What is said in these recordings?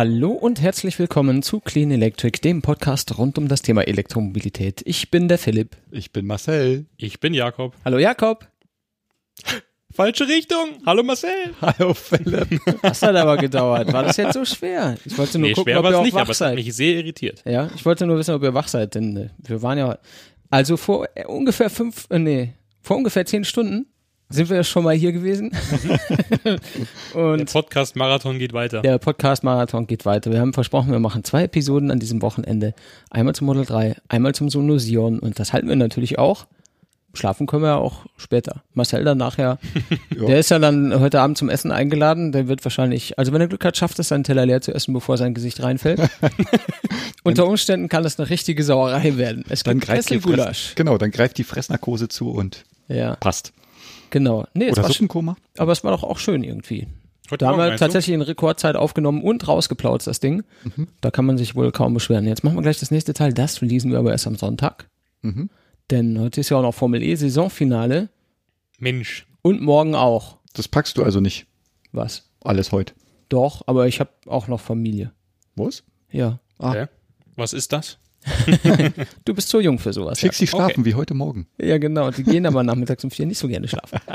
Hallo und herzlich willkommen zu Clean Electric, dem Podcast rund um das Thema Elektromobilität. Ich bin der Philipp. Ich bin Marcel. Ich bin Jakob. Hallo Jakob. Falsche Richtung. Hallo Marcel. Hallo Philipp. Das hat aber gedauert. War das jetzt so schwer? Ich wollte nur Nee, gucken, schwer ob ihr auch nicht, wach seid. mich sehr irritiert. Ja, ich wollte nur wissen, ob ihr wach seid, denn äh, wir waren ja also vor äh, ungefähr fünf, äh, nee, vor ungefähr zehn Stunden sind wir schon mal hier gewesen. Der und Podcast-Marathon geht weiter. der Podcast-Marathon geht weiter. Wir haben versprochen, wir machen zwei Episoden an diesem Wochenende. Einmal zum Model 3, einmal zum Sono Sion und das halten wir natürlich auch. Schlafen können wir ja auch später. Marcel dann nachher, der ist ja dann heute Abend zum Essen eingeladen. Der wird wahrscheinlich, also wenn er Glück hat, schafft es, seinen Teller leer zu essen, bevor sein Gesicht reinfällt. Unter Umständen kann das eine richtige Sauerei werden. Es Dann gibt greift die Kesselgulasch. Genau, dann greift die Fressnarkose zu und Ja, passt. genau. Nee, es Oder Suppenkoma? aber es war doch auch schön irgendwie. Heute Da haben wir tatsächlich in Rekordzeit aufgenommen und rausgeplaut, das Ding. Mhm. Da kann man sich wohl kaum beschweren. Jetzt machen wir gleich das nächste Teil. Das lesen wir aber erst am Sonntag. Mhm. Denn heute ist ja auch noch Formel E Saisonfinale Mensch. und morgen auch. Das packst du also nicht Was? alles heute. Doch, aber ich habe auch noch Familie. Was? Ja. Ah. Okay. Was ist das? Du bist zu jung für sowas. Schick sie schlafen Okay. wie heute Morgen. Ja, genau. Die gehen aber nachmittags um vier nicht so gerne schlafen.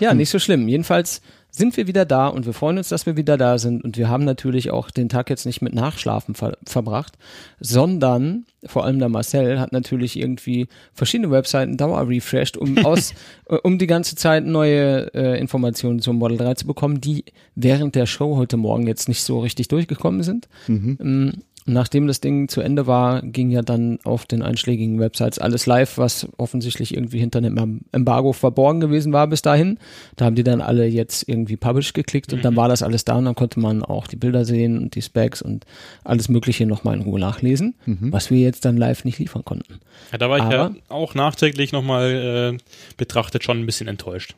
Ja, nicht so schlimm. Jedenfalls sind wir wieder da und wir freuen uns, dass wir wieder da sind. Und wir haben natürlich auch den Tag jetzt nicht mit Nachschlafen ver verbracht, sondern vor allem der Marcel hat natürlich irgendwie verschiedene Webseiten dauer refreshed, um aus, äh, um die ganze Zeit neue äh, Informationen zum Model 3 zu bekommen, die während der Show heute Morgen jetzt nicht so richtig durchgekommen sind. Ähm, Nachdem das Ding zu Ende war, ging ja dann auf den einschlägigen Websites alles live, was offensichtlich irgendwie hinter einem Embargo verborgen gewesen war bis dahin. Da haben die dann alle jetzt irgendwie Publish geklickt und dann war das alles da und dann konnte man auch die Bilder sehen und die Specs und alles Mögliche nochmal in Ruhe nachlesen, was wir jetzt dann live nicht liefern konnten. Ja, da war ich ja Aber- auch nachträglich nochmal äh, betrachtet schon ein bisschen enttäuscht.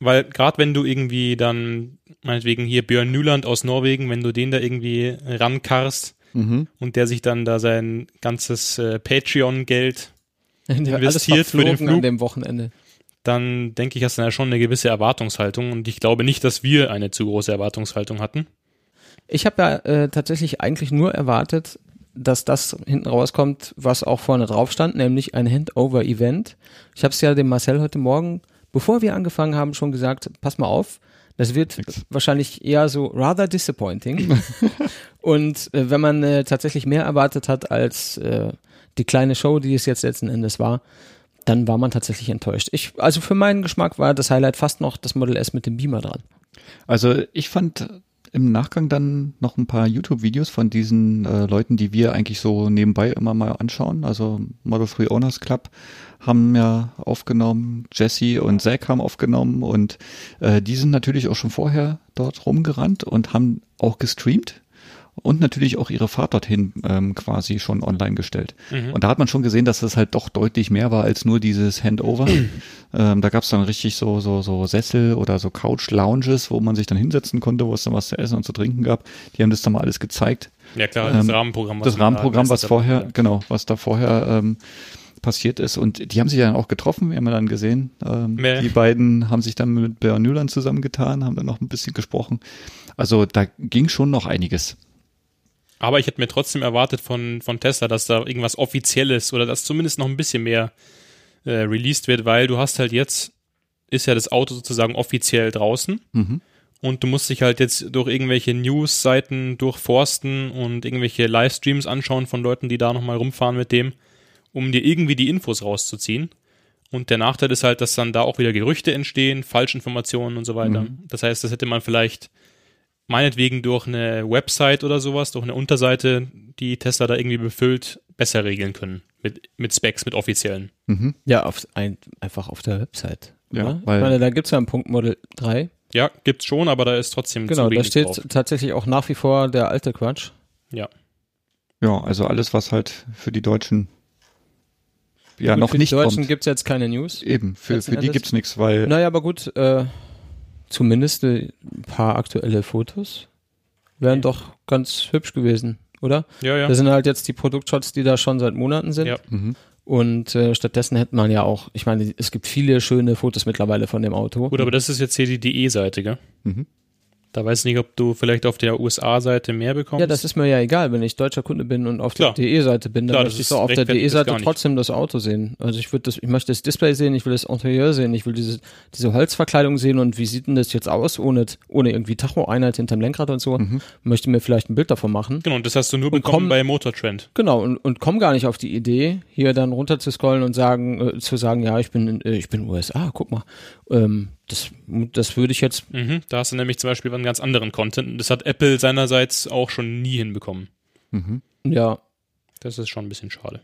Weil gerade wenn du irgendwie dann, meinetwegen hier Björn Nyland aus Norwegen, wenn du den da irgendwie rankarst Mhm. und der sich dann da sein ganzes äh, Patreon-Geld Investiert für den verflogen an Flug. dem Wochenende. dann denke ich, hast du ja schon eine gewisse Erwartungshaltung und ich glaube nicht, dass wir eine zu große Erwartungshaltung hatten. Ich habe ja äh, tatsächlich eigentlich nur erwartet, dass das hinten rauskommt, was auch vorne drauf stand, nämlich ein Handover-Event. Ich habe es ja dem Marcel heute Morgen, bevor wir angefangen haben, schon gesagt, pass mal auf, das wird Nix. wahrscheinlich eher so rather disappointing. Und äh, wenn man äh, tatsächlich mehr erwartet hat als äh, die kleine Show, die es jetzt letzten Endes war, dann war man tatsächlich enttäuscht. Ich, also für meinen Geschmack war das Highlight fast noch das Model S mit dem Beamer dran. Also ich fand im Nachgang dann noch ein paar YouTube-Videos von diesen äh, Leuten, die wir eigentlich so nebenbei immer mal anschauen. Also Model 3 Owners Club haben ja aufgenommen, Jesse und Zack haben aufgenommen und äh, die sind natürlich auch schon vorher dort rumgerannt und haben auch gestreamt und natürlich auch ihre Fahrt dorthin ähm, quasi schon online gestellt. Und da hat man schon gesehen, dass das halt doch deutlich mehr war als nur dieses Handover. ähm, da gab es dann richtig so, so, so Sessel oder so Couch-Lounges, wo man sich dann hinsetzen konnte, wo es dann was zu essen und zu trinken gab. Die haben das dann mal alles gezeigt. Ja klar, das Ähm, Rahmenprogramm. was Das Rahmenprogramm, was vorher, genau, was da vorher ähm, passiert ist. Und die haben sich dann auch getroffen, wir haben ja dann gesehen. Ähm, Ja. Die beiden haben sich dann mit Björn Nüland zusammengetan, haben dann noch ein bisschen gesprochen. Also da ging schon noch einiges. Aber ich hätte mir trotzdem erwartet von, von Tesla, dass da irgendwas Offizielles oder dass zumindest noch ein bisschen mehr äh, released wird, weil du hast halt jetzt, ist ja das Auto sozusagen offiziell draußen Mhm. und du musst dich halt jetzt durch irgendwelche News-Seiten durchforsten und irgendwelche Livestreams anschauen von Leuten, die da nochmal rumfahren mit dem, um dir irgendwie die Infos rauszuziehen. Und der Nachteil ist halt, dass dann da auch wieder Gerüchte entstehen, Falschinformationen und so weiter. Das heißt, das hätte man vielleicht meinetwegen durch eine Website oder sowas, durch eine Unterseite, die Tesla da irgendwie befüllt, besser regeln können. Mit, mit Specs, mit offiziellen. Mhm. Ja, auf, ein, einfach auf der Website. Ja, oder? weil- ich meine, da gibt's ja einen Punkt Model 3. Ja, gibt's schon, aber da ist trotzdem Genau, zu da steht drauf. tatsächlich auch nach wie vor der alte Quatsch. Ja. Ja, also alles, was halt für die Deutschen ja Gut, noch für nicht die Deutschen kommt. gibt's jetzt keine News. Eben, für, für die Endes. gibt's nichts, weil Naja, aber gut, äh, zumindest ein paar aktuelle Fotos wären doch ganz hübsch gewesen. oder? Ja, ja. Das sind halt jetzt die Produktshots, die da schon seit Monaten sind. Ja. Und äh, stattdessen hätte man ja auch, ich meine, es gibt viele schöne Fotos mittlerweile von dem Auto. Gut, aber das ist jetzt hier die DE-Seite, gell? Mhm. Da weiß ich nicht, ob du vielleicht auf der USA-Seite mehr bekommst. Ja, das ist mir ja egal, wenn ich deutscher Kunde bin und auf Klar. der DE-Seite bin, dann Klar, möchte ich ist so auf der DE-Seite trotzdem das Auto sehen. Also ich würde das, ich möchte das Display sehen, ich will das Interieur sehen, ich will diese, diese Holzverkleidung sehen und wie sieht denn das jetzt aus, ohne, ohne irgendwie Tacho-Einheit hinterm Lenkrad und so. Möchte mir vielleicht ein Bild davon machen. Genau, und das hast du nur Und bekommen komm- bei Motortrend. Genau, und, und komm gar nicht auf die Idee, hier dann runter zu scrollen und sagen, äh, zu sagen, ja, ich bin, in, äh, ich bin USA, guck mal. Ähm, das, das würde ich jetzt, Mhm, da hast du nämlich zum Beispiel einen ganz anderen Content. Und Das hat Apple seinerseits auch schon nie hinbekommen. ja, Das ist schon ein bisschen schade.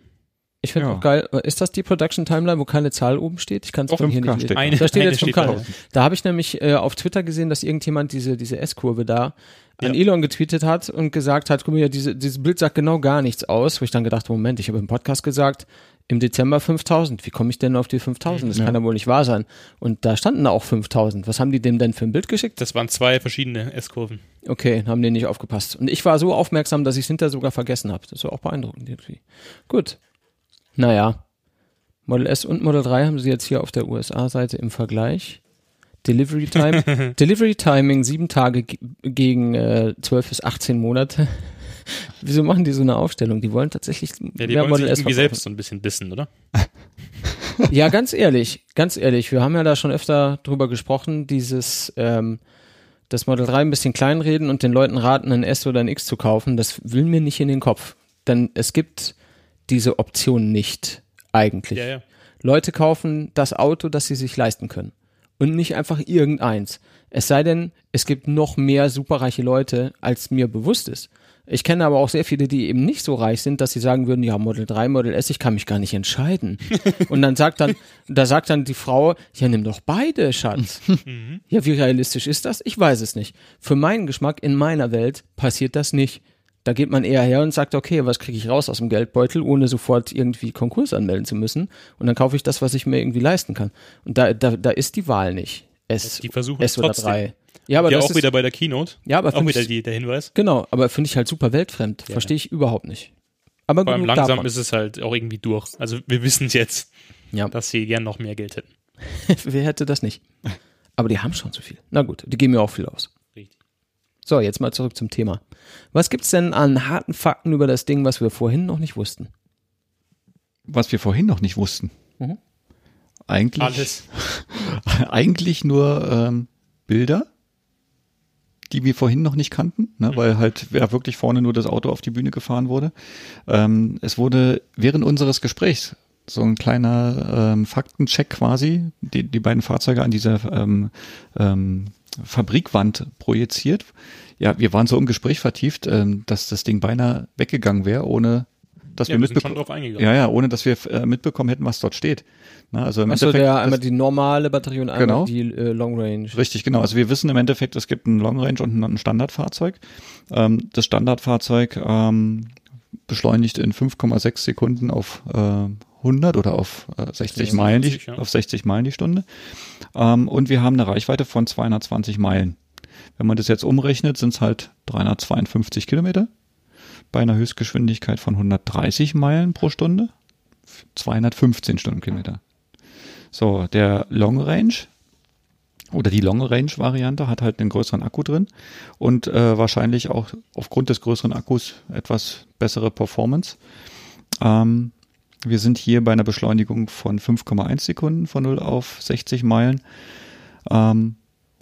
ich finde Ja. auch geil. Ist das die Production Timeline, wo keine Zahl oben steht? Ich kann es hier 5K nicht steht. Eine- da steht eine jetzt steht 5K. drauf. Da habe ich nämlich äh, auf Twitter gesehen, dass irgendjemand diese, diese S-Kurve da an Ja. Elon getweetet hat und gesagt hat, guck mal, diese, dieses Bild sagt genau gar nichts aus, wo ich dann gedacht, Moment, ich habe im Podcast gesagt, im Dezember 5000. Wie komme ich denn auf die 5000? Das Ja. kann ja wohl nicht wahr sein. Und da standen auch 5000. Was haben die dem denn für ein Bild geschickt? Das waren zwei verschiedene S-Kurven. Okay, haben die nicht aufgepasst. Und ich war so aufmerksam, dass ich es hinterher sogar vergessen habe. Das war auch beeindruckend irgendwie. Gut. Naja. Model S und Model 3 haben sie jetzt hier auf der USA-Seite im Vergleich. Delivery Time, Delivery Timing sieben Tage ge- gegen äh, 12 bis 18 Monate. Wieso machen die so eine Aufstellung? Die wollen tatsächlich Ja, die mehr wollen Model sich S irgendwie selbst so ein bisschen dissen, oder? Ja, ganz ehrlich, ganz ehrlich, wir haben ja da schon öfter drüber gesprochen, dieses ähm, das Model 3 ein bisschen kleinreden und den Leuten raten, ein S oder ein X zu kaufen, das will mir nicht in den Kopf. Denn es gibt diese Option nicht, eigentlich. Ja, ja. Leute kaufen das Auto, das sie sich leisten können. Und nicht einfach irgendeins. Es sei denn, es gibt noch mehr superreiche Leute, als mir bewusst ist. Ich kenne aber auch sehr viele, die eben nicht so reich sind, dass sie sagen würden, ja, Model 3, Model S, ich kann mich gar nicht entscheiden. Und dann sagt dann, da sagt dann die Frau, ja, nimm doch beide, Schatz. Ja, wie realistisch ist das? Ich weiß es nicht. Für meinen Geschmack in meiner Welt passiert das nicht. Da geht man eher her und sagt, okay, was kriege ich raus aus dem Geldbeutel, ohne sofort irgendwie Konkurs anmelden zu müssen. Und dann kaufe ich das, was ich mir irgendwie leisten kann. Und da, da, da ist die Wahl nicht. S, Die versuchen S oder trotzdem. 3. Ja, aber ja, das auch ist, wieder bei der Keynote. ja, aber Auch wieder ich, die, der Hinweis. genau, aber finde ich halt super weltfremd. Verstehe ich überhaupt nicht. Aber Vor allem langsam davon. ist es halt auch irgendwie durch. Also wir wissen es jetzt, Ja. dass sie gern noch mehr Geld hätten. Wer hätte das nicht? Aber die haben schon zu viel. Na gut, die geben mir auch viel aus. Richtig. So, jetzt mal zurück zum Thema. Was gibt's denn an harten Fakten über das Ding, was wir vorhin noch nicht wussten? Was wir vorhin noch nicht wussten. Mhm. Eigentlich, Alles. eigentlich nur ähm, Bilder, die wir vorhin noch nicht kannten, ne, weil halt ja, wirklich vorne nur das Auto auf die Bühne gefahren wurde. Ähm, es wurde während unseres Gesprächs so ein kleiner ähm, Faktencheck quasi, die, die beiden Fahrzeuge an dieser ähm, ähm, Fabrikwand projiziert. Ja, wir waren so im Gespräch vertieft, ähm, dass das Ding beinahe weggegangen wäre, ohne dass Ja, wir wir sind schon mitbekommen. drauf eingegangen. Ja, ja, ohne dass wir äh, mitbekommen hätten, was dort steht. Na, also im Achso, Endeffekt, der einmal die normale Batterie und einmal Genau. die äh, Long Range. Richtig, genau. Also wir wissen im Endeffekt, es gibt ein Long Range und ein Standardfahrzeug. Ähm, das Standardfahrzeug ähm, beschleunigt in 5,6 Sekunden auf äh, 100 oder auf äh, 60 Meilen die, 60, ja. auf 60 Meilen die Stunde. Ähm, und wir haben eine Reichweite von 220 Meilen. Wenn man das jetzt umrechnet, sind es halt 352 Kilometer bei einer Höchstgeschwindigkeit von 130 Meilen pro Stunde. 215 Stundenkilometer. So, der Long Range oder die Long Range Variante hat halt einen größeren Akku drin und äh, wahrscheinlich auch aufgrund des größeren Akkus etwas bessere Performance. Ähm, wir sind hier bei einer Beschleunigung von 5,1 Sekunden von 0 auf 60 Meilen. Ähm,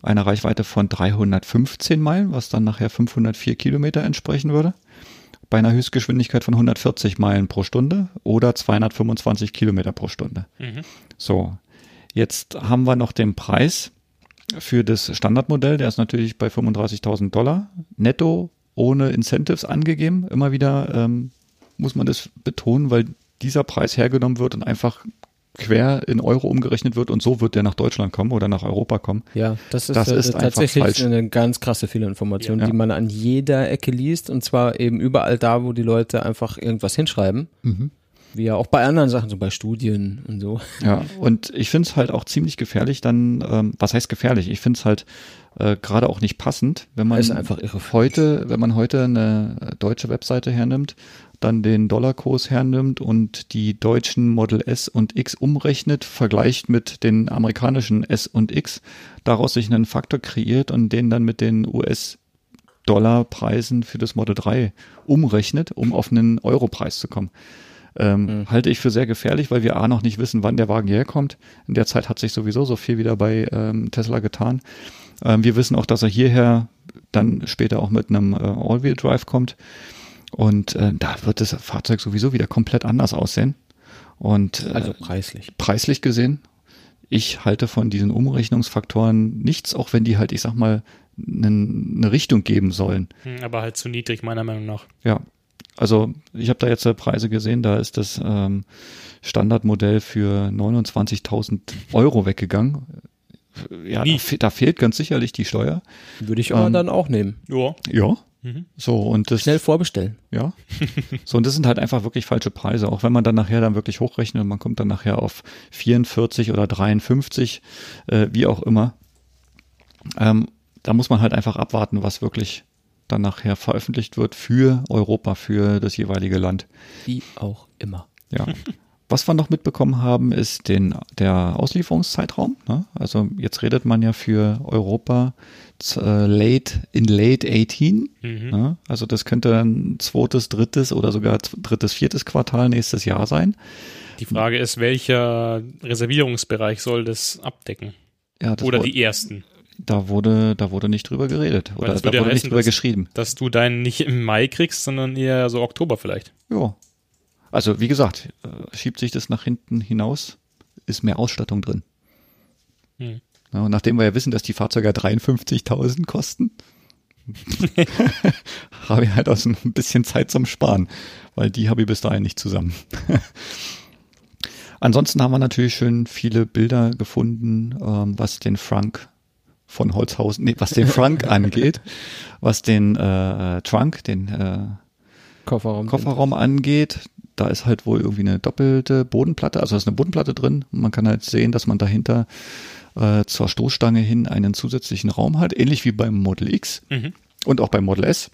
einer Reichweite von 315 Meilen, was dann nachher 504 Kilometer entsprechen würde. Bei einer Höchstgeschwindigkeit von 140 Meilen pro Stunde oder 225 Kilometer pro Stunde. Mhm. So, jetzt haben wir noch den Preis für das Standardmodell. Der ist natürlich bei 35.000 Dollar netto ohne Incentives angegeben. Immer wieder ähm, muss man das betonen, weil dieser Preis hergenommen wird und einfach quer in Euro umgerechnet wird und so wird der nach Deutschland kommen oder nach Europa kommen. Ja, das ist, Das äh, ist einfach tatsächlich falsch. eine ganz krasse Fehlinformation, Ja. die man an jeder Ecke liest und zwar eben überall da, wo die Leute einfach irgendwas hinschreiben. Wie ja auch bei anderen Sachen, so bei Studien und so. Ja, und ich finde es halt auch ziemlich gefährlich, dann, ähm, was heißt gefährlich? Ich finde es halt äh, gerade auch nicht passend, wenn man Ist einfach irre. heute, wenn man heute eine deutsche Webseite hernimmt, dann den Dollarkurs hernimmt und die deutschen Model S und X umrechnet, vergleicht mit den amerikanischen S und X, daraus sich einen Faktor kreiert und den dann mit den US Dollarpreisen für das Model 3 umrechnet, um auf einen Europreis zu kommen. Ähm, Mhm. Halte ich für sehr gefährlich, weil wir A noch nicht wissen, wann der Wagen hierher kommt. In der Zeit hat sich sowieso so viel wieder bei ähm, Tesla getan. Ähm, wir wissen auch, dass er hierher dann später auch mit einem äh, All-Wheel-Drive kommt. Und äh, da wird das Fahrzeug sowieso wieder komplett anders aussehen. Und äh, Also preislich. preislich gesehen, ich halte von diesen Umrechnungsfaktoren nichts, auch wenn die halt, ich sag mal, eine Richtung geben sollen. Hm, Aber halt zu niedrig, meiner Meinung nach. Ja, also ich habe da jetzt äh, Preise gesehen, da ist das ähm, Standardmodell für 29.000 Euro weggegangen. Ja, da, fe da fehlt ganz sicherlich die Steuer. Würde ich aber Ähm, dann auch nehmen. Ja. Ja. Mhm. So, und das, Schnell vorbestellen. ja. So, und das sind halt einfach wirklich falsche Preise. Auch wenn man dann nachher dann wirklich hochrechnet und man kommt dann nachher auf 44 oder 53, äh, wie auch immer. Ähm, da muss man halt einfach abwarten, was wirklich dann nachher veröffentlicht wird für Europa, für das jeweilige Land. Wie auch immer. Ja. Was wir noch mitbekommen haben, ist den, der Auslieferungszeitraum. Ne? Also jetzt redet man ja für Europa äh, late in late 18. Mhm. Ne? Also das könnte dann zweites, drittes oder sogar drittes, viertes Quartal nächstes Jahr sein. Die Frage ist, welcher Reservierungsbereich soll das abdecken? Ja, das Oder die ersten? da wurde, da wurde nicht drüber geredet Weil oder da ja wurde nicht heißen, drüber dass- geschrieben. Dass du deinen nicht im Mai kriegst, sondern eher so Oktober vielleicht. Ja. Also wie gesagt, äh, schiebt sich das nach hinten hinaus, ist mehr Ausstattung drin. Hm. Ja, und nachdem wir ja wissen, dass die Fahrzeuge 53.000 kosten, habe ich halt auch so ein bisschen Zeit zum Sparen, weil die habe ich bis dahin nicht zusammen. Ansonsten haben wir natürlich schön viele Bilder gefunden, ähm, was den Frank von Holzhausen, nee, was den Frank angeht, was den äh, Trunk, den äh, Kofferraum. Kofferraum angeht. Da ist halt wohl irgendwie eine doppelte Bodenplatte, also da ist eine Bodenplatte drin. Und man kann halt sehen, dass man dahinter äh, zur Stoßstange hin einen zusätzlichen Raum hat, ähnlich wie beim Model X Mhm. und auch beim Model S.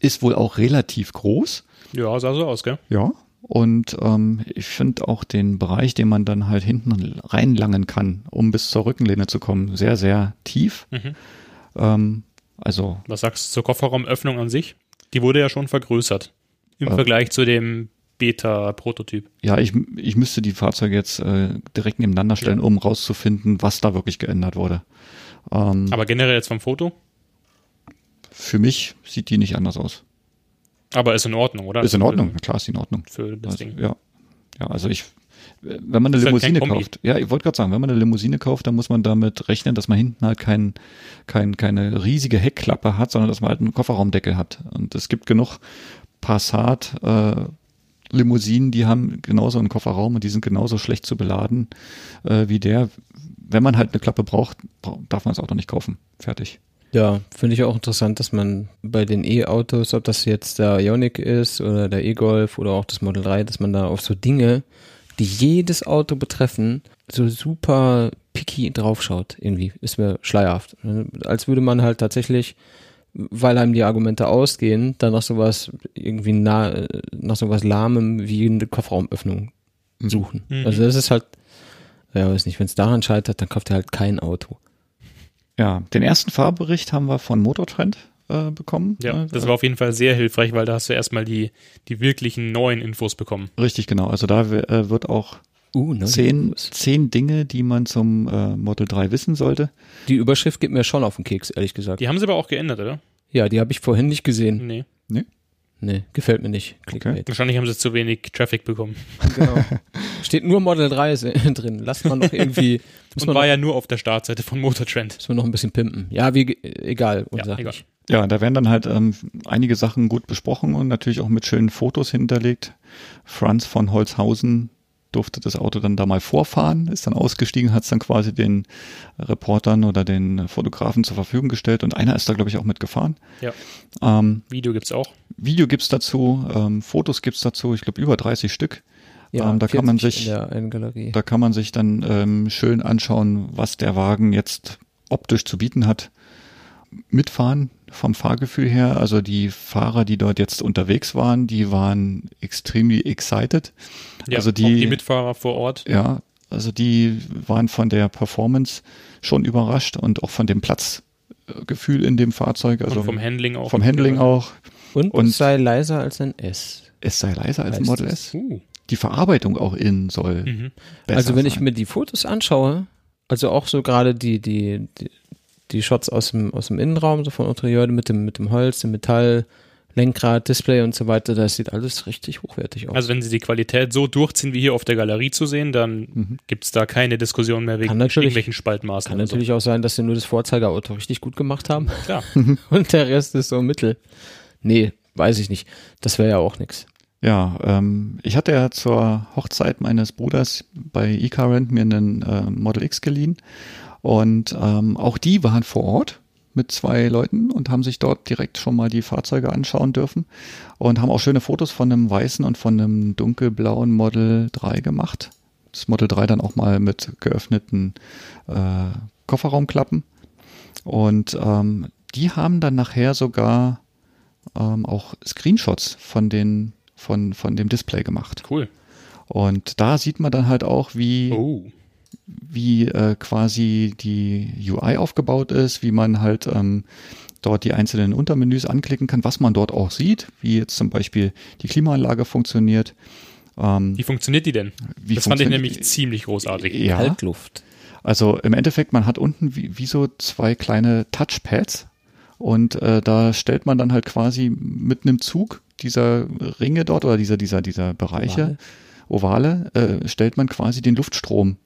Ist wohl auch relativ groß. Ja, sah so aus, gell? Ja. Und ähm, ich finde auch den Bereich, den man dann halt hinten reinlangen kann, um bis zur Rückenlehne zu kommen, sehr, sehr tief. Mhm. Ähm, also Was sagst du zur Kofferraumöffnung an sich? Die wurde ja schon vergrößert. Im Äh. Vergleich zu dem Beta-Prototyp. Ja, ich, ich müsste die Fahrzeuge jetzt äh, direkt nebeneinander stellen, um rauszufinden, was da wirklich geändert wurde. Ähm, Aber generell jetzt vom Foto? für mich sieht die nicht anders aus. Aber ist in Ordnung, oder? Ist in Ordnung, na klar ist die in Ordnung. Für das Also, Ding. ja. ja, also ich, wenn man eine Ist halt Limousine Kombi. kauft, ja, ich wollte gerade sagen, wenn man eine Limousine kauft, dann muss man damit rechnen, dass man hinten halt kein, kein, keine riesige Heckklappe hat, sondern dass man halt einen Kofferraumdeckel hat. Und es gibt genug Passat, äh, Limousinen, die haben genauso einen Kofferraum und die sind genauso schlecht zu beladen äh, wie der. Wenn man halt eine Klappe braucht, bra- darf man es auch noch nicht kaufen. Fertig. Ja, finde ich auch interessant, dass man bei den E-Autos, ob das jetzt der Ioniq ist oder der E-Golf oder auch das Model 3, dass man da auf so Dinge, die jedes Auto betreffen, so super picky draufschaut. Irgendwie ist mir schleierhaft. Als würde man halt tatsächlich, weil einem die Argumente ausgehen, dann nach sowas irgendwie nah, nach sowas lahmem wie eine Kofferraumöffnung suchen. Mhm. Also das ist halt, ja, weiß nicht, wenn es daran scheitert, dann kauft er halt kein Auto. Ja, den ersten Fahrbericht haben wir von Motortrend äh, bekommen. Ja, Äh, das war auf jeden Fall sehr hilfreich, weil da hast du erstmal die, die wirklichen neuen Infos bekommen. Richtig, genau. Also da äh, wird auch Uh, ne? zehn, zehn Dinge, die man zum äh, Model 3 wissen sollte. Die Überschrift geht mir schon auf den Keks, ehrlich gesagt. Die haben sie aber auch geändert, oder? Ja, die habe ich vorhin nicht gesehen. Nee. Nee, gefällt mir nicht. Clickbait. Wahrscheinlich haben sie zu wenig Traffic bekommen. Genau. Steht nur Model 3 ist, äh, drin. Lass mal noch irgendwie, Und man, war noch, ja nur auf der Startseite von Motortrend. muss man noch ein bisschen pimpen. Ja, wie, egal. Ja, egal. Ja, da werden dann halt ähm, einige Sachen gut besprochen und natürlich auch mit schönen Fotos hinterlegt. Franz von Holzhausen, durfte das Auto dann da mal vorfahren, ist dann ausgestiegen, hat es dann quasi den Reportern oder den Fotografen zur Verfügung gestellt und einer ist da, glaube ich, auch mitgefahren. Ja. Ähm, Video gibt's auch. Video gibt's dazu, ähm, Fotos gibt's dazu, ich glaube über 30 Stück. ähm, da kann man 40 sich, da kann man sich dann ähm, schön anschauen, was der Wagen jetzt optisch zu bieten hat. Mitfahren vom Fahrgefühl her, also die Fahrer, die dort jetzt unterwegs waren, die waren extremely excited. Ja, also auch die, die Mitfahrer vor Ort. ja, also die waren von der Performance schon überrascht und auch von dem Platzgefühl in dem Fahrzeug, also und vom Handling auch. vom Handling auch. und, und- es sei leiser als ein S. Es sei leiser als ein Model. S. Uh. Die Verarbeitung auch innen soll Mhm. besser also wenn ich sein. mir die Fotos anschaue, also auch so gerade die, die, die, die Shots aus dem, aus dem Innenraum, so von Interieur mit dem, mit dem Holz, dem Metall, Lenkrad, Display und so weiter, das sieht alles richtig hochwertig aus. Also wenn sie die Qualität so durchziehen, wie hier auf der Galerie zu sehen, dann Mhm. gibt's da keine Diskussion mehr wegen natürlich- irgendwelchen Spaltmaßen. Kann oder so. natürlich auch sein, dass sie nur das Vorzeigeauto richtig gut gemacht haben Klar. und der Rest ist so mittel. Nee, weiß ich nicht. Das wäre ja auch nix. Ja, ähm, ich hatte ja zur Hochzeit meines Bruders bei eCarrent mir einen äh, Model X geliehen und ähm, auch die waren vor Ort mit zwei Leuten und haben sich dort direkt schon mal die Fahrzeuge anschauen dürfen und haben auch schöne Fotos von einem weißen und von einem dunkelblauen Model 3 gemacht. Das Model 3 dann auch mal mit geöffneten äh, Kofferraumklappen und ähm, die haben dann nachher sogar ähm, auch Screenshots von den von von dem Display gemacht. Cool. Und da sieht man dann halt auch, wie Oh. Wie äh, quasi die UI aufgebaut ist, wie man halt ähm, dort die einzelnen Untermenüs anklicken kann, was man dort auch sieht, wie jetzt zum Beispiel die Klimaanlage funktioniert. Ähm, Wie funktioniert die denn? wie das fand ich nämlich ziemlich großartig. Ja, Kaltluft. also im Endeffekt, man hat unten wie, wie so zwei kleine Touchpads und äh, da stellt man dann halt quasi mit einem Zug dieser Ringe dort oder dieser, dieser, dieser Bereiche, Ovale, äh, stellt man quasi den Luftstrom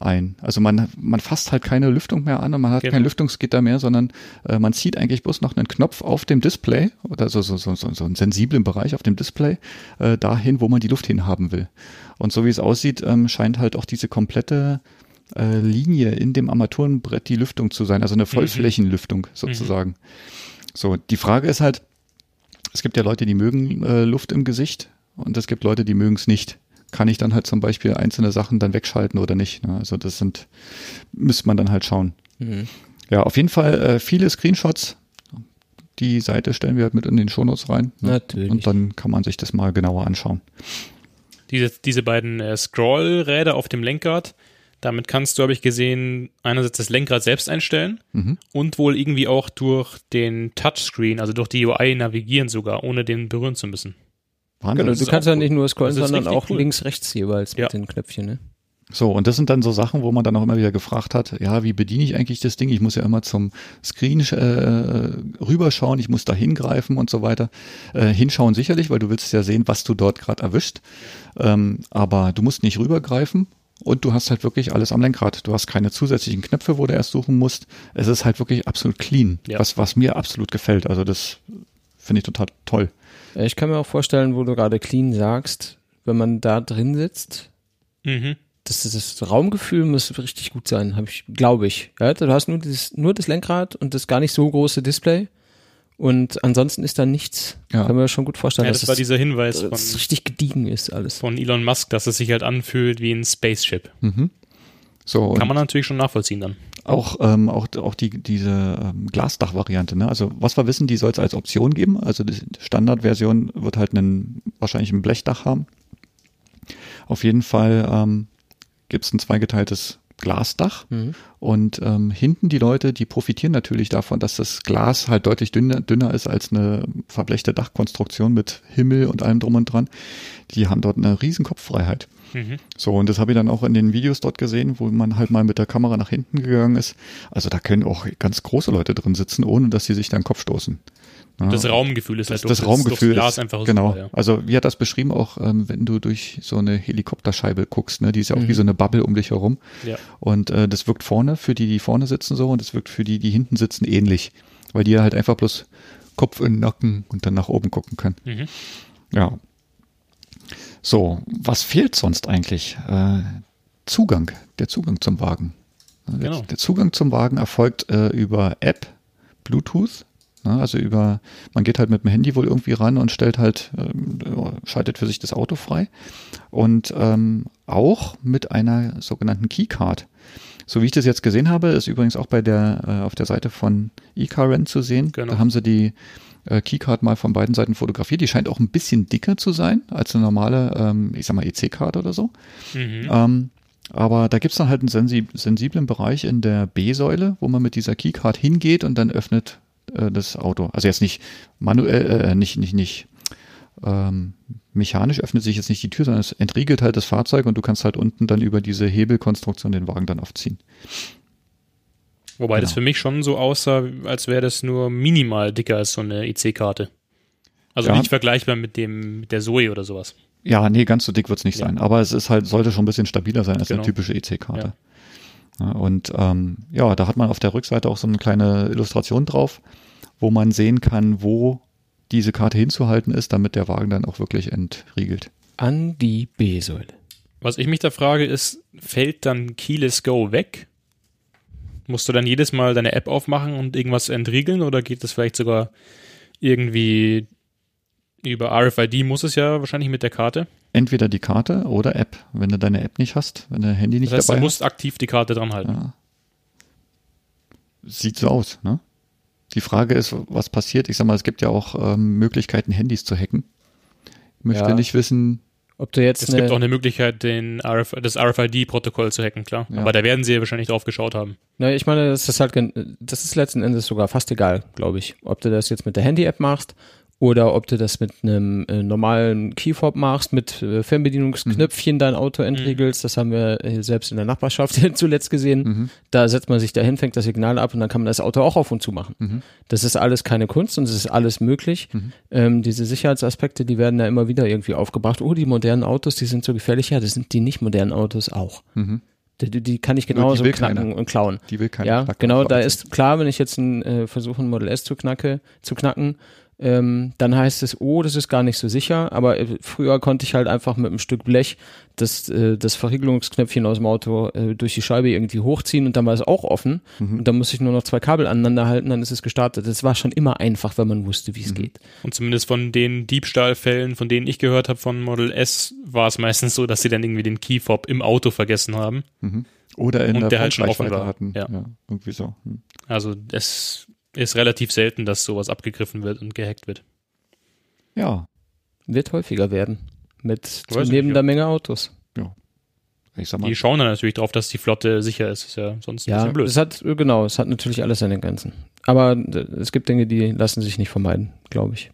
ein. Also man, man fasst halt keine Lüftung mehr an und man hat Genau. kein Lüftungsgitter mehr, sondern äh, man zieht eigentlich bloß noch einen Knopf auf dem Display oder so, so, so, so, so einen sensiblen Bereich auf dem Display äh, dahin, wo man die Luft hinhaben will. Und so wie es aussieht, ähm, scheint halt auch diese komplette äh, Linie in dem Armaturenbrett die Lüftung zu sein, also eine Vollflächenlüftung sozusagen. So, die Frage ist halt, es gibt ja Leute, die mögen äh, Luft im Gesicht und es gibt Leute, die mögen es nicht. Kann ich dann halt zum Beispiel einzelne Sachen dann wegschalten oder nicht? Ne? Also das sind, müsste man dann halt schauen. Mhm. Ja, auf jeden Fall äh, viele Screenshots. Die Seite stellen wir halt mit in den Shownotes rein. Ne? Natürlich. Und dann kann man sich das mal genauer anschauen. Diese, diese beiden äh, Scrollräder auf dem Lenkrad, damit kannst du, habe ich gesehen, einerseits das Lenkrad selbst einstellen Mhm. und wohl irgendwie auch durch den Touchscreen, also durch die UI navigieren sogar, ohne den berühren zu müssen. Wahnsinn. Genau, du kannst ja nicht nur scrollen, sondern auch cool. links, rechts jeweils Ja. mit den Knöpfchen. Ne? So, und das sind dann so Sachen, wo man dann auch immer wieder gefragt hat, ja, wie bediene ich eigentlich das Ding? Ich muss ja immer zum Screen äh, rüberschauen, ich muss da hingreifen und so weiter. Äh, hinschauen sicherlich, weil du willst ja sehen, was du dort gerade erwischt. Ähm, aber du musst nicht rübergreifen und du hast halt wirklich alles am Lenkrad. Du hast keine zusätzlichen Knöpfe, wo du erst suchen musst. Es ist halt wirklich absolut clean, Ja. was, was mir absolut gefällt. Also das finde ich total toll. Ja, Ich kann mir auch vorstellen, wo du gerade clean sagst, wenn man da drin sitzt, Mhm. das, das Raumgefühl muss richtig gut sein, habe ich, glaube ich. Ja, du hast nur, dieses, nur das Lenkrad und das gar nicht so große Display. Und ansonsten ist da nichts. Ja. Kann man mir schon gut vorstellen, Ja, dass das war es, dieser Hinweis dass es von, richtig gediegen ist alles. von Elon Musk, dass es sich halt anfühlt wie ein Spaceship. Mhm. So, Kann man natürlich schon nachvollziehen dann. Auch, ähm, auch, auch die, diese ähm, Glasdach-Variante. Ne? Also was wir wissen, die soll es als Option geben. Also die Standardversion wird halt einen, wahrscheinlich ein Blechdach haben. Auf jeden Fall ähm, gibt es ein zweigeteiltes Glasdach. Mhm. Und ähm, hinten die Leute, die profitieren natürlich davon, dass das Glas halt deutlich dünner, dünner ist als eine verblechte Dachkonstruktion mit Himmel und allem drum und dran. Die haben dort eine riesen Kopffreiheit. Mhm. So, und das habe ich dann auch in den Videos dort gesehen, wo man halt mal mit der Kamera nach hinten gegangen ist. Also da können auch ganz große Leute drin sitzen, ohne dass sie sich dann den Kopf stoßen. Ja. Das Raumgefühl ist das, halt das durch Raumgefühl Glas ist, einfach genau. super. Ja. Also wie hat das beschrieben auch, ähm, wenn du durch so eine Helikopterscheibe guckst, ne, die ist ja auch Mhm. wie so eine Bubble um dich herum. Ja. Und äh, das wirkt vorne für die, die vorne sitzen so und das wirkt für die, die hinten sitzen ähnlich, weil die halt einfach bloß Kopf in den Nacken und dann nach oben gucken können. Mhm. Ja. So, was fehlt sonst eigentlich? Äh, Zugang, der Zugang zum Wagen. Der, Genau. der Zugang zum Wagen erfolgt äh, über App, Bluetooth. ne, Also über, man geht halt mit dem Handy wohl irgendwie ran und stellt halt, ähm, schaltet für sich das Auto frei. Und ähm, auch mit einer sogenannten Keycard. So wie ich das jetzt gesehen habe, ist übrigens auch bei der äh, auf der Seite von eCarRent zu sehen. Genau. Da haben sie die äh, Keycard mal von beiden Seiten fotografiert. Die scheint auch ein bisschen dicker zu sein als eine normale, ähm, ich sag mal, EC-Card oder so. Mhm. Ähm, aber da gibt's dann halt einen sensi sensiblen Bereich in der B-Säule, wo man mit dieser Keycard hingeht und dann öffnet äh, das Auto. Also jetzt nicht manuell, äh, nicht, nicht, nicht ähm, mechanisch öffnet sich jetzt nicht die Tür, sondern es entriegelt halt das Fahrzeug und du kannst halt unten dann über diese Hebelkonstruktion den Wagen dann aufziehen. Wobei das genau. für mich schon so aussah, als wäre das nur minimal dicker als so eine IC-Karte. Also Ja. nicht vergleichbar mit dem mit der Zoe oder sowas. Ja, nee, ganz so dick wird's nicht Ja. sein, aber es ist halt, sollte schon ein bisschen stabiler sein als Genau. eine typische EC-Karte. Ja, und ähm, ja, da hat man auf der Rückseite auch so eine kleine Illustration drauf, wo man sehen kann, wo diese Karte hinzuhalten ist, damit der Wagen dann auch wirklich entriegelt. An die B-Säule. Was ich mich da frage, ist, fällt dann Keyless Go weg? Musst du dann jedes Mal deine App aufmachen und irgendwas entriegeln oder geht das vielleicht sogar irgendwie über RFID muss es ja wahrscheinlich mit der Karte. Entweder die Karte oder App, wenn du deine App nicht hast, wenn du dein Handy nicht Das heißt, du dabei musst aktiv die Karte dran halten. hast. Ja. Sieht so aus, ne? Die Frage ist, was passiert? Ich sag mal, es gibt ja auch ähm, Möglichkeiten, Handys zu hacken. Ich möchte Ja. nicht wissen, Ob du jetzt Es gibt auch eine, Möglichkeit, den RF, das RFID-Protokoll zu hacken, klar. Ja. Aber da werden sie ja wahrscheinlich drauf geschaut haben. na, ich meine, das ist halt, das ist letzten Endes sogar fast egal, glaube ich. Ob du das jetzt mit der Handy-App machst oder ob du das mit einem äh, normalen Keyfob machst, mit äh, Fernbedienungsknöpfchen dein Auto entriegelst. Das haben wir äh, selbst in der Nachbarschaft zuletzt gesehen. Mhm. Da setzt man sich dahin, fängt das Signal ab und dann kann man das Auto auch auf und zu machen. Mhm. Das ist alles keine Kunst und es ist alles möglich. Mhm. Ähm, diese Sicherheitsaspekte, die werden ja immer wieder irgendwie aufgebracht. Oh, die modernen Autos, die sind so gefährlich. Ja, das sind die nicht modernen Autos auch. Mhm. Die, die, kann ich genauso knacken keiner. und klauen. die will keiner. Ja, genau, da ist klar, wenn ich jetzt äh, versuche, ein Model S zu, knacke, zu knacken, ähm, dann heißt es, oh, das ist gar nicht so sicher, aber äh, früher konnte ich halt einfach mit einem Stück Blech das, äh, das Verriegelungsknöpfchen aus dem Auto äh, durch die Scheibe irgendwie hochziehen und dann war es auch offen Mhm. und dann muss ich nur noch zwei Kabel aneinander halten, dann ist es gestartet. Das war schon immer einfach, wenn man wusste, wie es geht. Und zumindest von den Diebstahlfällen, von denen ich gehört habe von Model S, war es meistens so, dass sie dann irgendwie den Keyfob im Auto vergessen haben. Mhm. Oder in Und der, der halt schon offen war. hatten. Ja. ja, irgendwie so. Hm. Also es ist relativ selten, dass sowas abgegriffen wird und gehackt wird. Ja, Wird häufiger werden. Mit zunehmender nicht, Menge Autos. ich sag mal, Die schauen dann natürlich drauf, dass die Flotte sicher ist. Ist ja sonst ein Ja, bisschen blöd. es hat, genau, es hat natürlich alles seine Grenzen. Aber äh, es gibt Dinge, die lassen sich nicht vermeiden, glaube ich.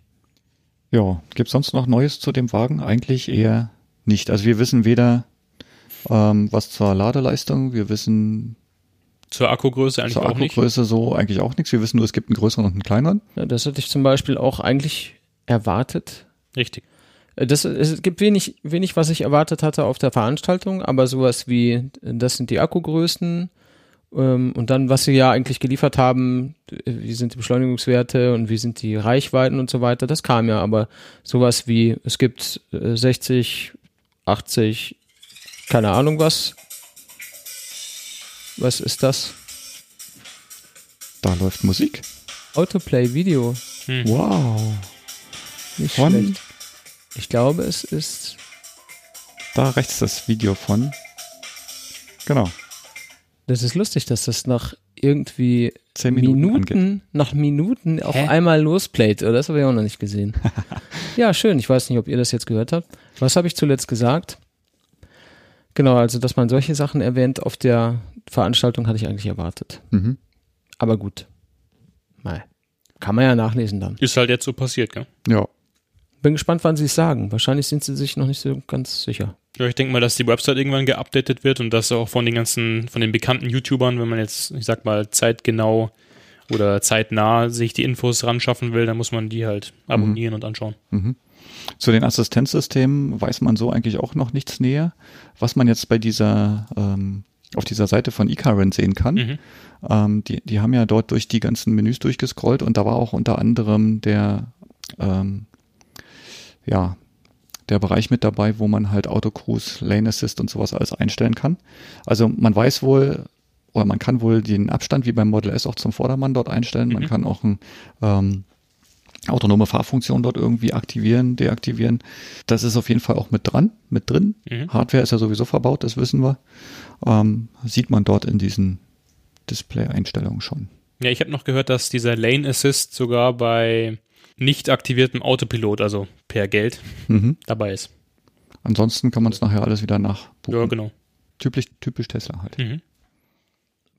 ja, gibt's sonst noch Neues zu dem Wagen? Eigentlich eher nicht. Also wir wissen weder ähm, was zur Ladeleistung, wir wissen Zur Akkugröße eigentlich zur auch nicht. Akkugröße so eigentlich auch nichts. Wir wissen nur, es gibt einen größeren und einen kleineren. Ja, das hätte ich zum Beispiel auch eigentlich erwartet. Richtig. Äh, Das, es gibt wenig, wenig, was ich erwartet hatte auf der Veranstaltung, aber sowas wie, äh, das sind die Akkugrößen ähm, und dann, was sie ja eigentlich geliefert haben, äh, wie sind die Beschleunigungswerte und wie sind die Reichweiten und so weiter, das kam ja, aber sowas wie, es gibt äh, 60, 80, keine Ahnung was. Was ist das? Da läuft Musik. Autoplay Video. Hm. Wow. Nicht Von schlecht. Ich glaube, es ist da rechts das Video von. Genau. Das ist lustig, dass das nach irgendwie Zehn Minuten, Minuten, nach Minuten auf Hä? einmal losplayt. Oder das habe ich auch noch nicht gesehen. ja, schön. Ich weiß nicht, ob ihr das jetzt gehört habt. Was habe ich zuletzt gesagt? Genau, also dass man solche Sachen erwähnt auf der Veranstaltung hatte ich eigentlich erwartet. Mhm. Aber gut. Mal. Kann man ja nachlesen dann. Ist halt jetzt so passiert, gell? Ja. Bin gespannt, wann sie es sagen. Wahrscheinlich sind sie sich noch nicht so ganz sicher. Ja, ich denke mal, dass die Website irgendwann geupdatet wird und dass auch von den ganzen, von den bekannten YouTubern, wenn man jetzt, ich sag mal, zeitgenau oder zeitnah sich die Infos ran schaffen will, dann muss man die halt abonnieren und anschauen. Mhm. Zu den Assistenzsystemen weiß man so eigentlich auch noch nichts näher. Was man jetzt bei dieser, ähm, auf dieser Seite von eCarrent sehen kann, Mhm. ähm, die, die haben ja dort durch die ganzen Menüs durchgescrollt und da war auch unter anderem der, ähm, ja, der Bereich mit dabei, wo man halt Auto Cruise, Lane Assist und sowas alles einstellen kann. Also man weiß wohl, oder man kann wohl den Abstand wie beim Model S auch zum Vordermann dort einstellen. Man Mhm. kann auch ein, ähm, autonome Fahrfunktion dort irgendwie aktivieren, deaktivieren. Das ist auf jeden Fall auch mit dran, mit drin. Mhm. Hardware ist ja sowieso verbaut, das wissen wir. Ähm, sieht man dort in diesen Display-Einstellungen schon. Ja, ich habe noch gehört, dass dieser Lane Assist sogar bei nicht aktiviertem Autopilot, also per Geld, Mhm. dabei ist. Ansonsten kann man es nachher alles wieder nachbuchen. Ja, genau. Typisch, typisch Tesla halt. Mhm.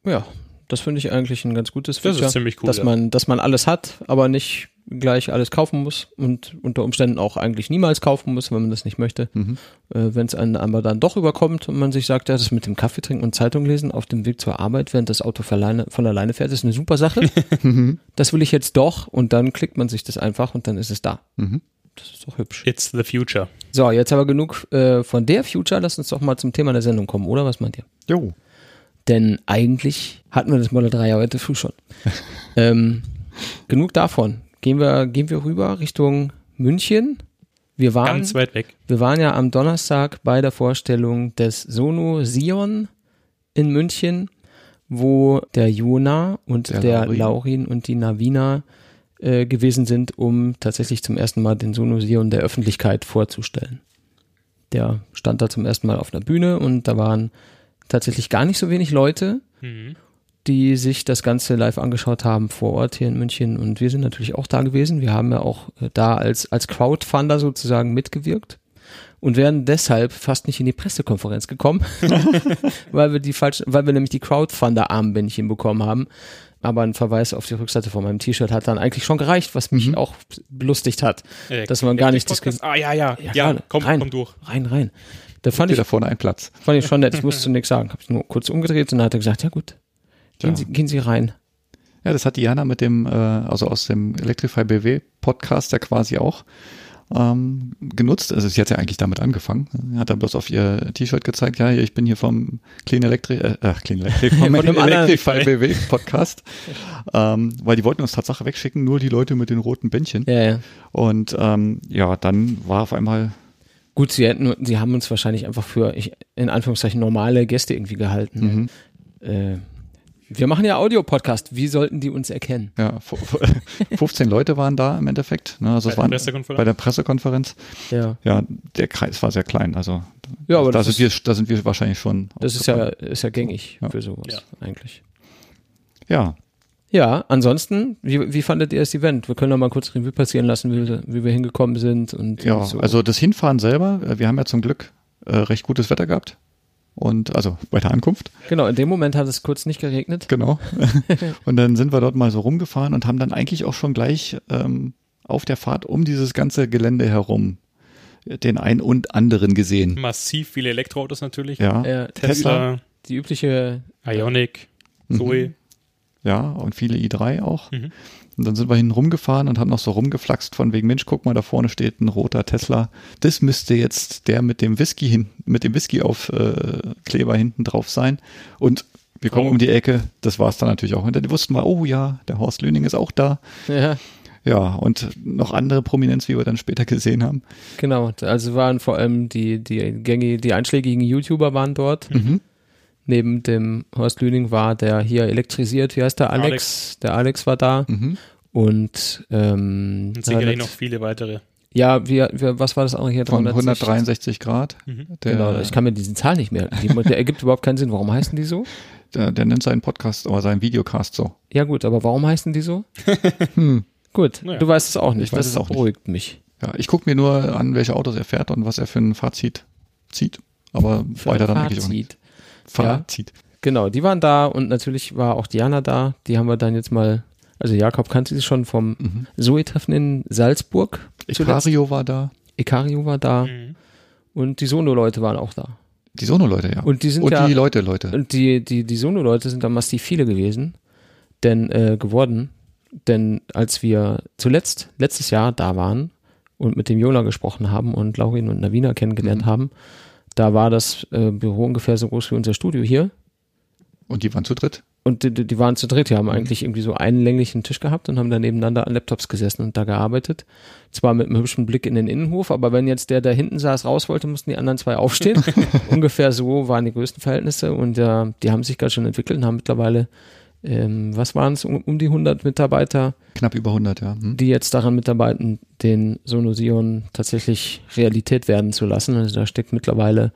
Ja, das finde ich eigentlich ein ganz gutes Das Feature, ist ziemlich cool. dass ja. man, dass man alles hat, aber nicht gleich alles kaufen muss und unter Umständen auch eigentlich niemals kaufen muss, wenn man das nicht möchte. Mhm. Äh, wenn es einen aber dann doch überkommt und man sich sagt, ja, das mit dem Kaffee trinken und Zeitung lesen auf dem Weg zur Arbeit, während das Auto von alleine, von alleine fährt, ist eine super Sache. Mhm. das will ich jetzt doch und dann klickt man sich das einfach und dann ist es da. Mhm. Das ist doch hübsch. It's the future. So, jetzt aber genug äh, von der Future. Lass uns doch mal zum Thema der Sendung kommen, oder? Was meint ihr? Jo. Denn eigentlich hatten wir das Model 3 ja heute früh schon. ähm, genug davon. Gehen wir, gehen wir rüber Richtung München. Wir waren, Ganz weit weg. wir waren ja am Donnerstag bei der Vorstellung des Sono Sion in München, wo der Jona und der, Der Laurin. Laurin. und die Navina äh, gewesen sind, um tatsächlich zum ersten Mal den Sono Sion der Öffentlichkeit vorzustellen. Der stand da zum ersten Mal auf einer Bühne und da waren tatsächlich gar nicht so wenig Leute, Mhm. die sich das Ganze live angeschaut haben vor Ort hier in München. Und wir sind natürlich auch da gewesen. Wir haben ja auch äh, da als, als Crowdfunder sozusagen mitgewirkt und wären deshalb fast nicht in die Pressekonferenz gekommen, weil wir die falsch, weil wir nämlich die Crowdfunder-Armbändchen bekommen haben. Aber ein Verweis auf die Rückseite von meinem T-Shirt hat dann eigentlich schon gereicht, was mich Mhm. auch belustigt hat. Äh, Dass man gar nicht Podcast- Ah, ja, ja. Ja, Ja, komm, rein. komm durch. Rein, rein. Da fand ich, da vorne ein Platz. fand ich schon nett. Ich musste nichts sagen. Habe nur kurz umgedreht und dann hat er gesagt, ja gut, gehen, Ja. Sie, gehen Sie rein. Ja, das hat Diana mit dem, äh, also aus dem Electrify BW Podcast ja quasi auch ähm, genutzt. Also sie hat ja eigentlich damit angefangen. Hat dann bloß auf ihr T-Shirt gezeigt, ja, ich bin hier vom Clean Electric, äh, ach, Clean Electric, vom Electrify BW Podcast. ähm, weil die wollten uns Tatsache wegschicken, nur die Leute mit den roten Bändchen. Ja, ja. Und ähm, ja, dann war auf einmal, Gut, sie hätten, sie haben uns wahrscheinlich einfach für, ich, in Anführungszeichen, normale Gäste irgendwie gehalten. mhm, Äh, wir machen ja Audio-Podcast. Wie sollten die uns erkennen? ja, fu- fu- 15 Leute waren da im Endeffekt. Ne? Also Bei es der waren Pressekonferenz? bei der Pressekonferenz. Ja. Ja, der Kreis war sehr klein. Also Ja, aber da das sind ist- wir, da sind wir wahrscheinlich schon. Das ist ja, ist ja gängig Ja. für sowas Ja. eigentlich. Ja, Ja, ansonsten, wie, wie fandet ihr das Event? Wir können noch mal kurz Revue passieren lassen, wie, wir- wie wir hingekommen sind und ja. so. Also das Hinfahren selber, äh, wir haben ja zum Glück äh, recht gutes Wetter gehabt. Und also bei der Ankunft, genau, in dem Moment hat es kurz nicht geregnet. genau. und dann sind wir dort mal so rumgefahren und haben dann eigentlich auch schon gleich ähm, auf der Fahrt um dieses ganze Gelände herum den ein und anderen gesehen. Massiv viele Elektroautos natürlich. Ja, Äh, Tesla, Die übliche, Ionic, Mhm. Zoe. ja, und viele i3 auch. Mhm. Und dann sind wir hin rumgefahren und haben noch so rumgeflaxt von wegen, Mensch, guck mal, da vorne steht ein roter Tesla. Das müsste jetzt der mit dem Whisky hin, mit dem Whisky auf äh, Kleber hinten drauf sein. Und wir kommen Oh. um die Ecke, das war es dann natürlich auch. Und dann wussten wir, oh ja, der Horst Lüning ist auch da. ja, Ja, und noch andere Prominenz, wie wir dann später gesehen haben. genau. Also waren vor allem die, die gängig, die einschlägigen YouTuber waren dort. Mhm. Neben dem Horst Lüning war der hier elektrisiert, wie heißt der? Alex. Alex. Der Alex war da. Mhm. Und, ähm, Und sicherlich noch viele weitere. Ja, wir, wir, was war das andere hier? Von 360? 163 Grad. Mhm. Der, Genau, ich kann mir diese Zahl nicht merken. Die, der ergibt überhaupt keinen Sinn. Warum heißen die so? der, der nennt seinen Podcast oder seinen Videocast so. Ja gut, aber warum heißen die so? Hm. Gut, Naja. du weißt es auch nicht. Ich weiß das es auch nicht. beruhigt mich. Ja, ich gucke mir nur an, welche Autos er fährt und was er für ein Fazit zieht. Aber weiter dann eigentlich auch nicht. Fazit. Ja. Genau, die waren da und natürlich war auch Diana da. Die haben wir dann jetzt mal, also Jakob kannte sie schon vom Mhm. Zoe-Treffen in Salzburg. Icario war da. Icario war da Mhm. und die Sono-Leute waren auch da. Die Sono-Leute, ja. Und die sind Und ja, die Leute, Leute. und die, die, die Sono-Leute sind da massiv viele gewesen, denn, äh, geworden. Denn als wir zuletzt, letztes Jahr da waren und mit dem Jona gesprochen haben und Laurin und Navina kennengelernt Mhm. haben, da war das äh, Büro ungefähr so groß wie unser Studio hier. Und die waren zu dritt. und die, die waren zu dritt, die haben eigentlich irgendwie so einen länglichen Tisch gehabt und haben da nebeneinander an Laptops gesessen und da gearbeitet. Zwar mit einem hübschen Blick in den Innenhof, aber wenn jetzt der, der hinten saß, raus wollte, mussten die anderen zwei aufstehen. Ungefähr so waren die größten Verhältnisse und äh, die haben sich ganz schön entwickelt und haben mittlerweile, ähm, was waren es, um, um die 100 Mitarbeiter, Knapp über 100, ja. Hm. die jetzt daran mitarbeiten, den Sonosion tatsächlich Realität werden zu lassen. Also da steckt mittlerweile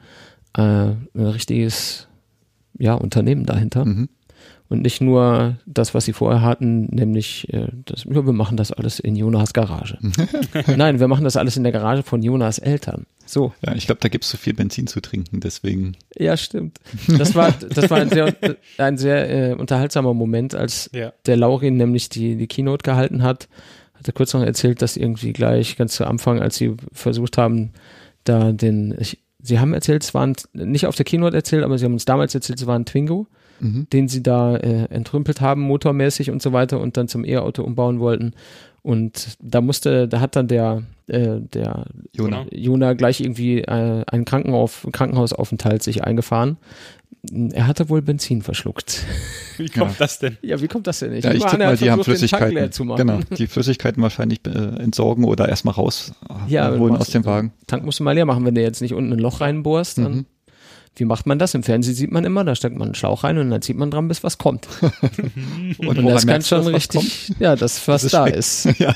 äh, ein richtiges ja, Unternehmen dahinter. Mhm. Und nicht nur das, was sie vorher hatten, nämlich, äh, das, ja, wir machen das alles in Jonas Garage. Nein, wir machen das alles in der Garage von Jonas Eltern. So. Ja, ich glaube, da gibt's so viel Benzin zu trinken, deswegen. Ja, stimmt. Das war, das war ein sehr, ein sehr äh, unterhaltsamer Moment, als Ja. der Laurin nämlich die, die Keynote gehalten hat. Hat er kurz noch erzählt, dass irgendwie gleich ganz zu Anfang, als sie versucht haben, da den, ich, sie haben erzählt, es waren nicht auf der Keynote erzählt, aber sie haben uns damals erzählt, es war ein Twingo, Mhm. den sie da äh, entrümpelt haben, motormäßig und so weiter und dann zum E-Auto umbauen wollten. Und da musste, da hat dann der, äh, der Jona. Jona gleich irgendwie äh, einen Krankenauf Krankenhausaufenthalt sich eingefahren. Er hatte wohl Benzin verschluckt. Wie kommt Ja. das denn? Ja, wie kommt das denn nicht? Ja, ich tippe mal, die haben versucht, Flüssigkeiten. leer zu machen. Genau, die Flüssigkeiten wahrscheinlich äh, entsorgen oder erstmal raus äh, Ja, machst aus dem Wagen. Tank musst du mal leer machen, wenn du jetzt nicht unten ein Loch reinbohrst. Dann, Mhm. Wie macht man das? Im Fernsehen sieht man immer, da steckt man einen Schlauch rein und dann zieht man dran, bis was kommt. Und, Und das kann schon was richtig, ja, das was es da schmeckt. ist. Ja.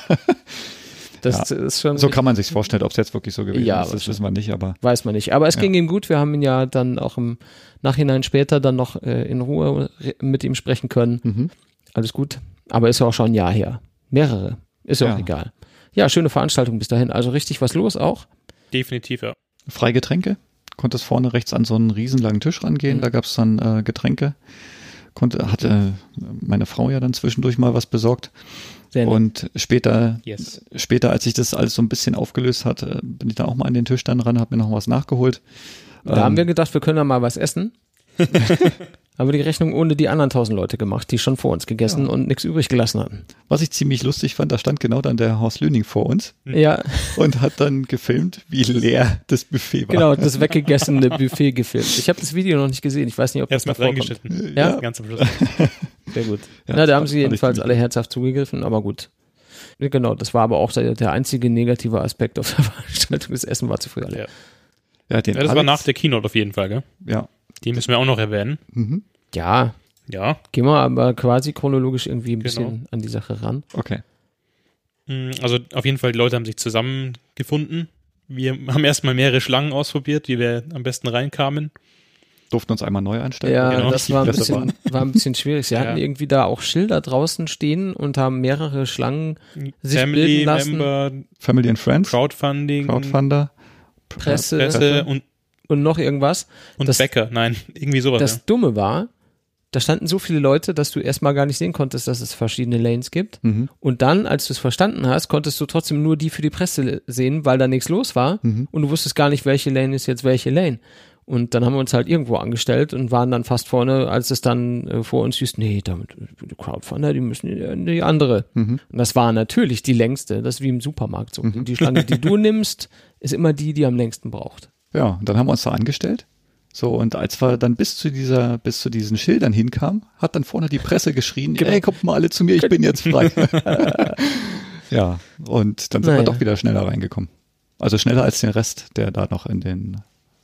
Das ist schon? So kann man sich vorstellen, ob es jetzt wirklich so gewesen Ja, ist, das wissen wir nicht, aber Weiß man nicht. Aber es Ja. ging ihm gut. Wir haben ihn ja dann auch im Nachhinein später dann noch äh, in Ruhe mit ihm sprechen können. mhm. Alles gut. Aber ist ja auch schon ein Jahr her. Mehrere. Ist ja auch Ja. egal. Ja, schöne Veranstaltung bis dahin. Also richtig was los auch. Definitiv, ja. freie Getränke. Konntest vorne rechts an so einen riesenlangen Tisch rangehen, Mhm. da gab's dann äh, Getränke. Konnte, hatte meine Frau ja dann zwischendurch mal was besorgt. Und später, Yes. später, als sich das alles so ein bisschen aufgelöst hat, äh, bin ich da auch mal an den Tisch dann ran, habe mir noch was nachgeholt. Da haben wir gedacht, wir können da mal was essen. Aber die Rechnung ohne die anderen tausend Leute gemacht, die schon vor uns gegessen und nichts übrig gelassen hatten. Was ich ziemlich lustig fand, da stand genau dann der Horst Lüning vor uns Ja, und hat dann gefilmt, wie leer das Buffet war. genau, das weggegessene Buffet gefilmt. Ich habe das Video noch nicht gesehen. Ich weiß nicht, ob das Erstmal noch vorkommt. reingeschnitten. Ja? Ganz am Schluss. Sehr gut. Ja, Na, da das haben sie jedenfalls alle herzhaft zugegriffen, aber gut. Ja, Genau, das war aber auch der, der einzige negative Aspekt auf der Veranstaltung. Das Essen war zu früh alle. Ja. Ja, den Ja, das war Alex- nach der Keynote auf jeden Fall, gell? Ja. Die müssen wir auch noch erwähnen. Mhm. Ja, Ja. gehen wir aber quasi chronologisch irgendwie ein Genau. bisschen an die Sache ran. Okay. Mm, Also auf jeden Fall, die Leute haben sich zusammengefunden. Wir haben erstmal mehrere Schlangen ausprobiert, wie wir am besten reinkamen. Durften uns einmal neu einstellen. Ja, genau. das war ein, bisschen, war ein bisschen schwierig. Sie Ja. hatten irgendwie da auch Schilder draußen stehen und haben mehrere Schlangen, Sich Family bilden lassen. Member, Family and Friends, Crowdfunding, Crowdfunder, Presse, Presse und, und noch irgendwas. und Das- Bäcker. Nein, irgendwie sowas. Das ja. Dumme war, da standen so viele Leute, dass du erstmal gar nicht sehen konntest, dass es verschiedene Lanes gibt. Mhm. Und dann, als du es verstanden hast, konntest du trotzdem nur die für die Presse sehen, weil da nichts los war. Mhm. Und du wusstest gar nicht, welche Lane ist jetzt welche Lane. Und dann haben wir uns halt irgendwo angestellt und waren dann fast vorne, als es dann äh, vor uns hieß, nee, damit, die Crowdfunder, die müssen in die andere. Mhm. Und das war natürlich die längste, das ist wie im Supermarkt so. Die Schlange, die du nimmst, ist immer die, die am längsten braucht. Ja, und dann haben wir uns da angestellt. So, und als wir dann bis zu dieser, bis zu diesen Schildern hinkamen, hat dann vorne die Presse geschrien, Genau. ey, kommt mal alle zu mir, ich bin jetzt frei. ja, und dann sind wir Naja. doch wieder schneller reingekommen. Also schneller als den Rest, der da noch in den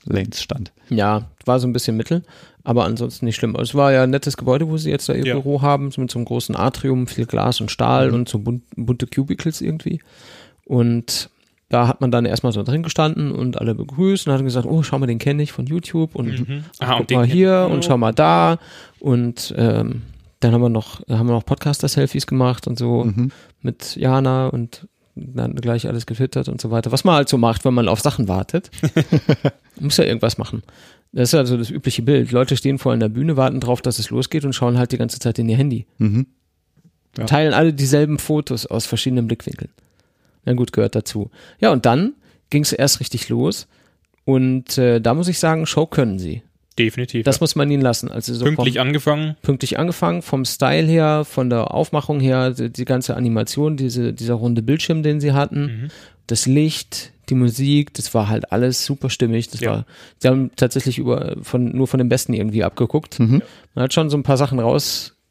Lanes stand. Ja, war so ein bisschen mittel, aber ansonsten nicht schlimm. Es war ja ein nettes Gebäude, wo sie jetzt da ihr Ja. Büro haben, mit so einem großen Atrium, viel Glas und Stahl Mhm. und so bunt, bunte Cubicles irgendwie. Und da hat man dann erstmal so drin gestanden und alle begrüßt und hat gesagt, oh, schau mal, den kenne ich von YouTube und Mhm. Aha, guck den mal hier und schau mal da und ähm, dann haben wir noch, haben wir noch Podcaster-Selfies gemacht und so Mhm. mit Jana und dann gleich alles getwittert und so weiter. Was man halt so macht, wenn man auf Sachen wartet. Muss ja irgendwas machen. Das ist also das übliche Bild. Leute stehen vor einer Bühne, warten drauf, dass es losgeht und schauen halt die ganze Zeit in ihr Handy. Mhm. Ja. Teilen alle dieselben Fotos aus verschiedenen Blickwinkeln. Na gut, gehört dazu. Ja, und dann ging es erst richtig los. Und äh, da muss ich sagen, Show können sie. Definitiv. Das ja. muss man ihnen lassen. Also so Pünktlich vom, angefangen. pünktlich angefangen, vom Style her, von der Aufmachung her, die, die ganze Animation, diese, dieser runde Bildschirm, den sie hatten, Mhm. das Licht, die Musik, das war halt alles super stimmig. Das Ja. war, sie haben tatsächlich über, von, nur von dem Besten irgendwie abgeguckt. Mhm. Man hat schon so ein paar Sachen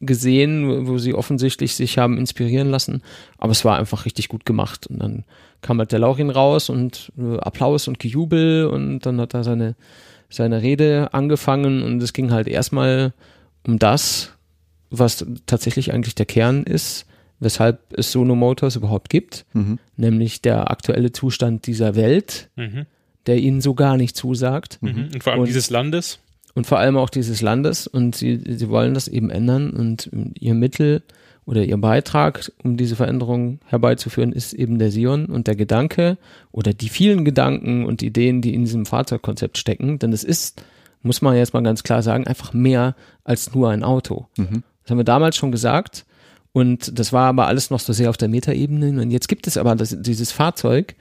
gesehen, wo sie offensichtlich sich haben inspirieren lassen. Aber es war einfach richtig gut gemacht. Und dann kam halt der Laurin raus und äh, Applaus und Gejubel und dann hat er seine, seine Rede angefangen und es ging halt erstmal um das, was tatsächlich eigentlich der Kern ist, weshalb es Sono Motors überhaupt gibt, Mhm. nämlich der aktuelle Zustand dieser Welt, Mhm. der ihnen so gar nicht zusagt Mhm. Und vor allem Und- dieses Landes. Und vor allem auch dieses Landes und sie, sie wollen das eben ändern und ihr Mittel oder ihr Beitrag, um diese Veränderung herbeizuführen, ist eben der Sion und der Gedanke oder die vielen Gedanken und Ideen, die in diesem Fahrzeugkonzept stecken, denn es ist, muss man jetzt mal ganz klar sagen, einfach mehr als nur ein Auto. Mhm. Das haben wir damals schon gesagt. Und das war aber alles noch so sehr auf der Metaebene. Und jetzt gibt es aber das, dieses Fahrzeug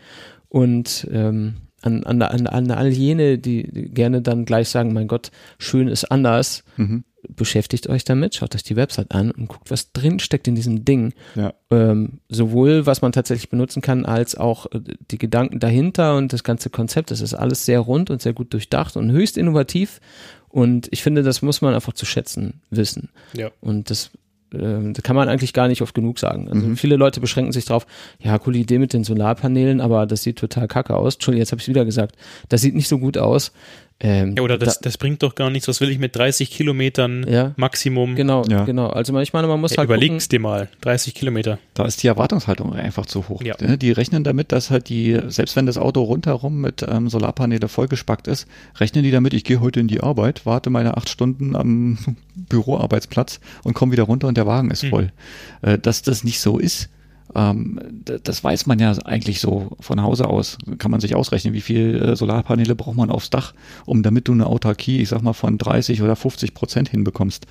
und ähm, an, an, an, an all jene, die gerne dann gleich sagen, mein Gott, schön ist anders, Mhm. beschäftigt euch damit, schaut euch die Website an und guckt, was drin steckt in diesem Ding. Ja. Ähm, sowohl was man tatsächlich benutzen kann, als auch äh, die Gedanken dahinter und das ganze Konzept. Das ist alles sehr rund und sehr gut durchdacht und höchst innovativ. Und ich finde, das muss man einfach zu schätzen wissen. Ja. Und das, äh, das kann man eigentlich gar nicht oft genug sagen. Also viele Leute beschränken sich drauf, ja, coole Idee mit den Solarpanelen, aber das sieht total kacke aus. Entschuldigung, jetzt habe ich wieder gesagt. Das sieht nicht so gut aus. Ähm, Ja, oder das, da, das bringt doch gar nichts. Was will ich mit 30 Kilometern Ja. Maximum? genau, Ja. genau. Also ich meine, man muss Ja, halt gucken, überleg's dir mal. 30 Kilometer. Da ist die Erwartungshaltung einfach zu hoch. Ja. Ne, Die rechnen damit, dass halt die, selbst wenn das Auto rundherum mit ähm, Solarpaneele vollgespackt ist, rechnen die damit, ich gehe heute in die Arbeit, warte meine acht Stunden am Büroarbeitsplatz und komme wieder runter und der Wagen ist Mhm. voll. Äh, dass das nicht so ist, ähm, das weiß man ja eigentlich so von Hause aus. Kann man sich ausrechnen, wie viel äh, Solarpaneele braucht man aufs Dach, um damit du eine Autarkie, ich sag mal, von 30 oder 50 Prozent hinbekommst.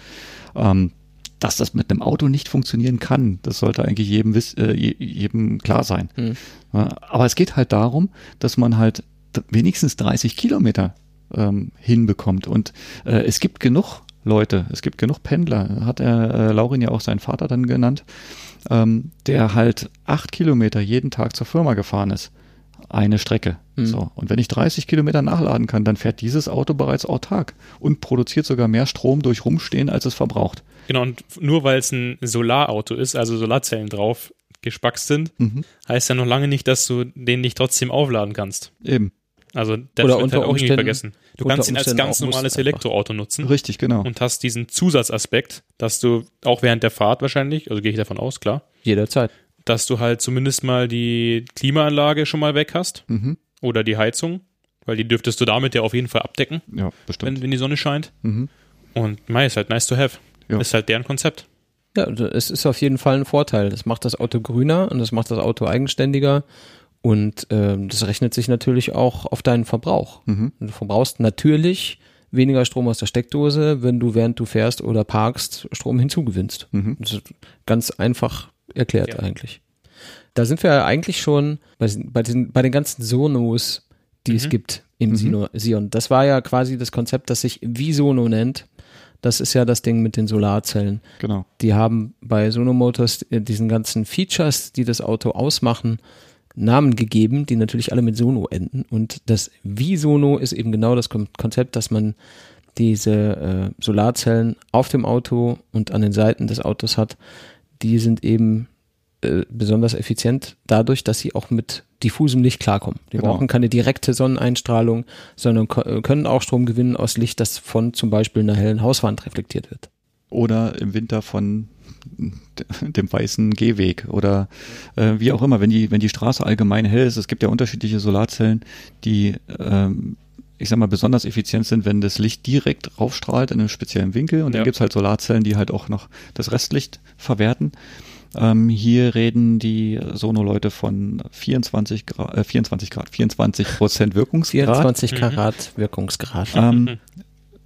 Ähm, dass das mit einem Auto nicht funktionieren kann, das sollte eigentlich jedem, äh, je- jedem klar sein. Hm. Ja, aber es geht halt darum, dass man halt wenigstens 30 Kilometer ähm, hinbekommt. Und äh, es gibt genug Leute, es gibt genug Pendler, hat er äh, Laurin ja auch seinen Vater dann genannt, ähm, der halt acht Kilometer jeden Tag zur Firma gefahren ist. Eine Strecke. Mhm. So. Und wenn ich 30 Kilometer nachladen kann, dann fährt dieses Auto bereits autark und produziert sogar mehr Strom durch Rumstehen, als es verbraucht. Genau, und nur weil es ein Solarauto ist, also Solarzellen drauf gespackst sind, Mhm. heißt ja noch lange nicht, dass du den nicht trotzdem aufladen kannst. Eben. Also das Oder wird unter halt auch nicht Umständen- vergessen. Du kannst ihn als ganz normales. Elektroauto nutzen Richtig, genau. und hast diesen Zusatzaspekt, dass du auch während der Fahrt wahrscheinlich, also gehe ich davon aus, klar, jederzeit. dass du halt zumindest mal die Klimaanlage schon mal weg hast Mhm. oder die Heizung, weil die dürftest du damit ja auf jeden Fall abdecken, Ja, bestimmt. wenn, wenn die Sonne scheint. Mhm. Und mei, ist halt nice to have. Ja. Ist halt deren Konzept. Ja, es ist auf jeden Fall ein Vorteil. Das macht das Auto grüner und das macht das Auto eigenständiger und ähm, das rechnet sich natürlich auch auf deinen Verbrauch. Mhm. Du verbrauchst natürlich weniger Strom aus der Steckdose, wenn du während du fährst oder parkst Strom hinzugewinnst. Mhm. Das ist ganz einfach erklärt Ja. eigentlich. Da sind wir ja eigentlich schon bei, bei, den, bei den ganzen Sonos, die es Mhm. gibt im Mhm. Sion. Das war ja quasi das Konzept, das sich Visono nennt. Das ist ja das Ding mit den Solarzellen. Genau. Die haben bei Sono Motors äh, diesen ganzen Features, die das Auto ausmachen, Namen gegeben, die natürlich alle mit Sono enden. Und das Visono ist eben genau das Kon- Konzept, dass man diese äh, Solarzellen auf dem Auto und an den Seiten des Autos hat. Die sind eben äh, besonders effizient dadurch, dass sie auch mit diffusem Licht klarkommen. Die Genau. brauchen keine direkte Sonneneinstrahlung, sondern äh, können auch Strom gewinnen aus Licht, das von zum Beispiel einer hellen Hauswand reflektiert wird. Oder im Winter von dem weißen Gehweg oder äh, wie auch immer, wenn die, wenn die Straße allgemein hell ist. Es gibt ja unterschiedliche Solarzellen, die ähm, ich sag mal, besonders effizient sind, wenn das Licht direkt raufstrahlt in einem speziellen Winkel. Und dann Ja. gibt's halt Solarzellen, die halt auch noch das Restlicht verwerten. Ähm, hier reden die Sono-Leute von 24 Grad, äh, 24 Grad, 24 Prozent Wirkungsgrad. 24 Mhm. Karat Wirkungsgrad. Ähm,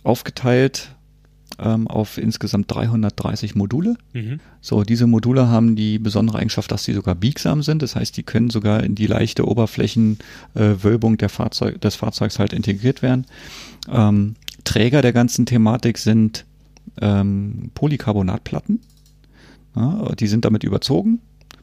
aufgeteilt ähm, auf insgesamt 330 Module. Mhm. So, diese Module haben die besondere Eigenschaft, dass sie sogar biegsam sind. Das heißt, die können sogar in die leichte Oberflächenwölbung der Fahrzeug, des Fahrzeugs halt integriert werden. Ähm, Träger der ganzen Thematik sind ähm, Polycarbonatplatten. Ja, die sind damit überzogen.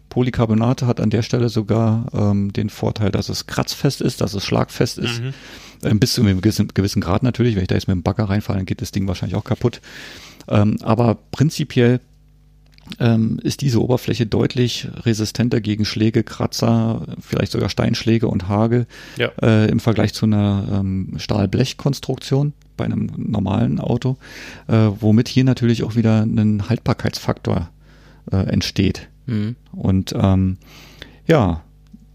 Polycarbonat hat an der Stelle sogar ähm, den Vorteil, dass es kratzfest ist, dass es schlagfest ist. Mhm. Ähm, bis zu einem gewissen, gewissen Grad natürlich. Wenn ich da jetzt mit dem Bagger reinfahre, dann geht das Ding wahrscheinlich auch kaputt. Ähm, aber prinzipiell ähm, ist diese Oberfläche deutlich resistenter gegen Schläge, Kratzer, vielleicht sogar Steinschläge und Hagel Ja. äh, im Vergleich zu einer ähm, Stahl-Blech-Konstruktion bei einem normalen Auto, äh, womit hier natürlich auch wieder ein Haltbarkeitsfaktor äh, entsteht. Mhm. Und ähm, ja,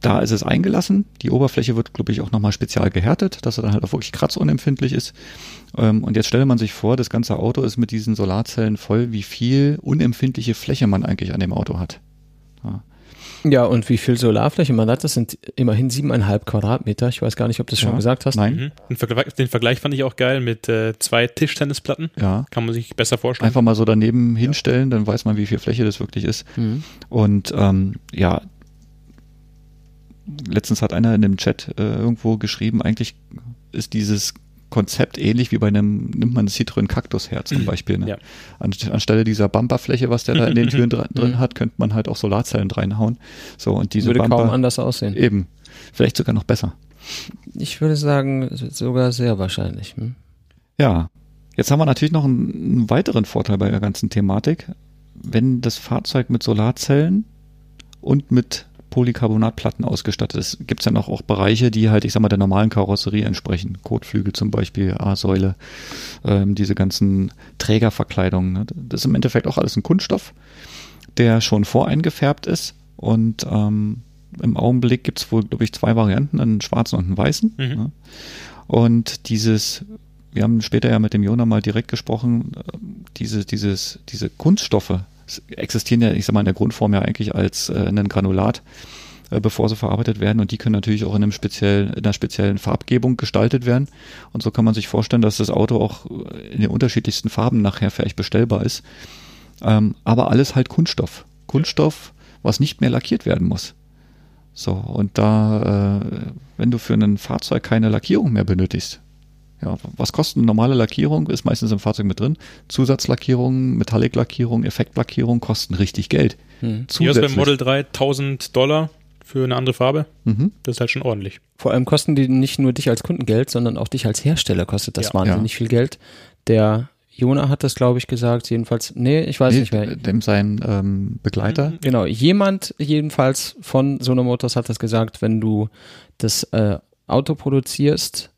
da ist es eingelassen. Die Oberfläche wird, glaube ich, auch nochmal spezial gehärtet, dass er dann halt auch wirklich kratzunempfindlich ist. Ähm, und jetzt stelle man sich vor, das ganze Auto ist mit diesen Solarzellen voll, wie viel unempfindliche Fläche man eigentlich an dem Auto hat. Ja, und wie viel Solarfläche man hat, das sind immerhin siebeneinhalb Quadratmeter. Ich weiß gar nicht, ob du das schon Ja. gesagt hast. Nein, Mhm. Den, Vergleich, den Vergleich fand ich auch geil mit äh, zwei Tischtennisplatten. ja. Kann man sich besser vorstellen. Einfach mal so daneben hinstellen, dann weiß man, wie viel Fläche das wirklich ist. Mhm. Und ähm, ja, letztens hat einer in dem Chat äh, irgendwo geschrieben, eigentlich ist dieses Konzept ähnlich wie bei einem, nimmt man ein Citroën Cactus her zum Beispiel. Ne? Ja. An, anstelle dieser Bumperfläche, was der da in den Türen dr drin hat, könnte man halt auch Solarzellen reinhauen. So, und diese Würde kaum Bumper, anders aussehen. eben, vielleicht sogar noch besser. Ich würde sagen, sogar sehr wahrscheinlich. Hm? Ja, jetzt haben wir natürlich noch einen, einen weiteren Vorteil bei der ganzen Thematik. Wenn das Fahrzeug mit Solarzellen und mit Polycarbonatplatten ausgestattet ist, gibt es ja noch auch Bereiche, die halt, ich sag mal, der normalen Karosserie entsprechen. Kotflügel zum Beispiel, A-Säule, ähm, diese ganzen Trägerverkleidungen. Ne? Das ist im Endeffekt auch alles ein Kunststoff, der schon voreingefärbt ist und ähm, im Augenblick gibt es wohl, glaube ich, zwei Varianten, einen schwarzen und einen weißen. Mhm. Ne? Und dieses, wir haben später ja mit dem Jona mal direkt gesprochen, äh, diese, dieses, diese Kunststoffe existieren ja, ich sag mal, in der Grundform ja eigentlich als äh, ein Granulat, äh, bevor sie verarbeitet werden. Und die können natürlich auch in einem speziellen, in einer speziellen Farbgebung gestaltet werden. Und so kann man sich vorstellen, dass das Auto auch äh, in den unterschiedlichsten Farben nachher vielleicht bestellbar ist. Ähm, aber alles halt Kunststoff. Kunststoff, was nicht mehr lackiert werden muss. So, und da, äh, wenn du für ein Fahrzeug keine Lackierung mehr benötigst, ja, was kostet eine normale Lackierung? Ist meistens im Fahrzeug mit drin. Zusatzlackierung, Metallic-Lackierung, Effektlackierung kosten richtig Geld. Hm. Hier ist beim Model 3 1000 Dollar für eine andere Farbe. Mhm. Das ist halt schon ordentlich. Vor allem kosten die nicht nur dich als Kunden Geld, sondern auch dich als Hersteller kostet das Ja. wahnsinnig viel Geld. Der Jona hat das, glaube ich, gesagt. Jedenfalls, nee, ich weiß Nee, nicht mehr. Dem sein ähm, Begleiter. Mhm. Genau, jemand jedenfalls von Sono Motors hat das gesagt, wenn du das äh, Auto produzierst,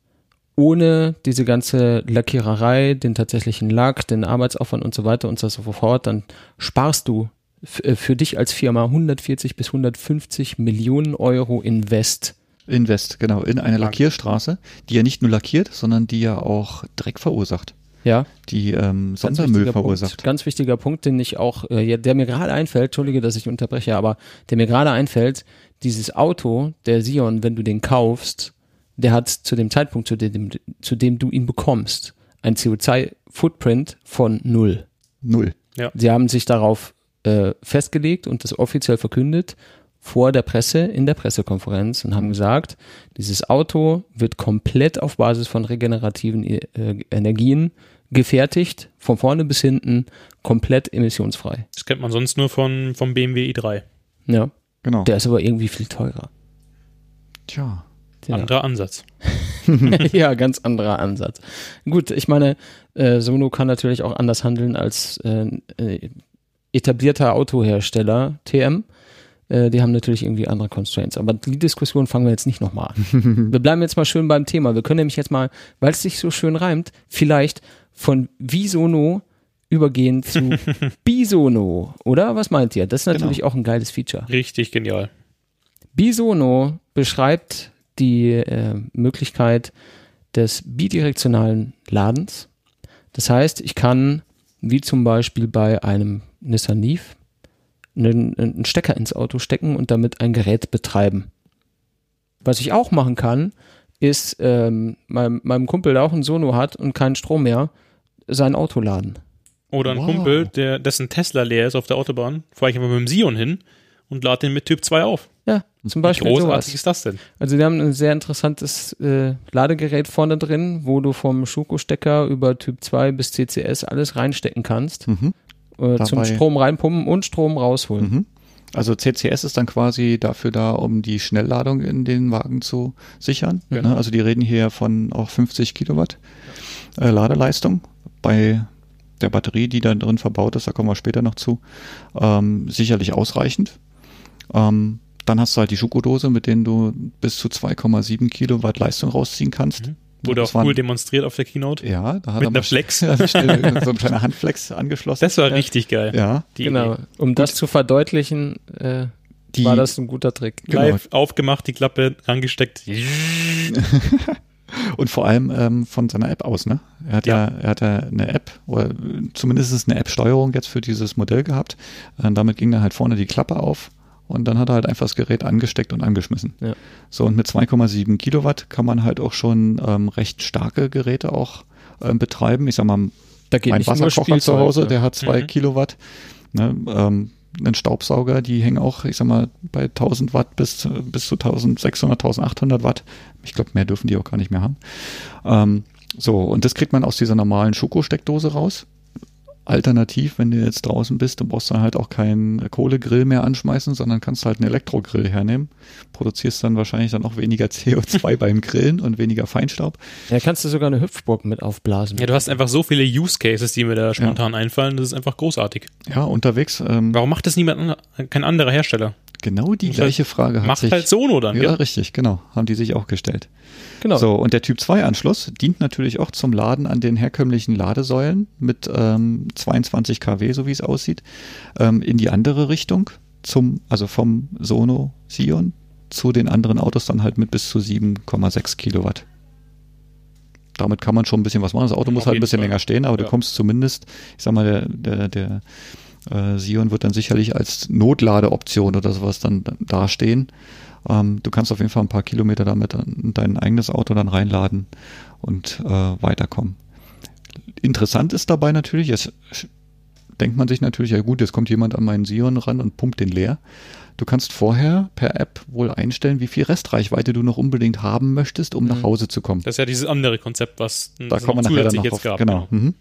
ohne diese ganze Lackiererei, den tatsächlichen Lack, den Arbeitsaufwand und so weiter und so fort, dann sparst du äh, für dich als Firma 140 bis 150 Millionen Euro Invest. Invest, genau, in eine Lackierstraße, die ja nicht nur lackiert, sondern die ja auch Dreck verursacht. Ja, Die ähm, Sondermüll verursacht. Punkt, ganz wichtiger Punkt, den ich auch, äh, ja, der mir gerade einfällt, entschuldige, dass ich unterbreche, aber der mir gerade einfällt, dieses Auto, der Sion, wenn du den kaufst, der hat zu dem Zeitpunkt, zu dem, zu dem du ihn bekommst, ein CO2-Footprint von null. Null. Sie haben sich darauf äh, festgelegt und das offiziell verkündet vor der Presse in der Pressekonferenz und haben gesagt, dieses Auto wird komplett auf Basis von regenerativen äh, Energien gefertigt, von vorne bis hinten, komplett emissionsfrei. Das kennt man sonst nur von, vom BMW i3. Ja, Genau. der ist aber irgendwie viel teurer. Tja. Ja. Anderer Ansatz. ja, ganz anderer Ansatz. Gut, ich meine, äh, Sono kann natürlich auch anders handeln als äh, äh, etablierter Autohersteller TM. Äh, die haben natürlich irgendwie andere Constraints. Aber die Diskussion fangen wir jetzt nicht nochmal an. wir bleiben jetzt mal schön beim Thema. Wir können nämlich jetzt mal, weil es sich so schön reimt, vielleicht von Visono übergehen zu Bisono, oder? Was meint ihr? Das ist natürlich auch ein geiles Feature. Richtig genial. Bisono beschreibt die äh, Möglichkeit des bidirektionalen Ladens. Das heißt, ich kann, wie zum Beispiel bei einem Nissan Leaf, einen, einen Stecker ins Auto stecken und damit ein Gerät betreiben. Was ich auch machen kann, ist ähm, meinem, meinem Kumpel, der auch einen Sono hat und keinen Strom mehr, sein Auto laden. Oder ein Wow. Kumpel, der, dessen Tesla leer ist auf der Autobahn, fahre ich einfach mit dem Sion hin und lade den mit Typ 2 auf. Ja, zum Wie Beispiel großartig sowas. ist das denn? Also wir haben ein sehr interessantes äh, Ladegerät vorne drin, wo du vom Schuko-Stecker über Typ 2 bis CCS alles reinstecken kannst. Mhm. Äh, zum Strom reinpumpen und Strom rausholen. Mhm. Also CCS ist dann quasi dafür da, um die Schnellladung in den Wagen zu sichern. Genau. Ne? Also die reden hier von auch 50 Kilowatt äh, Ladeleistung bei der Batterie, die da drin verbaut ist, da kommen wir später noch zu, ähm, sicherlich ausreichend. Ähm, dann hast du halt die Schokodose, mit denen du bis zu 2,7 Kilowatt Leistung rausziehen kannst. Mhm. Wurde auch cool demonstriert auf der Keynote. Ja, da hat Mit er einer Flex. so ein kleiner Handflex angeschlossen. Das war richtig geil. ja, Die genau. Idee. Um das zu verdeutlichen, äh, die, war das ein guter Trick. Genau. Live aufgemacht, die Klappe angesteckt. und vor allem ähm, von seiner App aus, ne? Er hat ja, Ja. er hat ja eine App, oder zumindest ist es eine App-Steuerung jetzt für dieses Modell gehabt. Äh, damit ging dann halt vorne die Klappe auf und dann hat er halt einfach das Gerät angesteckt und angeschmissen. Ja. So, und mit 2,7 Kilowatt kann man halt auch schon ähm, recht starke Geräte auch ähm, betreiben. Ich sag mal, Da geht mein Wasserkocher zu Hause, der hat zwei Mhm. Kilowatt. Ne, ähm, ein Staubsauger, die hängen auch, ich sag mal, bei 1000 Watt bis, bis zu 1600, 1800 Watt. Ich glaube, mehr dürfen die auch gar nicht mehr haben. Ähm, so, und das kriegt man aus dieser normalen Schokosteckdose raus. Alternativ, wenn du jetzt draußen bist, du brauchst dann halt auch keinen Kohlegrill mehr anschmeißen, sondern kannst halt einen Elektrogrill hernehmen. Produzierst dann wahrscheinlich dann auch weniger CO2 beim Grillen und weniger Feinstaub. Ja, kannst du sogar eine Hüpfburg mit aufblasen. Ja, du hast einfach so viele Use Cases, die mir da spontan einfallen. Das ist einfach großartig. Ja, unterwegs, ähm, Warum macht das niemand, an- kein anderer Hersteller? Genau die gleiche Frage hat Macht sich, halt Sono dann, Ja, gell? richtig, genau, haben die sich auch gestellt. genau. So, und der Typ 2 Anschluss dient natürlich auch zum Laden an den herkömmlichen Ladesäulen mit ähm, 22 kW, so wie es aussieht, ähm, in die andere Richtung, zum, also vom Sono Sion zu den anderen Autos dann halt mit bis zu 7,6 Kilowatt. Damit kann man schon ein bisschen was machen. Das Auto Auf muss halt ein bisschen Fall. länger stehen, aber du Ja. kommst zumindest, ich sag mal, der, der, der äh, Sion wird dann sicherlich als Notladeoption oder sowas dann dastehen. Ähm, du kannst auf jeden Fall ein paar Kilometer damit in dein eigenes Auto dann reinladen und äh, weiterkommen. Interessant ist dabei natürlich, jetzt sch- denkt man sich natürlich, ja gut, jetzt kommt jemand an meinen Sion ran und pumpt den leer. Du kannst vorher per App wohl einstellen, wie viel Restreichweite du noch unbedingt haben möchtest, um nach Hause zu kommen. Das ist ja dieses andere Konzept, was Da es kommen wir nachher dann noch jetzt drauf. gab. Genau. Mhm.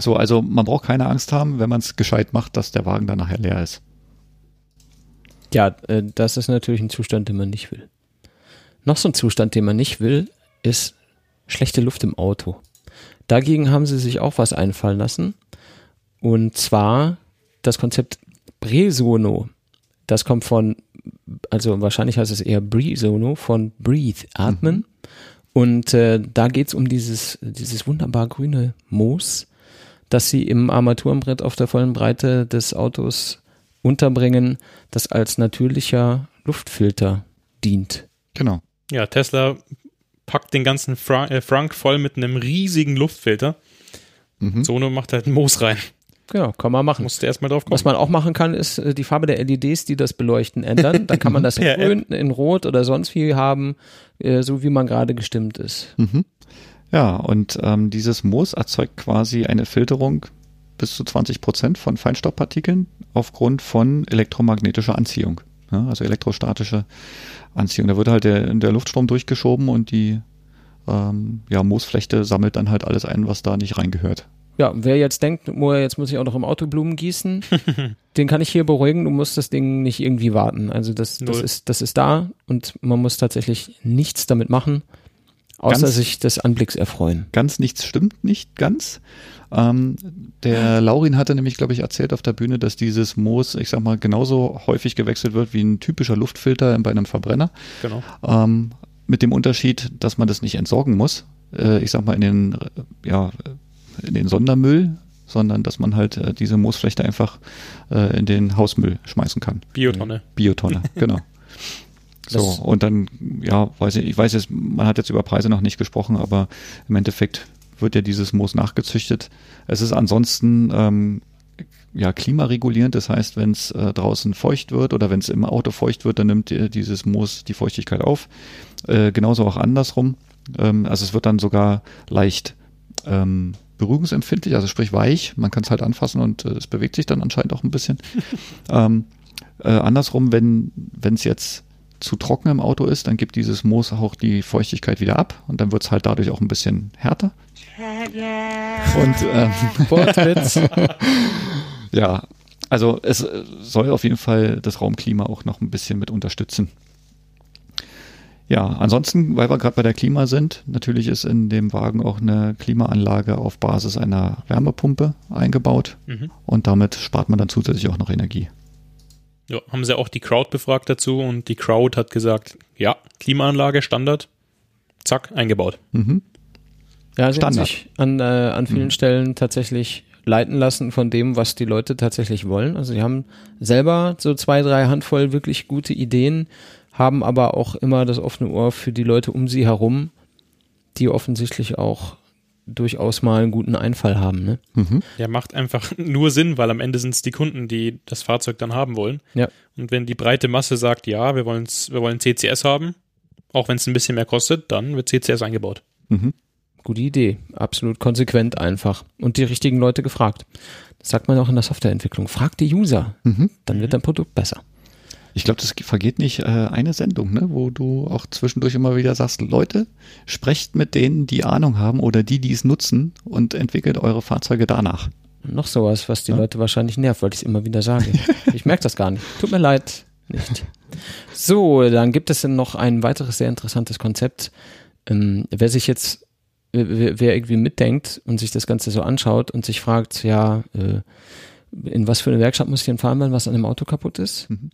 So, also man braucht keine Angst haben, wenn man es gescheit macht, dass der Wagen dann nachher leer ist. Ja, äh, das ist natürlich ein Zustand, den man nicht will. Noch so ein Zustand, den man nicht will, ist schlechte Luft im Auto. Dagegen haben sie sich auch was einfallen lassen. Und zwar das Konzept Bresono. Das kommt von, also wahrscheinlich heißt es eher Bresono, von Breathe, atmen. Und äh, da geht's um dieses, dieses wunderbar grüne Moos, das sie im Armaturenbrett auf der vollen Breite des Autos unterbringen, das als natürlicher Luftfilter dient. Genau. Ja, Tesla packt den ganzen Fra äh, Frank voll mit einem riesigen Luftfilter. Mhm. Sono macht halt ein Moos rein. Genau, kann man machen. Musste erst mal drauf kommen. Was man auch machen kann, ist äh, die Farbe der LEDs, die das beleuchten, ändern. Dann kann man das in grün, in rot oder sonst wie haben, äh, so wie man gerade gestimmt ist. Mhm. Ja, und ähm, dieses Moos erzeugt quasi eine Filterung bis zu 20 Prozent von Feinstaubpartikeln aufgrund von elektromagnetischer Anziehung. Ja, also elektrostatische Anziehung. Da wird halt der, der Luftstrom durchgeschoben und die ähm, ja, Moosflechte sammelt dann halt alles ein, was da nicht reingehört. Ja, wer jetzt denkt, oh, jetzt muss ich auch noch im Auto Blumen gießen, den kann ich hier beruhigen, du musst das Ding nicht irgendwie warten. Also das, das, Null. ist, das ist da und man muss tatsächlich nichts damit machen, außer Ganz- sich des Anblicks erfreuen. Ganz nichts stimmt nicht ganz. Ähm, der Laurin hatte nämlich, glaube ich, erzählt auf der Bühne, dass dieses Moos, ich sag mal, genauso häufig gewechselt wird wie ein typischer Luftfilter bei einem Verbrenner. Genau. Ähm, mit dem Unterschied, dass man das nicht entsorgen muss. Äh, ich sag mal, in den, ja, in den Sondermüll, sondern dass man halt äh, diese Moosflechte einfach äh, in den Hausmüll schmeißen kann. Biotonne. Biotonne, genau. So, Das- und dann, ja, weiß ich, ich weiß jetzt, man hat jetzt über Preise noch nicht gesprochen, aber im Endeffekt wird ja dieses Moos nachgezüchtet. Es ist ansonsten ähm, ja klimaregulierend, das heißt, wenn es äh, draußen feucht wird oder wenn es im Auto feucht wird, dann nimmt äh, dieses Moos die Feuchtigkeit auf. Äh, genauso auch andersrum. Ähm, also es wird dann sogar leicht ähm, berührungsempfindlich, also sprich weich. Man kann es halt anfassen und äh, es bewegt sich dann anscheinend auch ein bisschen. ähm, äh, andersrum, wenn wenn es jetzt zu trocken im Auto ist, dann gibt dieses Moos auch die Feuchtigkeit wieder ab und dann wird es halt dadurch auch ein bisschen härter. Und ähm, ja, also es äh, soll auf jeden Fall das Raumklima auch noch ein bisschen mit unterstützen. Ja, ansonsten, weil wir gerade bei der Klima sind, natürlich ist in dem Wagen auch eine Klimaanlage auf Basis einer Wärmepumpe eingebaut Mhm. und damit spart man dann zusätzlich auch noch Energie. Ja, haben sie auch die Crowd befragt dazu und die Crowd hat gesagt, ja, Klimaanlage, Standard, zack, eingebaut. Mhm. Ja, sie hat Standard. sich an, äh, an vielen Mhm. Stellen tatsächlich leiten lassen von dem, was die Leute tatsächlich wollen. Also sie haben selber so zwei, drei Handvoll wirklich gute Ideen, haben aber auch immer das offene Ohr für die Leute um sie herum, die offensichtlich auch durchaus mal einen guten Einfall haben. Ne? Mhm. Der macht einfach nur Sinn, weil am Ende sind es die Kunden, die das Fahrzeug dann haben wollen. Ja. Und wenn die breite Masse sagt, ja, wir, wollen's, wir wollen CCS haben, auch wenn es ein bisschen mehr kostet, dann wird CCS eingebaut. Mhm. Gute Idee. Absolut konsequent einfach. Und die richtigen Leute gefragt. Das sagt man auch in der Softwareentwicklung. Frag die User, Mhm. dann wird dein Produkt besser. Ich glaube, das vergeht nicht äh, eine Sendung, ne, wo du auch zwischendurch immer wieder sagst, Leute, sprecht mit denen, die Ahnung haben oder die, die es nutzen und entwickelt eure Fahrzeuge danach. Noch sowas, was die Ja. Leute wahrscheinlich nervt, weil ich es immer wieder sage. ich merke das gar nicht. Tut mir leid, nicht. So, dann gibt es dann noch ein weiteres sehr interessantes Konzept. Ähm, wer sich jetzt, wer, wer irgendwie mitdenkt und sich das Ganze so anschaut und sich fragt, ja, äh, in was für eine Werkstatt muss ich denn fahren, wenn was an dem Auto kaputt ist? Mhm.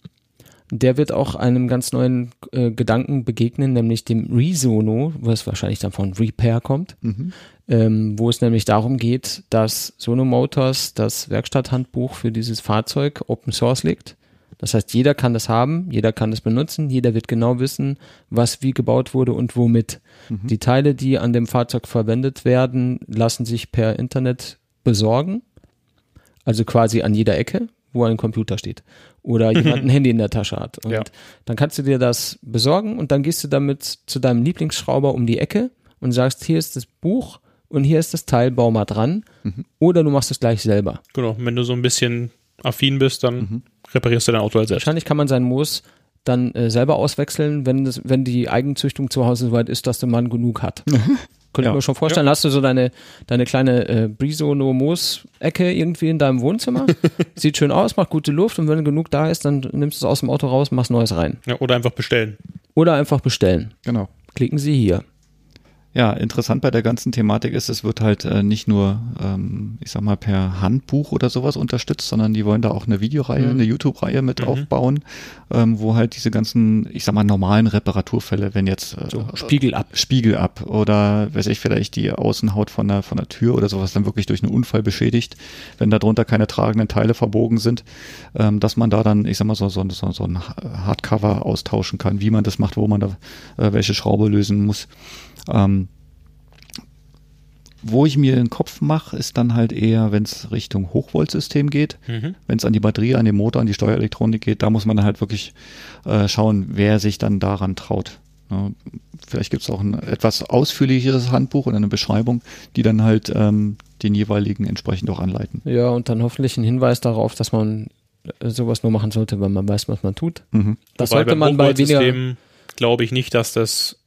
Der wird auch einem ganz neuen äh, Gedanken begegnen, nämlich dem Resono, was wahrscheinlich dann von Repair kommt Mhm. ähm, wo es nämlich darum geht, dass Sono Motors das Werkstatthandbuch für dieses Fahrzeug Open Source legt. Das heißt, jeder kann das haben, jeder kann es benutzen, jeder wird genau wissen, was wie gebaut wurde und womit. Die Teile, die an dem Fahrzeug verwendet werden, lassen sich per Internet besorgen. Also quasi an jeder Ecke, wo ein Computer steht. Oder jemand ein Handy in der Tasche hat. Und Ja. dann kannst du dir das besorgen und dann gehst du damit zu deinem Lieblingsschrauber um die Ecke und sagst, hier ist das Buch und hier ist das Teil, bau mal dran. Oder du machst es gleich selber. Genau, wenn du so ein bisschen affin bist, dann reparierst du dein Auto halt selbst. Wahrscheinlich kann man sein Moos dann äh, selber auswechseln, wenn, das, wenn die Eigenzüchtung zu Hause soweit ist, dass der Mann genug hat. Könnte Ja. ich mir schon vorstellen, hast du so deine, deine kleine äh, Brisono Moos-Ecke irgendwie in deinem Wohnzimmer. Sieht schön aus, macht gute Luft und wenn genug da ist, dann nimmst du es aus dem Auto raus, machst Neues rein. Ja, oder einfach bestellen. Oder einfach bestellen. Genau. Klicken Sie hier. Ja, interessant bei der ganzen Thematik ist, es wird halt äh, nicht nur, ähm, ich sag mal, per Handbuch oder sowas unterstützt, sondern die wollen da auch eine Videoreihe, Mhm. eine YouTube-Reihe mit Mhm. aufbauen, ähm, wo halt diese ganzen, ich sag mal, normalen Reparaturfälle, wenn jetzt äh, So, Spiegel ab. Spiegel ab oder weiß ich vielleicht die Außenhaut von der von der Tür oder sowas dann wirklich durch einen Unfall beschädigt, wenn darunter keine tragenden Teile verbogen sind, ähm, dass man da dann ich sag mal so so, so, so ein Hardcover austauschen kann, wie man das macht, wo man da äh, welche Schraube lösen muss. Ähm, wo ich mir den Kopf mache, ist dann halt eher, wenn es Richtung Hochvoltsystem geht, Mhm. wenn es an die Batterie, an den Motor, an die Steuerelektronik geht, da muss man dann halt wirklich äh, schauen, wer sich dann daran traut. Ja, vielleicht gibt es auch ein etwas ausführlicheres Handbuch oder eine Beschreibung, die dann halt ähm, den jeweiligen entsprechend auch anleiten. Ja, und dann hoffentlich ein Hinweis darauf, dass man äh, sowas nur machen sollte, wenn man weiß, was man tut. Mhm. Das Wobei sollte beim man bei weniger. Glaube ich nicht, dass das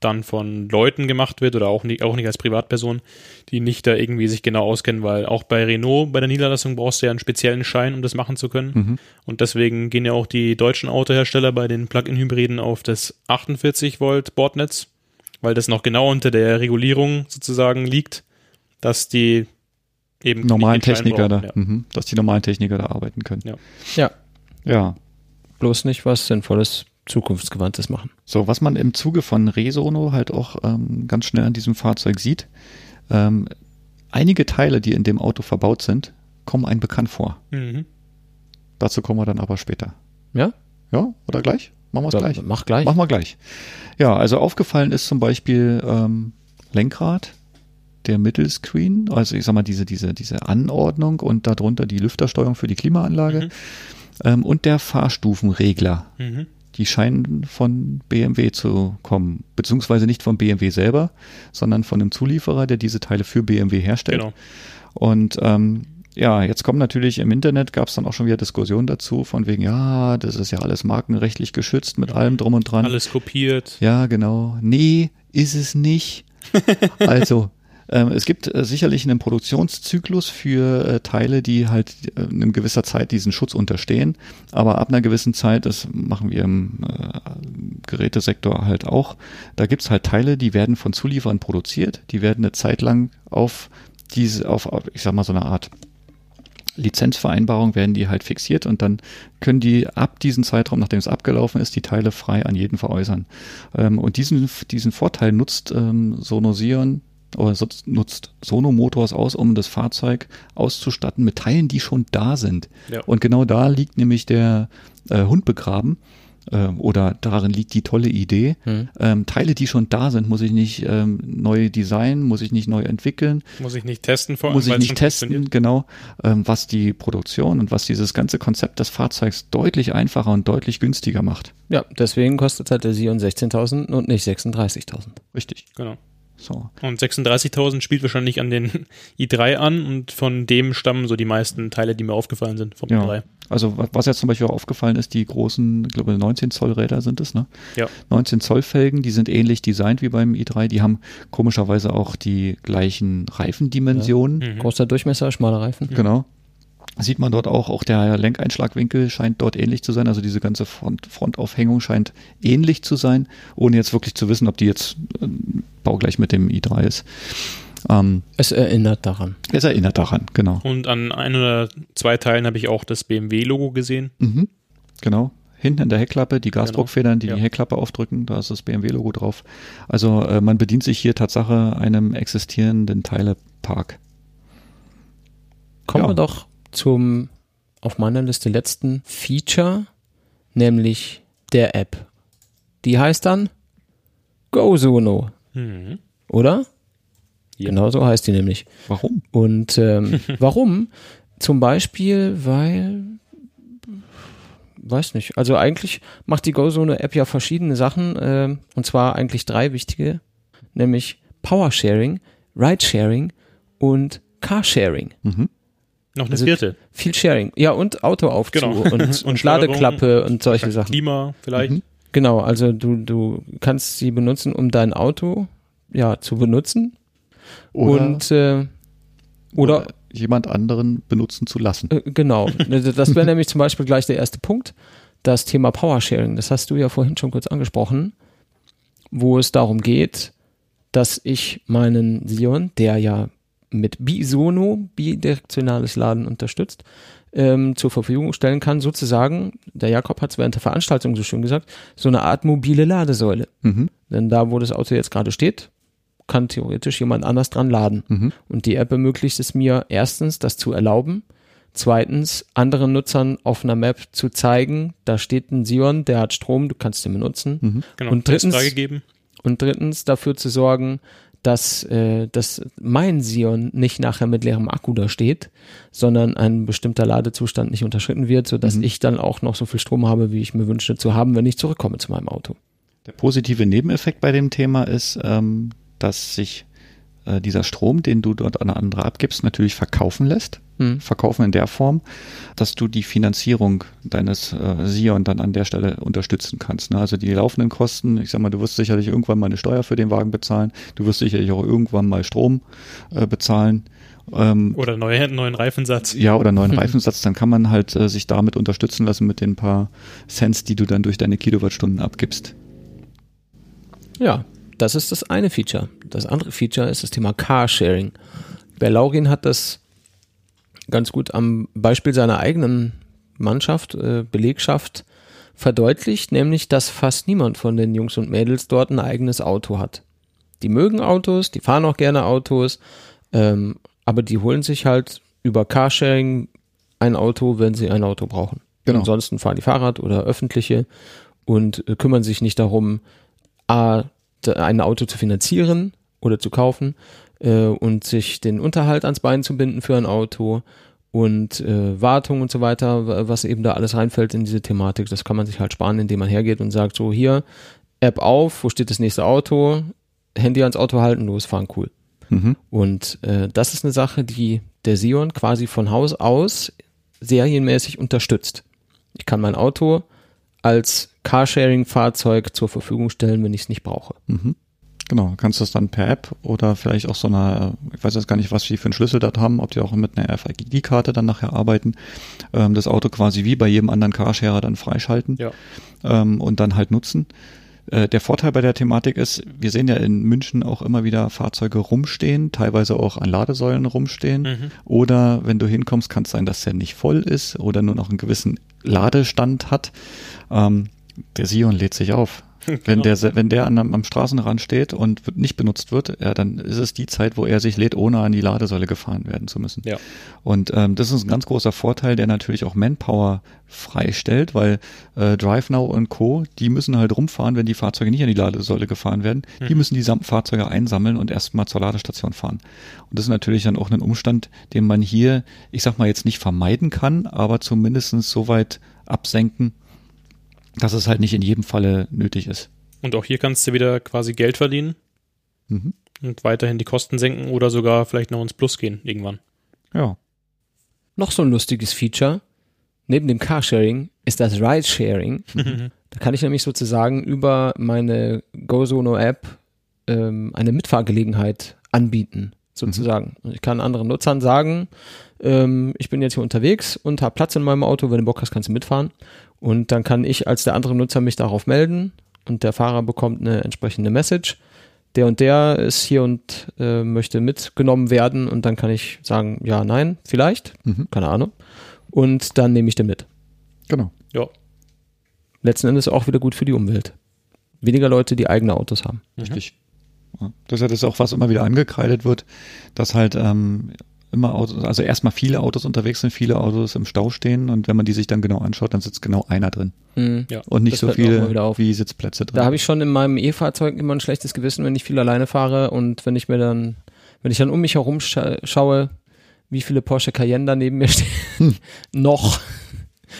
dann von Leuten gemacht wird oder auch nicht, auch nicht als Privatperson, die nicht da irgendwie sich genau auskennen, weil auch bei Renault, bei der Niederlassung brauchst du ja einen speziellen Schein, um das machen zu können. Mhm. Und deswegen gehen ja auch die deutschen Autohersteller bei den Plug-in-Hybriden auf das 48 Volt Bordnetz, weil das noch genau unter der Regulierung sozusagen liegt, dass die eben Normalen Techniker da, Ja. mhm. dass die normalen Techniker da arbeiten können. Ja. Ja, Ja. bloß nicht was Sinnvolles, Zukunftsgewandtes machen. So, was man im Zuge von Resono halt auch ähm, ganz schnell an diesem Fahrzeug sieht, ähm, einige Teile, die in dem Auto verbaut sind, kommen einem bekannt vor. Mhm. Dazu kommen wir dann aber später. Ja? Ja, oder gleich? Machen wir es gleich. Mach gleich. Machen wir gleich. Ja, also aufgefallen ist zum Beispiel ähm, Lenkrad, der Mittelscreen, also ich sag mal diese, diese, diese Anordnung und darunter die Lüftersteuerung für die Klimaanlage Mhm. ähm, und der Fahrstufenregler. Mhm. Die scheinen von BMW zu kommen, beziehungsweise nicht von BMW selber, sondern von einem Zulieferer, der diese Teile für BMW herstellt. Genau. Und ähm, ja, jetzt kommen natürlich im Internet, gab es dann auch schon wieder Diskussionen dazu, von wegen, ja, das ist ja alles markenrechtlich geschützt mit allem drum und dran. Alles kopiert. Ja, genau. Nee, ist es nicht. also, es gibt äh, sicherlich einen Produktionszyklus für äh, Teile, die halt äh, in gewisser Zeit diesen Schutz unterstehen. Aber ab einer gewissen Zeit, das machen wir im Gerätesektor halt auch, da gibt's halt Teile, die werden von Zulieferern produziert, die werden eine Zeit lang auf diese, auf, ich sag mal, so eine Art Lizenzvereinbarung werden die halt fixiert und dann können die ab diesem Zeitraum, nachdem es abgelaufen ist, die Teile frei an jeden veräußern. Ähm, und diesen, diesen Vorteil nutzt ähm, Sono Sion oder nutzt Sono Motors aus, um das Fahrzeug auszustatten mit Teilen, die schon da sind. Ja. Und genau da liegt nämlich der äh, Hund begraben ähm, oder darin liegt die tolle Idee. Hm. Ähm, Teile, die schon da sind, muss ich nicht ähm, neu designen, muss ich nicht neu entwickeln, Muss ich nicht testen, vor allem, muss ich nicht testen, genau, ähm, was die Produktion und was dieses ganze Konzept des Fahrzeugs deutlich einfacher und deutlich günstiger macht. Ja, deswegen kostet halt der Sion 16.000 und nicht 36.000. Richtig. Genau. So. Und 36.000 spielt wahrscheinlich an den i3 an und von dem stammen so die meisten Teile, die mir aufgefallen sind vom Ja. i3. Also wa- was jetzt zum Beispiel auch aufgefallen ist, die großen, ich glaube 19 Zoll Räder sind es, ne? Ja. 19 Zoll Felgen, die sind ähnlich designt wie beim i3, die haben komischerweise auch die gleichen Reifendimensionen. Mhm. Großer Durchmesser, schmaler Reifen. Genau. Sieht man dort auch, auch der Lenkeinschlagwinkel scheint dort ähnlich zu sein, also diese ganze Front, Frontaufhängung scheint ähnlich zu sein, ohne jetzt wirklich zu wissen, ob die jetzt äh, baugleich mit dem i3 ist. Ähm, Es erinnert daran. es erinnert daran, genau. Und an ein oder zwei Teilen habe ich auch das BMW-Logo gesehen. Mhm, genau. Hinten in der Heckklappe die Gasdruckfedern, die Ja. die Heckklappe aufdrücken, da ist das BMW-Logo drauf. Also äh, man bedient sich hier Tatsache einem existierenden Teilepark. Kommen Ja. wir doch zum auf meiner Liste letzten Feature, nämlich der App. Die heißt dann GoSono, Mhm. oder? Ja. Genau so heißt die nämlich. Warum? Und ähm, warum? Zum Beispiel, weil, weiß nicht, also eigentlich macht die GoZone-App ja verschiedene Sachen, ähm, und zwar eigentlich drei wichtige, nämlich Powersharing, Ridesharing und Carsharing. Mhm. Noch eine Also- vierte. Viel Sharing. Ja, und Autoaufzug Genau. und, Und und Ladeklappe und solche Sachen. Klima vielleicht. Mhm. Genau, also du, du kannst sie benutzen, um dein Auto ja zu benutzen. Oder, und äh, oder, oder jemand anderen benutzen zu lassen. äh, genau. Das wäre nämlich zum Beispiel gleich der erste Punkt. Das Thema Powersharing. Das hast du ja vorhin schon kurz angesprochen, wo es darum geht, dass ich meinen Sion, der ja mit Bisono, bidirektionales Laden unterstützt, ähm, zur Verfügung stellen kann, sozusagen, der Jakob hat es während der Veranstaltung so schön gesagt, so eine Art mobile Ladesäule. Mhm. Denn da, wo das Auto jetzt gerade steht, kann theoretisch jemand anders dran laden. Mhm. Und die App ermöglicht es mir erstens, das zu erlauben. Zweitens, anderen Nutzern auf einer Map zu zeigen, da steht ein Sion, der hat Strom, du kannst den benutzen. Mhm. Genau. Und drittens-. Und drittens, dafür zu sorgen, dass, äh, dass mein Sion nicht nachher mit leerem Akku da steht, sondern ein bestimmter Ladezustand nicht unterschritten wird, sodass Mhm. ich dann auch noch so viel Strom habe, wie ich mir wünsche zu haben, wenn ich zurückkomme zu meinem Auto. Der positive Nebeneffekt bei dem Thema ist, ähm, dass sich äh, dieser Strom, den du dort an andere abgibst, natürlich verkaufen lässt. Hm. Verkaufen in der Form, dass du die Finanzierung deines äh, Sion dann an der Stelle unterstützen kannst. Ne? Also die laufenden Kosten, ich sag mal, du wirst sicherlich irgendwann mal eine Steuer für den Wagen bezahlen, du wirst sicherlich auch irgendwann mal Strom äh, bezahlen. Ähm, Oder neue, neuen Reifensatz. ja, oder neuen Reifensatz, dann kann man halt äh, sich damit unterstützen lassen mit den paar Cents, die du dann durch deine Kilowattstunden abgibst. Ja, das ist das eine Feature. Das andere Feature ist das Thema Carsharing. Berlaurin hat das ganz gut am Beispiel seiner eigenen Mannschaft, äh, Belegschaft verdeutlicht, nämlich dass fast niemand von den Jungs und Mädels dort ein eigenes Auto hat. Die mögen Autos, die fahren auch gerne Autos, ähm, aber die holen sich halt über Carsharing ein Auto, wenn sie ein Auto brauchen. Genau. Ansonsten fahren die Fahrrad oder öffentliche und äh, kümmern sich nicht darum, A, ein Auto zu finanzieren oder zu kaufen äh, und sich den Unterhalt ans Bein zu binden für ein Auto und äh, Wartung und so weiter, wa- was eben da alles reinfällt in diese Thematik, das kann man sich halt sparen, indem man hergeht und sagt, so hier, App auf, wo steht das nächste Auto, Handy ans Auto halten, losfahren, cool. Mhm. Und äh, das ist eine Sache, die der Sion quasi von Haus aus serienmäßig unterstützt. Ich kann mein Auto als Carsharing-Fahrzeug zur Verfügung stellen, wenn ich es nicht brauche. Mhm. Genau, kannst du das dann per App oder vielleicht auch so eine, ich weiß jetzt gar nicht, was die für einen Schlüssel dort haben, ob die auch mit einer RFID-Karte dann nachher arbeiten, ähm, das Auto quasi wie bei jedem anderen Carsharer dann freischalten Ja. ähm, und dann halt nutzen. Äh, der Vorteil bei der Thematik ist, wir sehen ja in München auch immer wieder Fahrzeuge rumstehen, teilweise auch an Ladesäulen rumstehen. Mhm. Oder wenn du hinkommst, kann es sein, dass der nicht voll ist oder nur noch einen gewissen Ladestand hat. Ähm, der Sion lädt sich auf. Wenn Genau. der, wenn der an, am Straßenrand steht und nicht benutzt wird, ja, dann ist es die Zeit, wo er sich lädt, ohne an die Ladesäule gefahren werden zu müssen. Ja. Und ähm, das ist ein ganz großer Vorteil, der natürlich auch Manpower freistellt, weil äh, DriveNow und Co., die müssen halt rumfahren, wenn die Fahrzeuge nicht an die Ladesäule gefahren werden. Die Mhm. müssen die Fahrzeuge einsammeln und erstmal zur Ladestation fahren. Und das ist natürlich dann auch ein Umstand, den man hier, ich sag mal jetzt nicht vermeiden kann, aber zumindestens so weit absenken, dass es halt nicht in jedem Falle nötig ist. Und auch hier kannst du wieder quasi Geld verdienen Mhm. und weiterhin die Kosten senken oder sogar vielleicht noch ins Plus gehen irgendwann. Ja. Noch so ein lustiges Feature, neben dem Carsharing, ist das Ridesharing. Da kann ich nämlich sozusagen über meine GoZono-App ähm, eine Mitfahrgelegenheit anbieten, sozusagen. Und Ich kann anderen Nutzern sagen, ähm, ich bin jetzt hier unterwegs und habe Platz in meinem Auto, wenn du Bock hast, kannst du mitfahren. Und dann kann ich als der andere Nutzer mich darauf melden und der Fahrer bekommt eine entsprechende Message. Der und der ist hier und äh, möchte mitgenommen werden und dann kann ich sagen, ja, nein, vielleicht, Mhm. keine Ahnung. Und dann nehme ich den mit Genau. Ja. letzten Endes auch wieder gut für die Umwelt. Weniger Leute, die eigene Autos haben. Richtig. Ja. Das ist ja das auch, was immer wieder angekreidet wird, dass halt ähm, immer Autos, also erstmal viele Autos unterwegs sind, viele Autos im Stau stehen und wenn man die sich dann genau anschaut, dann sitzt genau einer drin Ja. und nicht Das so viele wie Sitzplätze drin. Da habe ich schon in meinem E-Fahrzeug immer ein schlechtes Gewissen, wenn ich viel alleine fahre und wenn ich mir dann, wenn ich dann um mich herum scha schaue, wie viele Porsche Cayenne da neben mir stehen, noch,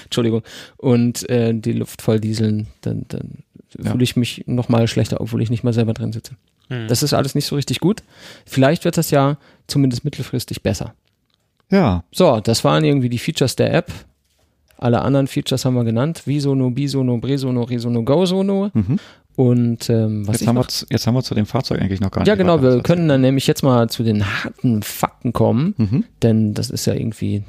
Entschuldigung, und äh, die Luft voll dieseln, dann, dann Ja. fühle ich mich noch mal schlechter, obwohl ich nicht mal selber drin sitze. Hm. Das ist alles nicht so richtig gut. Vielleicht wird das ja zumindest mittelfristig besser. ja, So, das waren irgendwie die Features der App. Alle anderen Features haben wir genannt. Visono, Bisono, Bresono, Resono, GoSono. mhm. Und ähm, was jetzt, haben noch wir, jetzt haben wir zu dem Fahrzeug eigentlich noch gar ja, nicht genau. weiter Wir können dann nämlich jetzt mal zu den harten Fakten kommen, Mhm. denn das ist ja irgendwie,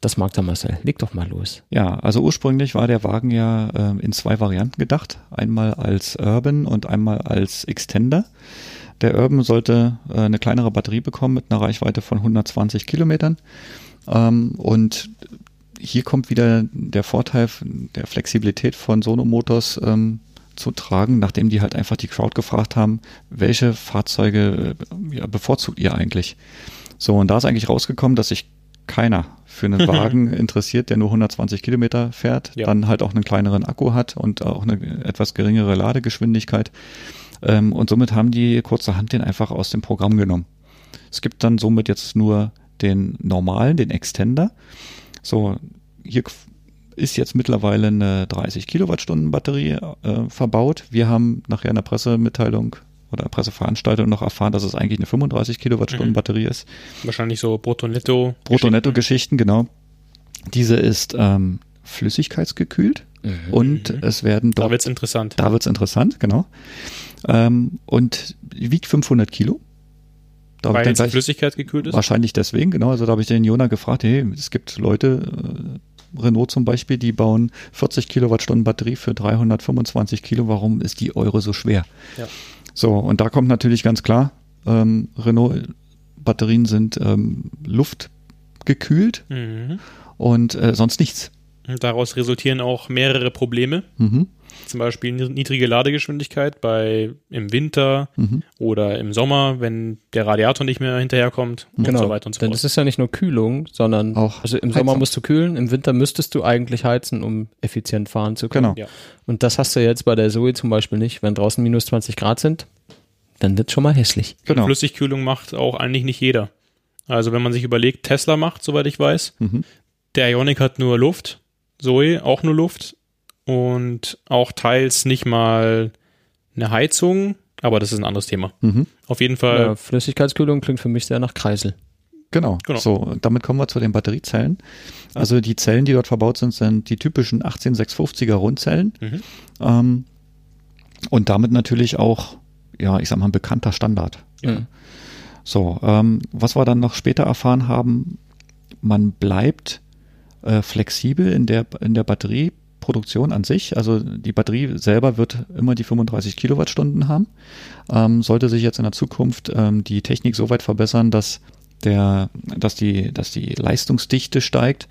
das mag der Marcel. Leg doch mal los. Ja, also ursprünglich war der Wagen ja ähm, in zwei Varianten gedacht. Einmal als Urban und einmal als Extender. Der Urban sollte äh, eine kleinere Batterie bekommen mit einer Reichweite von 120 Kilometern. Ähm, und hier kommt wieder der Vorteil der Flexibilität von Sono Motors ähm, zu tragen, nachdem die halt einfach die Crowd gefragt haben, welche Fahrzeuge äh, ja, bevorzugt ihr eigentlich? So, und da ist eigentlich rausgekommen, dass sich keiner für einen Wagen interessiert, der nur 120 Kilometer fährt, Ja. dann halt auch einen kleineren Akku hat und auch eine etwas geringere Ladegeschwindigkeit. Ähm, und somit haben die kurzerhand den einfach aus dem Programm genommen. Es gibt dann somit jetzt nur den normalen, den Extender. So, hier ist jetzt mittlerweile eine 30 Kilowattstunden Batterie äh, verbaut. Wir haben nachher in der Pressemitteilung oder Presseveranstaltung noch erfahren, dass es eigentlich eine 35 Kilowattstunden Mhm. Batterie ist. Wahrscheinlich so Brutto-Netto. Brutto-Netto-Geschichten, genau. Diese ist ähm, flüssigkeitsgekühlt und Mhm. es werden Da dort, wird's interessant. da wird's interessant, genau. Ähm, und wiegt 500 Kilo. Da Weil gleich- Flüssigkeit gekühlt ist. Wahrscheinlich deswegen, genau. Also da habe ich den Jona gefragt, hey, es gibt Leute, äh, Renault zum Beispiel, die bauen 40 Kilowattstunden Batterie für 325 Kilo. Warum ist die Euro so schwer? Ja. So, und da kommt natürlich ganz klar, ähm, Renault-Batterien sind ähm, luftgekühlt Mhm. und äh, sonst nichts. Daraus resultieren auch mehrere Probleme. Mhm. Zum Beispiel niedrige Ladegeschwindigkeit bei im Winter Mhm. oder im Sommer, wenn der Radiator nicht mehr hinterherkommt und so weiter und so Denn fort. das ist ja nicht nur Kühlung, sondern Auch also im Sommer Heizung. musst du kühlen, im Winter müsstest du eigentlich heizen, um effizient fahren zu können. Genau. Ja. Und das hast du jetzt bei der Zoe zum Beispiel nicht. Wenn draußen minus 20 Grad sind, dann wird schon mal hässlich. Genau. Flüssigkühlung macht auch eigentlich nicht jeder. Also wenn man sich überlegt, Tesla macht, soweit ich weiß, Mhm. der Ionic hat nur Luft, Zoe auch nur Luft und auch teils nicht mal eine Heizung, aber das ist ein anderes Thema. Mhm. Auf jeden Fall, Ja, Flüssigkeitskühlung klingt für mich sehr nach Kreisel. Genau. Genau. So, damit kommen wir zu den Batteriezellen. Also die Zellen, die dort verbaut sind, sind die typischen 18650er Rundzellen. Mhm. Ähm, und damit natürlich auch ja, ich sag mal, ein bekannter Standard. Mhm. So, ähm, was wir dann noch später erfahren haben, man bleibt äh, flexibel in der, in der Batterieproduktion an sich. Also die Batterie selber wird immer die 35 Kilowattstunden haben. Ähm, sollte sich jetzt in der Zukunft ähm, die Technik so weit verbessern, dass der, dass die, dass die Leistungsdichte steigt,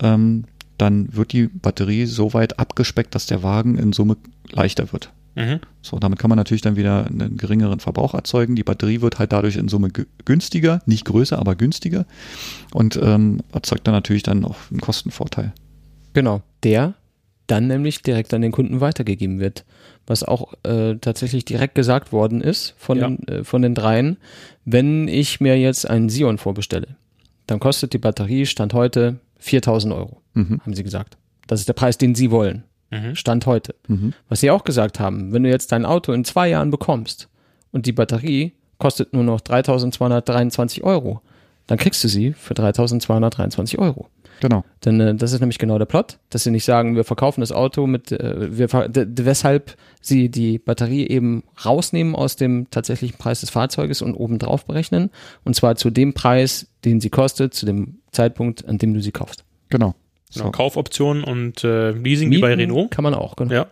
ähm, dann wird die Batterie so weit abgespeckt, dass der Wagen in Summe leichter wird. Mhm. So, damit kann man natürlich dann wieder einen geringeren Verbrauch erzeugen. Die Batterie wird halt dadurch in Summe gü- günstiger, nicht größer, aber günstiger und ähm, erzeugt dann natürlich dann auch einen Kostenvorteil. Genau, der dann nämlich direkt an den Kunden weitergegeben wird. Was auch äh, tatsächlich direkt gesagt worden ist von, Ja. den, äh, von den dreien. Wenn ich mir jetzt einen Sion vorbestelle, dann kostet die Batterie Stand heute 4000 Euro, Mhm. haben sie gesagt. Das ist der Preis, den sie wollen. Mhm. Stand heute. Mhm. Was sie auch gesagt haben, wenn du jetzt dein Auto in zwei Jahren bekommst und die Batterie kostet nur noch 3223 Euro, dann kriegst du sie für 3223 Euro. Genau. Denn äh, das ist nämlich genau der Plot, dass sie nicht sagen, wir verkaufen das Auto mit, äh, wir, weshalb sie die Batterie eben rausnehmen aus dem tatsächlichen Preis des Fahrzeuges und obendrauf berechnen. Und zwar zu dem Preis, den sie kostet, zu dem Zeitpunkt, an dem du sie kaufst. Genau. Genau, So. Kaufoptionen und äh, Leasing wie bei Mieten Renault. Kann man auch, genau. Ja.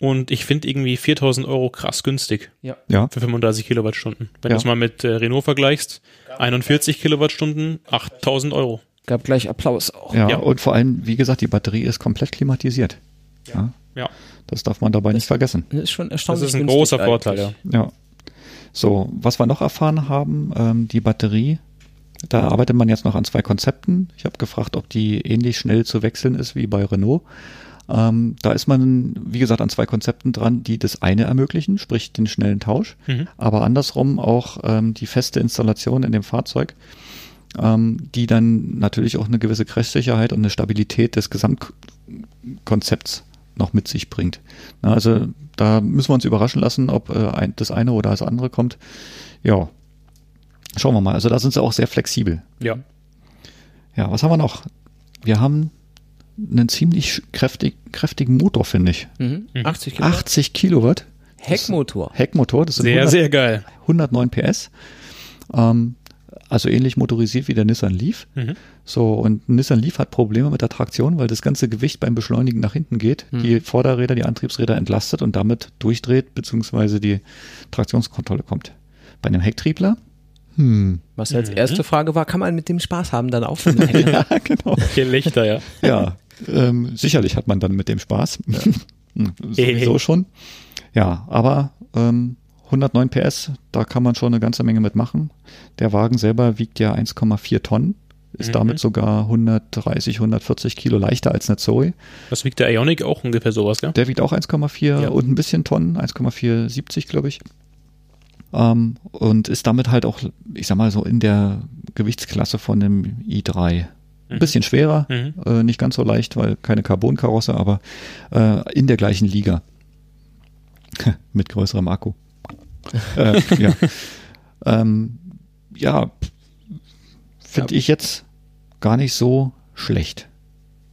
Und ich finde irgendwie 4000 Euro krass günstig Ja, für 35 Kilowattstunden. Wenn Ja. du es mal mit äh, Renault vergleichst, 41 Kilowattstunden, 8000 Euro. Gab gleich Applaus auch. ja, Ja. und vor allem, wie gesagt, die Batterie ist komplett klimatisiert. Ja. Ja. Das darf man dabei nicht vergessen. Das ist schon Das erstaunlich. ist ein großer Vorteil, eigentlich. ja. Ja. So, was wir noch erfahren haben, ähm, die Batterie, da arbeitet man jetzt noch an zwei Konzepten. Ich habe gefragt, ob die ähnlich schnell zu wechseln ist wie bei Renault. Ähm, da ist man, wie gesagt, an zwei Konzepten dran, die das eine ermöglichen, sprich den schnellen Tausch, Mhm. aber andersrum auch ähm, die feste Installation in dem Fahrzeug, die dann natürlich auch eine gewisse Crashsicherheit und eine Stabilität des Gesamtkonzepts noch mit sich bringt. Na, also da müssen wir uns überraschen lassen, ob äh, ein, das eine oder das andere kommt. Ja, schauen wir mal. Also da sind sie auch sehr flexibel. Ja. Ja, was haben wir noch? Wir haben einen ziemlich kräftig, kräftigen Motor, finde ich. Mhm. Mhm. 80 Kilowatt. 80 Kilowatt Heckmotor. Heckmotor, das sind Sehr, 100, sehr geil. 109 PS. Ähm, also ähnlich motorisiert wie der Nissan Leaf. Mhm. So, und Nissan Leaf hat Probleme mit der Traktion, weil das ganze Gewicht beim Beschleunigen nach hinten geht, Hm. die Vorderräder, die Antriebsräder entlastet und damit durchdreht, beziehungsweise die Traktionskontrolle kommt. Bei einem Hecktriebler, hm, Was als Mhm. erste Frage war, kann man mit dem Spaß haben dann auch? ja, genau. Gelächter, ja. Ja, ähm, sicherlich hat man dann mit dem Spaß. Hm, Sowieso schon. Ja, aber ähm, 109 PS, da kann man schon eine ganze Menge mitmachen. Der Wagen selber wiegt ja 1,4 Tonnen, ist Mhm. damit sogar 130, 140 Kilo leichter als eine Zoe. Was wiegt der Ionic auch ungefähr sowas, gell? Der wiegt auch 1,4 Ja. und ein bisschen Tonnen, 1,470 glaube ich. Ähm, und ist damit halt auch, ich sag mal so, in der Gewichtsklasse von einem i3. Ein Mhm. bisschen schwerer, Mhm. äh, nicht ganz so leicht, weil keine Carbonkarosse, aber äh, in der gleichen Liga. Mit größerem Akku. Äh, ja. Ähm, ja, finde ich jetzt gar nicht so schlecht.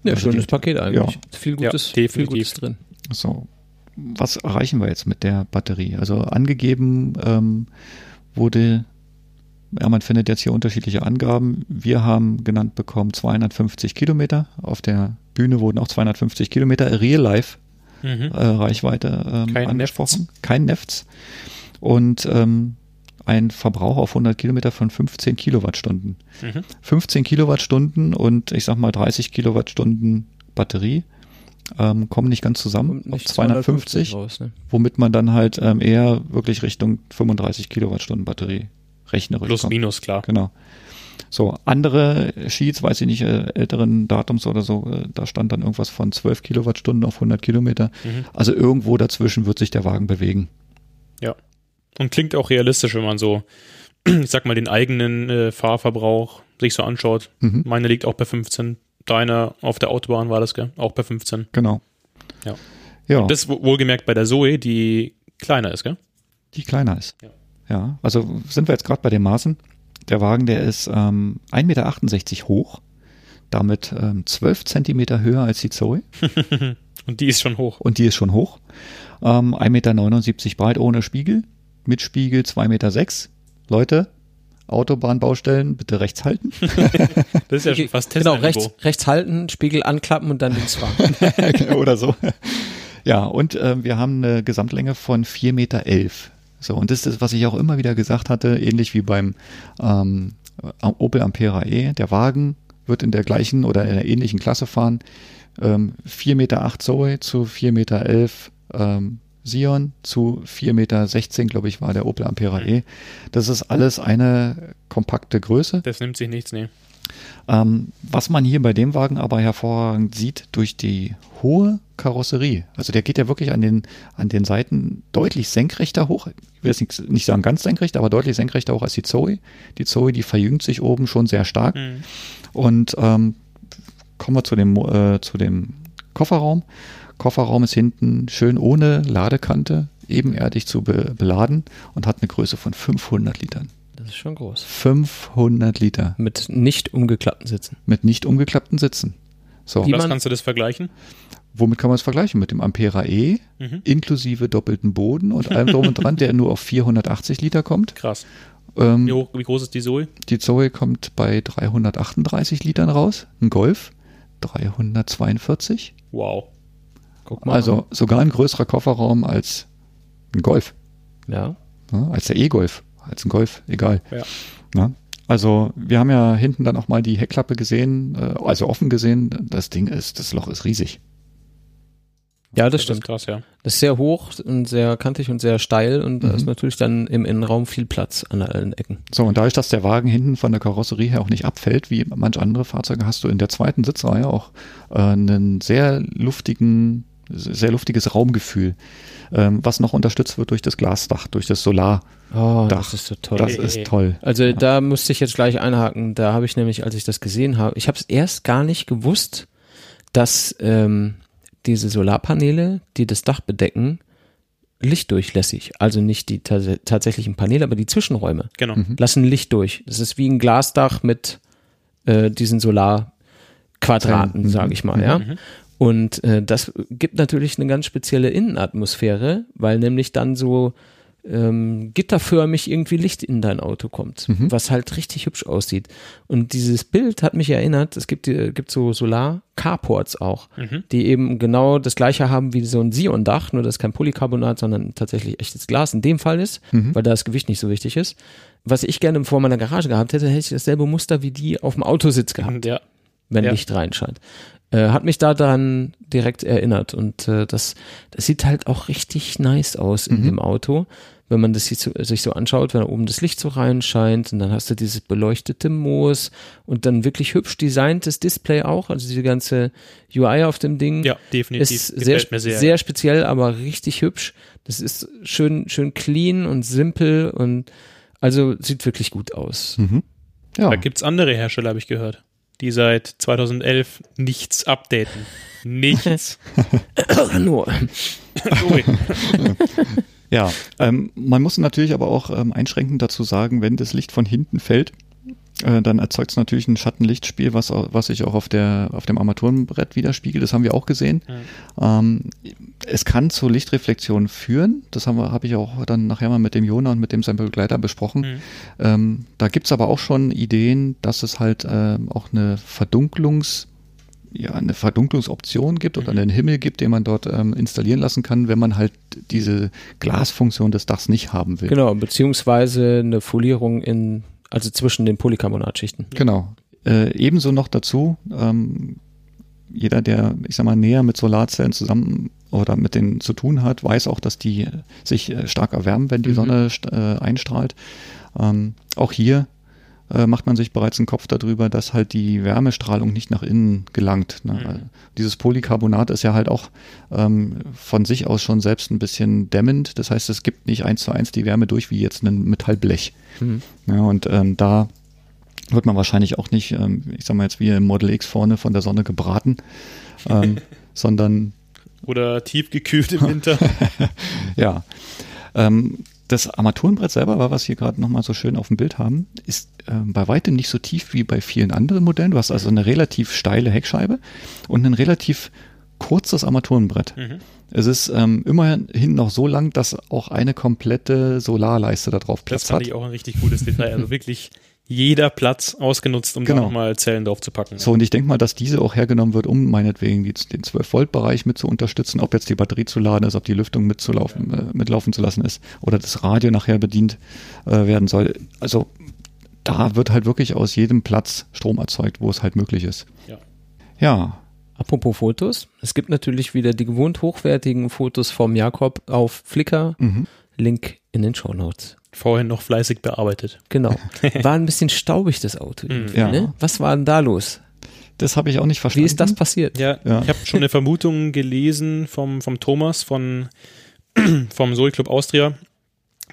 Ja, Also schönes die- Paket eigentlich. Ja. Viel Ja, Gutes, viel definitiv. Gutes drin. So, was erreichen wir jetzt mit der Batterie? Also angegeben ähm, wurde, ja, man findet jetzt hier unterschiedliche Angaben. Wir haben genannt bekommen 250 Kilometer. Auf der Bühne wurden auch 250 Kilometer Real Life Mhm. äh, Reichweite ähm, Kein angesprochen. Kein Nefts. Und ähm, ein Verbrauch auf 100 Kilometer von 15 Kilowattstunden. Mhm. 15 Kilowattstunden und ich sag mal 30 Kilowattstunden Batterie ähm, kommen nicht ganz zusammen Kommt auf nicht 250, raus, ne? womit man dann halt ähm, eher wirklich Richtung 35 Kilowattstunden Batterie rechnerisch Plus, kommt. minus, klar. Genau. So, andere Sheets, weiß ich nicht, äh, älteren Datums oder so, äh, da stand dann irgendwas von 12 Kilowattstunden auf 100 Kilometer. Mhm. Also irgendwo dazwischen wird sich der Wagen bewegen. Und klingt auch realistisch, wenn man so, ich sag mal, den eigenen äh, Fahrverbrauch sich so anschaut. Mhm. Meine liegt auch bei 15. Deiner auf der Autobahn war das, gell? Auch bei 15. Genau. Ja. Ja, Das wo- wohlgemerkt bei der Zoe, die kleiner ist, gell? die kleiner ist. Ja. Ja, also sind wir jetzt gerade bei den Maßen. Der Wagen, der ist ähm, 1,68 Meter hoch, damit ähm, 12 Zentimeter höher als die Zoe Und die ist schon hoch. und die ist schon hoch. Ähm, 1,79 Meter breit ohne Spiegel mit Spiegel 2,6 Meter. Sechs. Leute, Autobahnbaustellen, bitte rechts halten. Das ist ja schon fast Genau, Tesla-Niveau. rechts, rechts halten, Spiegel anklappen und dann links fahren. Oder so. Ja, und äh, wir haben eine Gesamtlänge von 4,11 Meter. So, und das ist, was ich auch immer wieder gesagt hatte, ähnlich wie beim ähm, Opel Ampera E. Der Wagen wird in der gleichen oder in einer ähnlichen Klasse fahren. Ähm, 4,8 Meter Zoe zu 4,11 Meter ähm, Sion zu 4,16 Meter, glaube ich, war der Opel Ampera E. Das ist alles eine kompakte Größe. Das nimmt sich nichts, nee. Ähm, was man hier bei dem Wagen aber hervorragend sieht, durch die hohe Karosserie. Also der geht ja wirklich an den, an den Seiten deutlich senkrechter hoch. Ich will jetzt nicht, nicht sagen ganz senkrecht, aber deutlich senkrechter hoch als die Zoe. Die Zoe, die verjüngt sich oben schon sehr stark. Mhm. Und ähm, kommen wir zu dem, äh, zu dem Kofferraum. Kofferraum ist hinten schön ohne Ladekante, ebenerdig zu be beladen und hat eine Größe von 500 Litern. Das ist schon groß. 500 Liter Mit nicht umgeklappten Sitzen. mit nicht umgeklappten Sitzen. So, Wie Was kannst du das vergleichen? womit kann man es vergleichen? Mit dem Ampera E, Mhm. inklusive doppelten Boden und allem drum und dran, der nur auf 480 Liter kommt. Krass. Ähm, Wie, hoch, wie groß ist die Zoe? die Zoe kommt bei 338 Litern raus. Ein Golf 342. Wow. Guck mal. Also sogar ein größerer Kofferraum als ein Golf. Ja. Ja, als der E-Golf, als ein Golf, egal. Ja. Ja, also wir haben ja hinten dann auch mal die Heckklappe gesehen, äh, also offen gesehen. Das Ding ist, das Loch ist riesig. Ja, das ist stimmt. krass, ja. Das ist sehr hoch und sehr kantig und sehr steil und da Mhm. ist natürlich dann im Innenraum viel Platz an allen Ecken. So, und dadurch, dass der Wagen hinten von der Karosserie her auch nicht abfällt, wie manch andere Fahrzeuge, hast du in der zweiten Sitzreihe auch äh, einen sehr luftigen, sehr luftiges Raumgefühl, ähm, was noch unterstützt wird durch das Glasdach, durch das Solar. Oh, das ist so toll. Das ist toll. Also da musste ich jetzt gleich einhaken. Da habe ich nämlich, als ich das gesehen habe, ich habe es erst gar nicht gewusst, dass ähm, diese Solarpaneele, die das Dach bedecken, lichtdurchlässig, also nicht die tats tatsächlichen Paneele, aber die Zwischenräume Genau. Mhm. lassen Licht durch. Das ist wie ein Glasdach mit äh, diesen Solarquadraten, Mhm. sage ich mal, ja. Mhm. Und äh, das gibt natürlich eine ganz spezielle Innenatmosphäre, weil nämlich dann so ähm, gitterförmig irgendwie Licht in dein Auto kommt, Mhm. was halt richtig hübsch aussieht. Und dieses Bild hat mich erinnert, es gibt, äh, gibt so Solar-Carports auch, Mhm. die eben genau das gleiche haben wie so ein Sion-Dach, nur dass kein Polycarbonat, sondern tatsächlich echtes Glas in dem Fall ist, Mhm. weil da das Gewicht nicht so wichtig ist. Was ich gerne vor meiner Garage gehabt hätte, hätte ich dasselbe Muster wie die auf dem Autositz gehabt Ja. wenn Ja. Licht reinscheint. Äh, hat mich da dann direkt erinnert und äh, das, das sieht halt auch richtig nice aus in Mhm. dem Auto, wenn man das sich so, sich so anschaut, wenn da oben das Licht so reinscheint und dann hast du dieses beleuchtete Moos und dann wirklich hübsch designtes Display auch, also diese ganze UI auf dem Ding ja, definitiv. ist sehr, Gefällt mir sehr. sehr speziell, aber richtig hübsch. Das ist schön, schön clean und simpel und also sieht wirklich gut aus. Mhm. Ja, Da gibt's andere Hersteller, habe ich gehört, die seit 2011 nichts updaten. Nichts. Nur. Sorry. ja. Ähm, man muss natürlich aber auch ähm, einschränkend dazu sagen, wenn das Licht von hinten fällt, äh, dann erzeugt es natürlich ein Schattenlichtspiel, was, was sich auch auf, der, auf dem Armaturenbrett widerspiegelt. Das haben wir auch gesehen. Ähm, es kann zu Lichtreflexionen führen. Das habe ich auch dann nachher mal mit dem Jona und mit dem sein Begleiter besprochen. Mhm. Ähm, da gibt's aber auch schon Ideen, dass es halt ähm, auch eine Verdunklungs- ja, eine Verdunklungsoption gibt oder Mhm. einen Himmel gibt, den man dort ähm, installieren lassen kann, wenn man halt diese Glasfunktion des Dachs nicht haben will. Genau, beziehungsweise eine Folierung in, also zwischen den Polycarbonatschichten. Genau. Äh, ebenso noch dazu, ähm, jeder, der, ich sag mal, näher mit Solarzellen zusammen oder mit denen zu tun hat, weiß auch, dass die sich äh, stark erwärmen, wenn die Mhm. Sonne äh, einstrahlt. Ähm, auch hier äh, macht man sich bereits einen Kopf darüber, dass halt die Wärmestrahlung nicht nach innen gelangt. Ne? Mhm. Dieses Polycarbonat ist ja halt auch ähm, von sich aus schon selbst ein bisschen dämmend. Das heißt, es gibt nicht eins zu eins die Wärme durch wie jetzt ein Metallblech. Mhm. Ja, und ähm, da wird man wahrscheinlich auch nicht, ähm, ich sag mal jetzt wie im Model X vorne von der Sonne gebraten, ähm, sondern Oder tiefgekühlt im Winter. ja. Ähm, das Armaturenbrett selber, war was hier gerade nochmal so schön auf dem Bild haben, ist ähm, bei weitem nicht so tief wie bei vielen anderen Modellen. Du hast also eine relativ steile Heckscheibe und einen relativ kurzes Armaturenbrett. Mhm. Es ist ähm, immerhin noch so lang, dass auch eine komplette Solarleiste da drauf Das Platz fand hat. ich auch ein richtig cooles Detail. Also wirklich jeder Platz ausgenutzt, um Genau. da nochmal Zellen drauf zu packen. So, und ich denke mal, dass diese auch hergenommen wird, um meinetwegen die, den 12-Volt-Bereich mit zu unterstützen, ob jetzt die Batterie zu laden ist, ob die Lüftung mitzulaufen, äh, mitlaufen zu lassen ist oder das Radio nachher bedient äh, werden soll. Also da wird halt wirklich aus jedem Platz Strom erzeugt, wo es halt möglich ist. Ja. Ja, Apropos Fotos, es gibt natürlich wieder die gewohnt hochwertigen Fotos vom Jakob auf Flickr. mhm. Link in den Show Notes. Vorhin noch fleißig bearbeitet. Genau. War ein bisschen staubig, das Auto. Mhm. irgendwie, Ja. Ne? Was war denn da los? das habe ich auch nicht verstanden. Wie ist das passiert? Ja, Ja. ich habe schon eine Vermutung gelesen vom, vom Thomas von vom Soul Club Austria,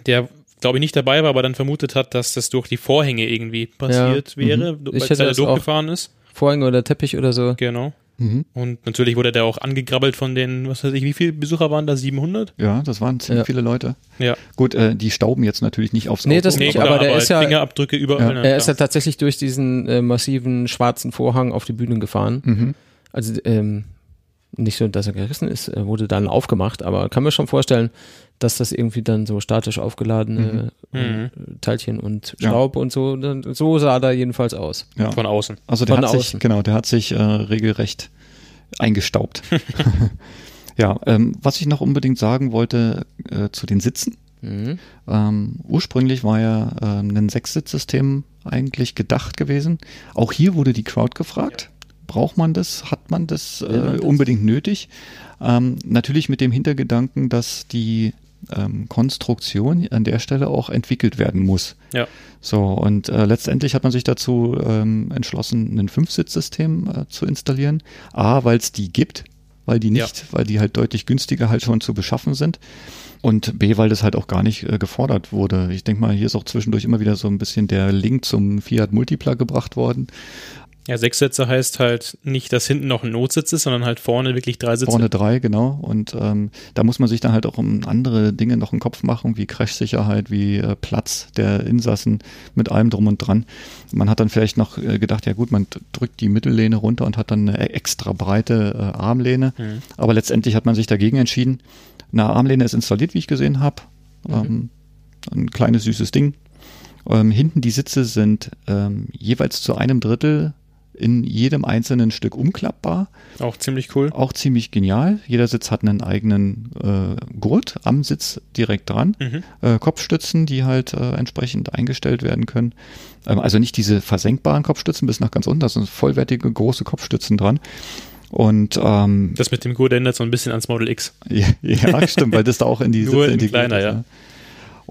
der glaube ich nicht dabei war, aber dann vermutet hat, dass das durch die Vorhänge irgendwie passiert wäre, Ich als hätte er auch- durchgefahren ist. Vorhänge oder Teppich oder so? Genau. Mhm. Und natürlich wurde der auch angegrabbelt von den, was weiß ich, wie viele Besucher waren da? 700? Ja, das waren ziemlich Ja. viele Leute. Ja. Gut, äh, die stauben jetzt natürlich nicht aufs Nee, Auto. das Nee, nicht, aber der ist ja- Fingerabdrücke überall. Ja. na Er ist ja tatsächlich durch diesen äh, massiven schwarzen Vorhang auf die Bühne gefahren. Mhm. Also ähm, nicht so, dass er gerissen ist, er wurde dann aufgemacht, aber kann mir schon vorstellen, dass das irgendwie dann so statisch aufgeladene Mhm. äh, Teilchen und Ja. Staub und so, so sah da jedenfalls aus. Ja. von außen. Also der Von hat sich, außen. genau, der hat sich äh, regelrecht eingestaubt. ja, ähm, was ich noch unbedingt sagen wollte äh, zu den Sitzen. Mhm. Ähm, ursprünglich war ja ähm, ein Sechssitzsystem eigentlich gedacht gewesen. Auch hier wurde die Crowd gefragt. Braucht man das? Hat man das, Will man äh, das? unbedingt nötig? Ähm, natürlich mit dem Hintergedanken, dass die ähm, Konstruktion an der Stelle auch entwickelt werden muss. Ja. So, und äh, letztendlich hat man sich dazu ähm, entschlossen, ein Fünfsitzsystem äh, zu installieren. A, weil es die gibt, weil die Ja. nicht, weil die halt deutlich günstiger halt schon zu beschaffen sind. Und B, weil das halt auch gar nicht äh, gefordert wurde. Ich denke mal, hier ist auch zwischendurch immer wieder so ein bisschen der Link zum Fiat Multipla gebracht worden. Ja, sechs Sitze heißt halt nicht, dass hinten noch ein Notsitz ist, sondern halt vorne wirklich drei Sitze. Vorne drei, genau. Und ähm, da muss man sich dann halt auch um andere Dinge noch im Kopf machen, wie Crashsicherheit, wie äh, Platz der Insassen mit allem drum und dran. Man hat dann vielleicht noch äh, gedacht, ja gut, man drückt die Mittellehne runter und hat dann eine e- extra breite äh, Armlehne. Mhm. Aber letztendlich hat man sich dagegen entschieden. Eine Armlehne ist installiert, wie ich gesehen habe. Ähm, ein kleines süßes Ding. Ähm, hinten die Sitze sind ähm, jeweils zu einem Drittel in jedem einzelnen Stück umklappbar. Auch ziemlich cool. Auch ziemlich genial. Jeder Sitz hat einen eigenen äh, Gurt am Sitz direkt dran. Mhm. Äh, Kopfstützen, die halt äh, entsprechend eingestellt werden können. Ähm, also nicht diese versenkbaren Kopfstützen bis nach ganz unten, da sind vollwertige große Kopfstützen dran. Und ähm, Das mit dem Gurt erinnert so ein bisschen ans Model X. ja, ja, stimmt, weil das da auch in die in integriert kleiner, ist, ja.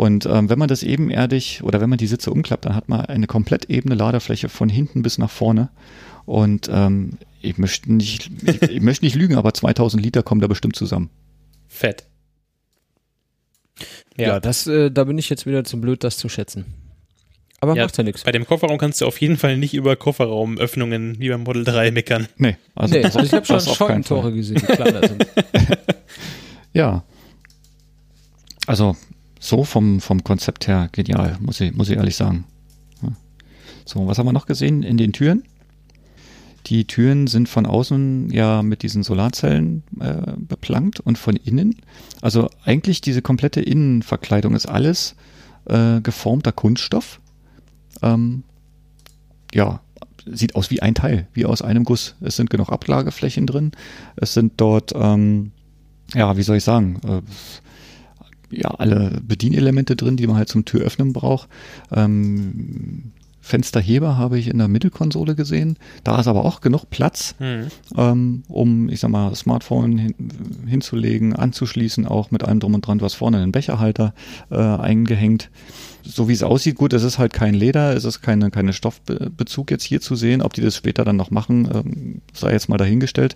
Und ähm, wenn man das ebenerdig oder wenn man die Sitze umklappt, dann hat man eine komplett ebene Ladefläche von hinten bis nach vorne. Und ähm, ich möchte nicht, ich, ich möchte nicht lügen, aber 2000 Liter kommen da bestimmt zusammen. Fett. Ja, Ja, das, äh, da bin ich jetzt wieder zu blöd, das zu schätzen. Aber Ja, macht ja nichts. bei dem Kofferraum kannst du auf jeden Fall nicht über Kofferraumöffnungen wie beim Model 3 meckern. Nee, also, Nee, also ich habe schon auf. Scheunentore gesehen, die kleiner sind. Ja. Also so vom, vom Konzept her genial, muss ich, muss ich ehrlich sagen. So, was haben wir noch gesehen in den Türen? Die Türen sind von außen ja mit diesen Solarzellen äh, beplankt und von innen. Also eigentlich diese komplette Innenverkleidung ist alles äh, geformter Kunststoff. Ähm, ja, sieht aus wie ein Teil, wie aus einem Guss. Es sind genug Ablageflächen drin. Es sind dort, ähm, ja, wie soll ich sagen, äh, ja, alle Bedienelemente drin, die man halt zum Türöffnen braucht. Ähm, Fensterheber habe ich in der Mittelkonsole gesehen. Da ist aber auch genug Platz, Mhm. ähm, um, ich sag mal, Smartphone hin, hinzulegen, anzuschließen, auch mit allem drum und dran. Du hast vorne einen Becherhalter äh, eingehängt. So wie es aussieht, gut, es ist halt kein Leder, es ist keine, keine Stoffbezug jetzt hier zu sehen. Ob die das später dann noch machen, ähm, sei jetzt mal dahingestellt.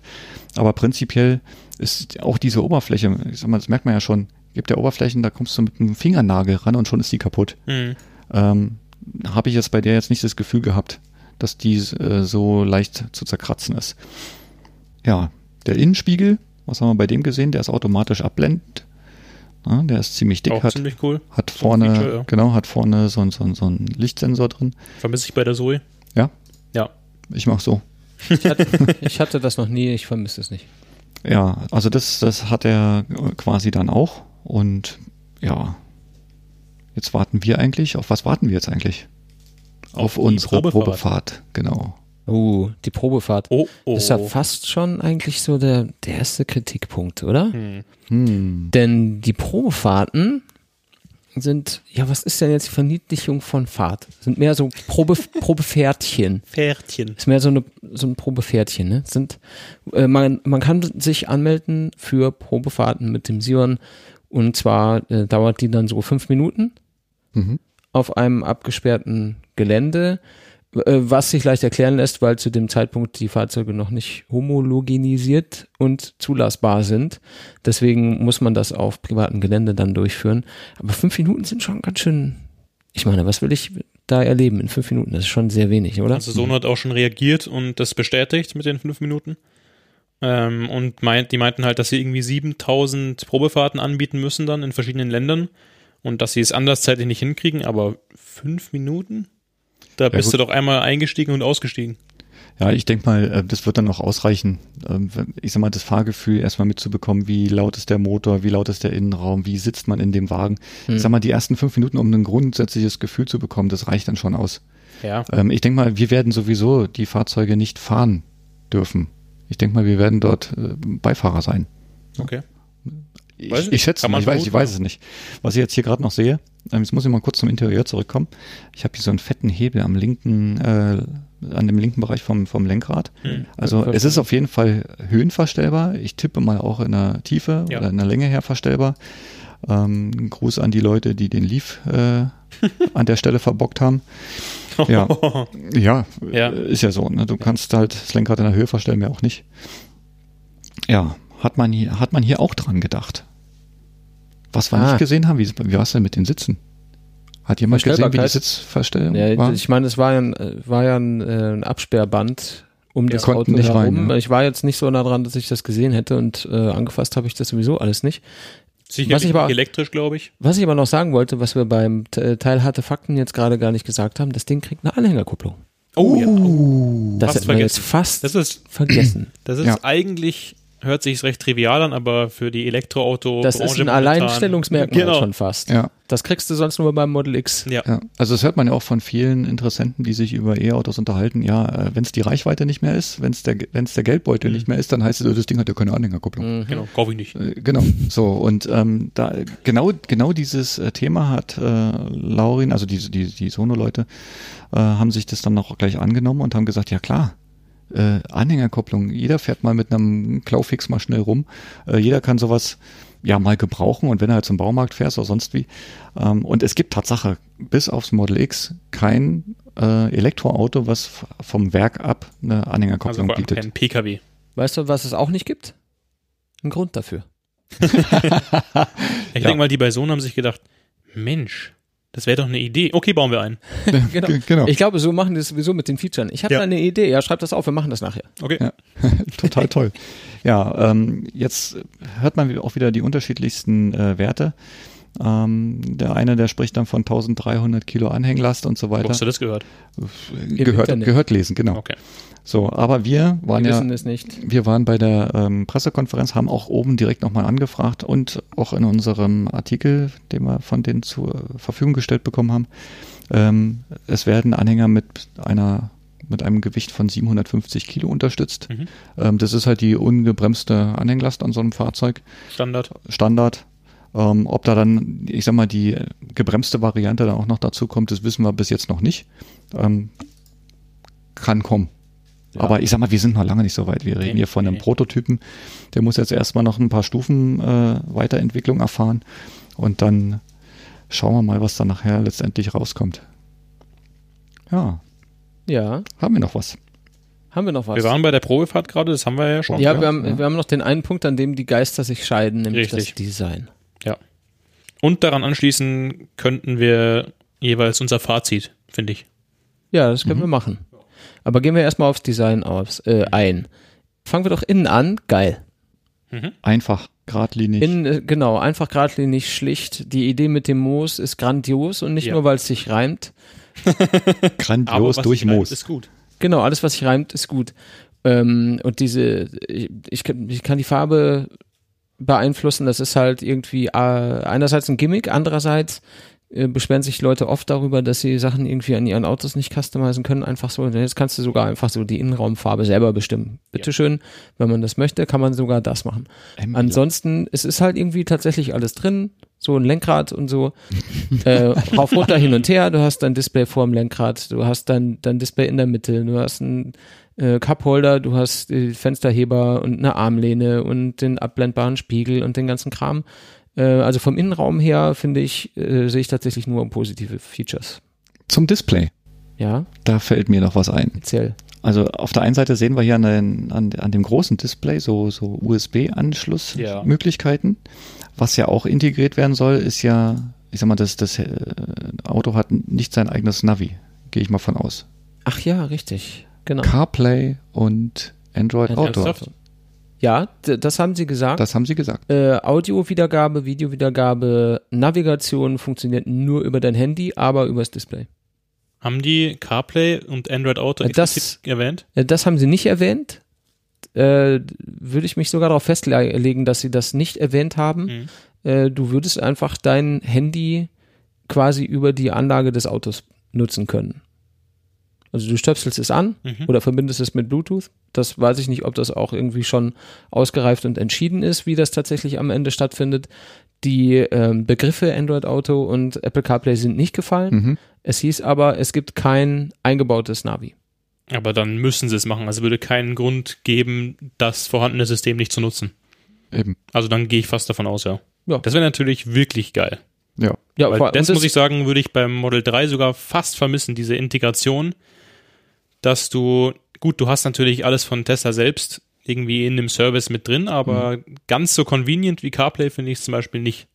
Aber prinzipiell ist auch diese Oberfläche, ich sag mal, das merkt man ja schon, gibt ja Oberflächen, da kommst du mit einem Fingernagel ran und schon ist die kaputt. Mhm. Ähm, habe ich jetzt bei der jetzt nicht das Gefühl gehabt, dass die äh, so leicht zu zerkratzen ist. Ja, der Innenspiegel, was haben wir bei dem gesehen? Der ist automatisch abblendend. Ja, der ist ziemlich dick, Auch hat, ziemlich cool. hat so vorne, Feature, ja. genau, hat vorne so, ein- so, ein- so ein Lichtsensor drin. Vermisse ich bei der Zoe. Ja. Ja. Ich mach so. Ich hatte, ich hatte das noch nie, ich vermisse es nicht. Ja, also das, das hat er quasi dann auch. Und ja, jetzt warten wir eigentlich. Auf was warten wir jetzt eigentlich? Auf, die unsere Probefahrt. Probefahrt. Genau. Oh, die Probefahrt. Oh, oh. Das ist ja fast schon eigentlich so der, der erste Kritikpunkt, oder? Hm. Hm. Denn die Probefahrten sind, ja, was ist denn jetzt die Verniedlichung von Fahrt? Sind mehr so Probe, Probepferdchen. Pferdchen. Ist mehr so, eine, so ein Probepferdchen, ne? Sind, äh, man, man kann sich anmelden für Probefahrten mit dem Sion und zwar äh, dauert die dann so fünf Minuten Mhm. auf einem abgesperrten Gelände, äh, was sich leicht erklären lässt, weil zu dem Zeitpunkt die Fahrzeuge noch nicht homogenisiert und zulassbar sind. Deswegen muss man das auf privatem Gelände dann durchführen. Aber fünf Minuten sind schon ganz schön. Ich meine, was will ich da erleben in fünf Minuten? Das ist schon sehr wenig, oder? Also Sohn hat auch schon reagiert und das bestätigt mit den fünf Minuten. Ähm, und meint, die meinten halt, dass sie irgendwie 7000 Probefahrten anbieten müssen dann in verschiedenen Ländern und dass sie es anders zeitlich nicht hinkriegen, aber fünf Minuten? Da bist gut. du doch einmal eingestiegen und ausgestiegen. Ja, ich denke mal, äh, das wird dann noch ausreichen. Ähm, Ich sag mal, das Fahrgefühl erstmal mitzubekommen, wie laut ist der Motor, wie laut ist der Innenraum, wie sitzt man in dem Wagen. Ich sag mal, die ersten fünf Minuten, um ein grundsätzliches Gefühl zu bekommen, das reicht dann schon aus. Ja. Ähm, Ich denke mal, wir werden sowieso die Fahrzeuge nicht fahren dürfen. Ich denke mal, wir werden dort äh, Beifahrer sein. Okay. Ich, Weiß ich schätze ich weiß, ich weiß es nicht. Was ich jetzt hier gerade noch sehe, ähm, jetzt muss ich mal kurz zum Interieur zurückkommen. Ich habe hier so einen fetten Hebel am linken, äh, an dem linken Bereich vom, vom Lenkrad. Hm. Also es ist auf jeden Fall höhenverstellbar. Ich tippe mal auch in der Tiefe Ja. oder in der Länge her verstellbar. Ähm, Gruß an die Leute, die den Leaf äh, an der Stelle verbockt haben. Ja, ja, Ja. ist ja so. Ne? Du kannst halt das Lenkrad in der Höhe verstellen, mehr auch nicht. Ja, hat man hier, hat man hier auch dran gedacht. Was wir Ah. nicht gesehen haben, wie, wie war es denn mit den Sitzen? Hat jemand gesehen, wie die? Sitzverstellung Ja, war? ich meine, es war ja ein, äh, war ja ein, äh, ein Absperrband um das Auto nicht herum. rein, ne? Ich war jetzt nicht so nah dran, dass ich das gesehen hätte und äh, angefasst habe ich das sowieso alles nicht. Sicherlich Was ich aber- elektrisch, glaube ich. Was ich aber noch sagen wollte, was wir beim Te- Teil harte Fakten jetzt gerade gar nicht gesagt haben, das Ding kriegt eine Anhängerkupplung. Oh, ja. Oh. Das Fast hätten wir jetzt vergessen. fast Das ist, vergessen. das ist Ja. eigentlich, hört sich recht trivial an, aber für die Elektroauto Das ist ein Alleinstellungsmerkmal Genau. schon fast. Ja. Das kriegst du sonst nur beim Model X. Ja. Ja, also das hört man ja auch von vielen Interessenten, die sich über E-Autos unterhalten. Ja, wenn es die Reichweite nicht mehr ist, wenn es der, wenn's der Geldbeutel nicht mehr ist, dann heißt es, das Ding hat ja keine Anhängerkupplung. Mhm. Genau, kaufe ich nicht. Äh, Genau, so und ähm, da genau genau dieses äh, Thema hat äh, Laurin, also die die die Sono-Leute äh, haben sich das dann noch gleich angenommen und haben gesagt, ja klar, äh, Anhängerkupplung, jeder fährt mal mit einem Klaufix mal schnell rum, äh, jeder kann sowas ja mal gebrauchen und wenn er halt zum Baumarkt fährt oder sonst wie ähm, und es gibt Tatsache bis aufs Model X kein äh, Elektroauto, was vom Werk ab eine Also Anhängerkupplung allem bietet. kein PKW. Weißt du, was es auch nicht gibt? Ein Grund dafür. Ich Ja. denke mal, die bei Sohn haben sich gedacht, Mensch, das wäre doch eine Idee. Okay, bauen wir einen. Genau. Ge- genau. Ich glaube, so machen die es sowieso mit den Features. Ich habe Ja. da eine Idee. Ja, schreib das auf, wir machen das nachher. Okay. Ja. Total toll. Ja, ähm, jetzt hört man auch wieder die unterschiedlichsten äh, Werte. Ähm, der eine, der spricht dann von 1300 Kilo Anhänglast und so Wo weiter. hast du das gehört? Gehört, Internet. gehört lesen, genau. Okay. So, aber wir waren Wir ja, wissen es nicht. wir waren bei der ähm, Pressekonferenz, haben auch oben direkt nochmal angefragt und auch in unserem Artikel, den wir von denen zur Verfügung gestellt bekommen haben, ähm, es werden Anhänger mit einer mit einem Gewicht von 750 Kilo unterstützt. Mhm. Ähm, das ist halt die ungebremste Anhänglast an so einem Fahrzeug. Standard. Standard. Ähm, ob da dann, ich sag mal, die gebremste Variante dann auch noch dazu kommt, das wissen wir bis jetzt noch nicht. Ähm, kann kommen. Ja. Aber ich sag mal, wir sind noch lange nicht so weit. Wir reden Nee, hier von einem nee. Prototypen. Der muss jetzt erstmal noch ein paar Stufen äh, Weiterentwicklung erfahren und dann schauen wir mal, was da nachher letztendlich rauskommt. Ja, Ja. haben wir noch was? Haben wir noch was? Wir waren bei der Probefahrt gerade, das haben wir ja schon. ja, Ja, wir haben, ja. wir haben noch den einen Punkt, an dem die Geister sich scheiden, nämlich Richtig. das Design. Ja. Und daran anschließen könnten wir jeweils unser Fazit, finde ich. Ja, das können wir machen. Aber gehen wir erstmal aufs Design aus, äh, ein. Fangen wir doch innen an. Geil. Einfach, geradlinig. Innen, äh, genau, einfach geradlinig, schlicht. Die Idee mit dem Moos ist grandios und nicht Ja. nur, weil es sich reimt. grandios was durch Moos. Ist gut. Genau, alles, was sich reimt, ist gut. Ähm, und diese, ich, ich, ich kann die Farbe beeinflussen. Das ist halt irgendwie äh, einerseits ein Gimmick, andererseits äh, beschweren sich Leute oft darüber, dass sie Sachen irgendwie an ihren Autos nicht customizen können. Einfach so. Jetzt kannst du sogar einfach so die Innenraumfarbe selber bestimmen. Bitteschön, wenn man das möchte, kann man sogar das machen. Ähm, Ansonsten, es ist halt irgendwie tatsächlich alles drin. So ein Lenkrad und so. äh, rauf, runter, hin und her. Du hast dein Display vor dem Lenkrad. Du hast dein, dein Display in der Mitte. Du hast ein äh, Cupholder. Du hast die Fensterheber und eine Armlehne und den abblendbaren Spiegel und den ganzen Kram. Äh, also vom Innenraum her, finde ich, äh, sehe ich tatsächlich nur positive Features. Zum Display. Ja, Da fällt mir noch was ein. erzähl. Also auf der einen Seite sehen wir hier an, den, an, an dem großen Display so, so USB-Anschlussmöglichkeiten. Was ja auch integriert werden soll, ist ja, ich sag mal, das, das äh, Auto hat nicht sein eigenes Navi, gehe ich mal von aus. Ach ja, richtig. Genau. CarPlay und Android Auto. ernsthaft? Ja, das haben sie gesagt. Das haben sie gesagt. Äh, Audio-Wiedergabe, Videowiedergabe, Navigation funktioniert nur über dein Handy, aber übers Display. Haben die CarPlay und Android Auto Äh, das- erwähnt? Äh, das haben sie nicht erwähnt. Äh, würde ich mich sogar darauf festlegen, dass sie das nicht erwähnt haben. Mhm. Äh, du würdest einfach dein Handy quasi über die Anlage des Autos nutzen können. Also du stöpselst es an Mhm. oder verbindest es mit Bluetooth. Das weiß ich nicht, ob das auch irgendwie schon ausgereift und entschieden ist, wie das tatsächlich am Ende stattfindet. Die ähm, Begriffe Android Auto und Apple CarPlay sind nicht gefallen. Mhm. Es hieß aber, es gibt kein eingebautes Navi. Aber dann müssen sie es machen. Also würde keinen Grund geben, das vorhandene System nicht zu nutzen. Eben. Also dann gehe ich fast davon aus, ja. Ja. Das wäre natürlich wirklich geil. Ja. Ja, Weil das muss ich sagen, würde ich beim Model 3 sogar fast vermissen, diese Integration, dass du, gut, du hast natürlich alles von Tesla selbst irgendwie in dem Service mit drin, aber ganz so convenient wie CarPlay finde ich es zum Beispiel nicht.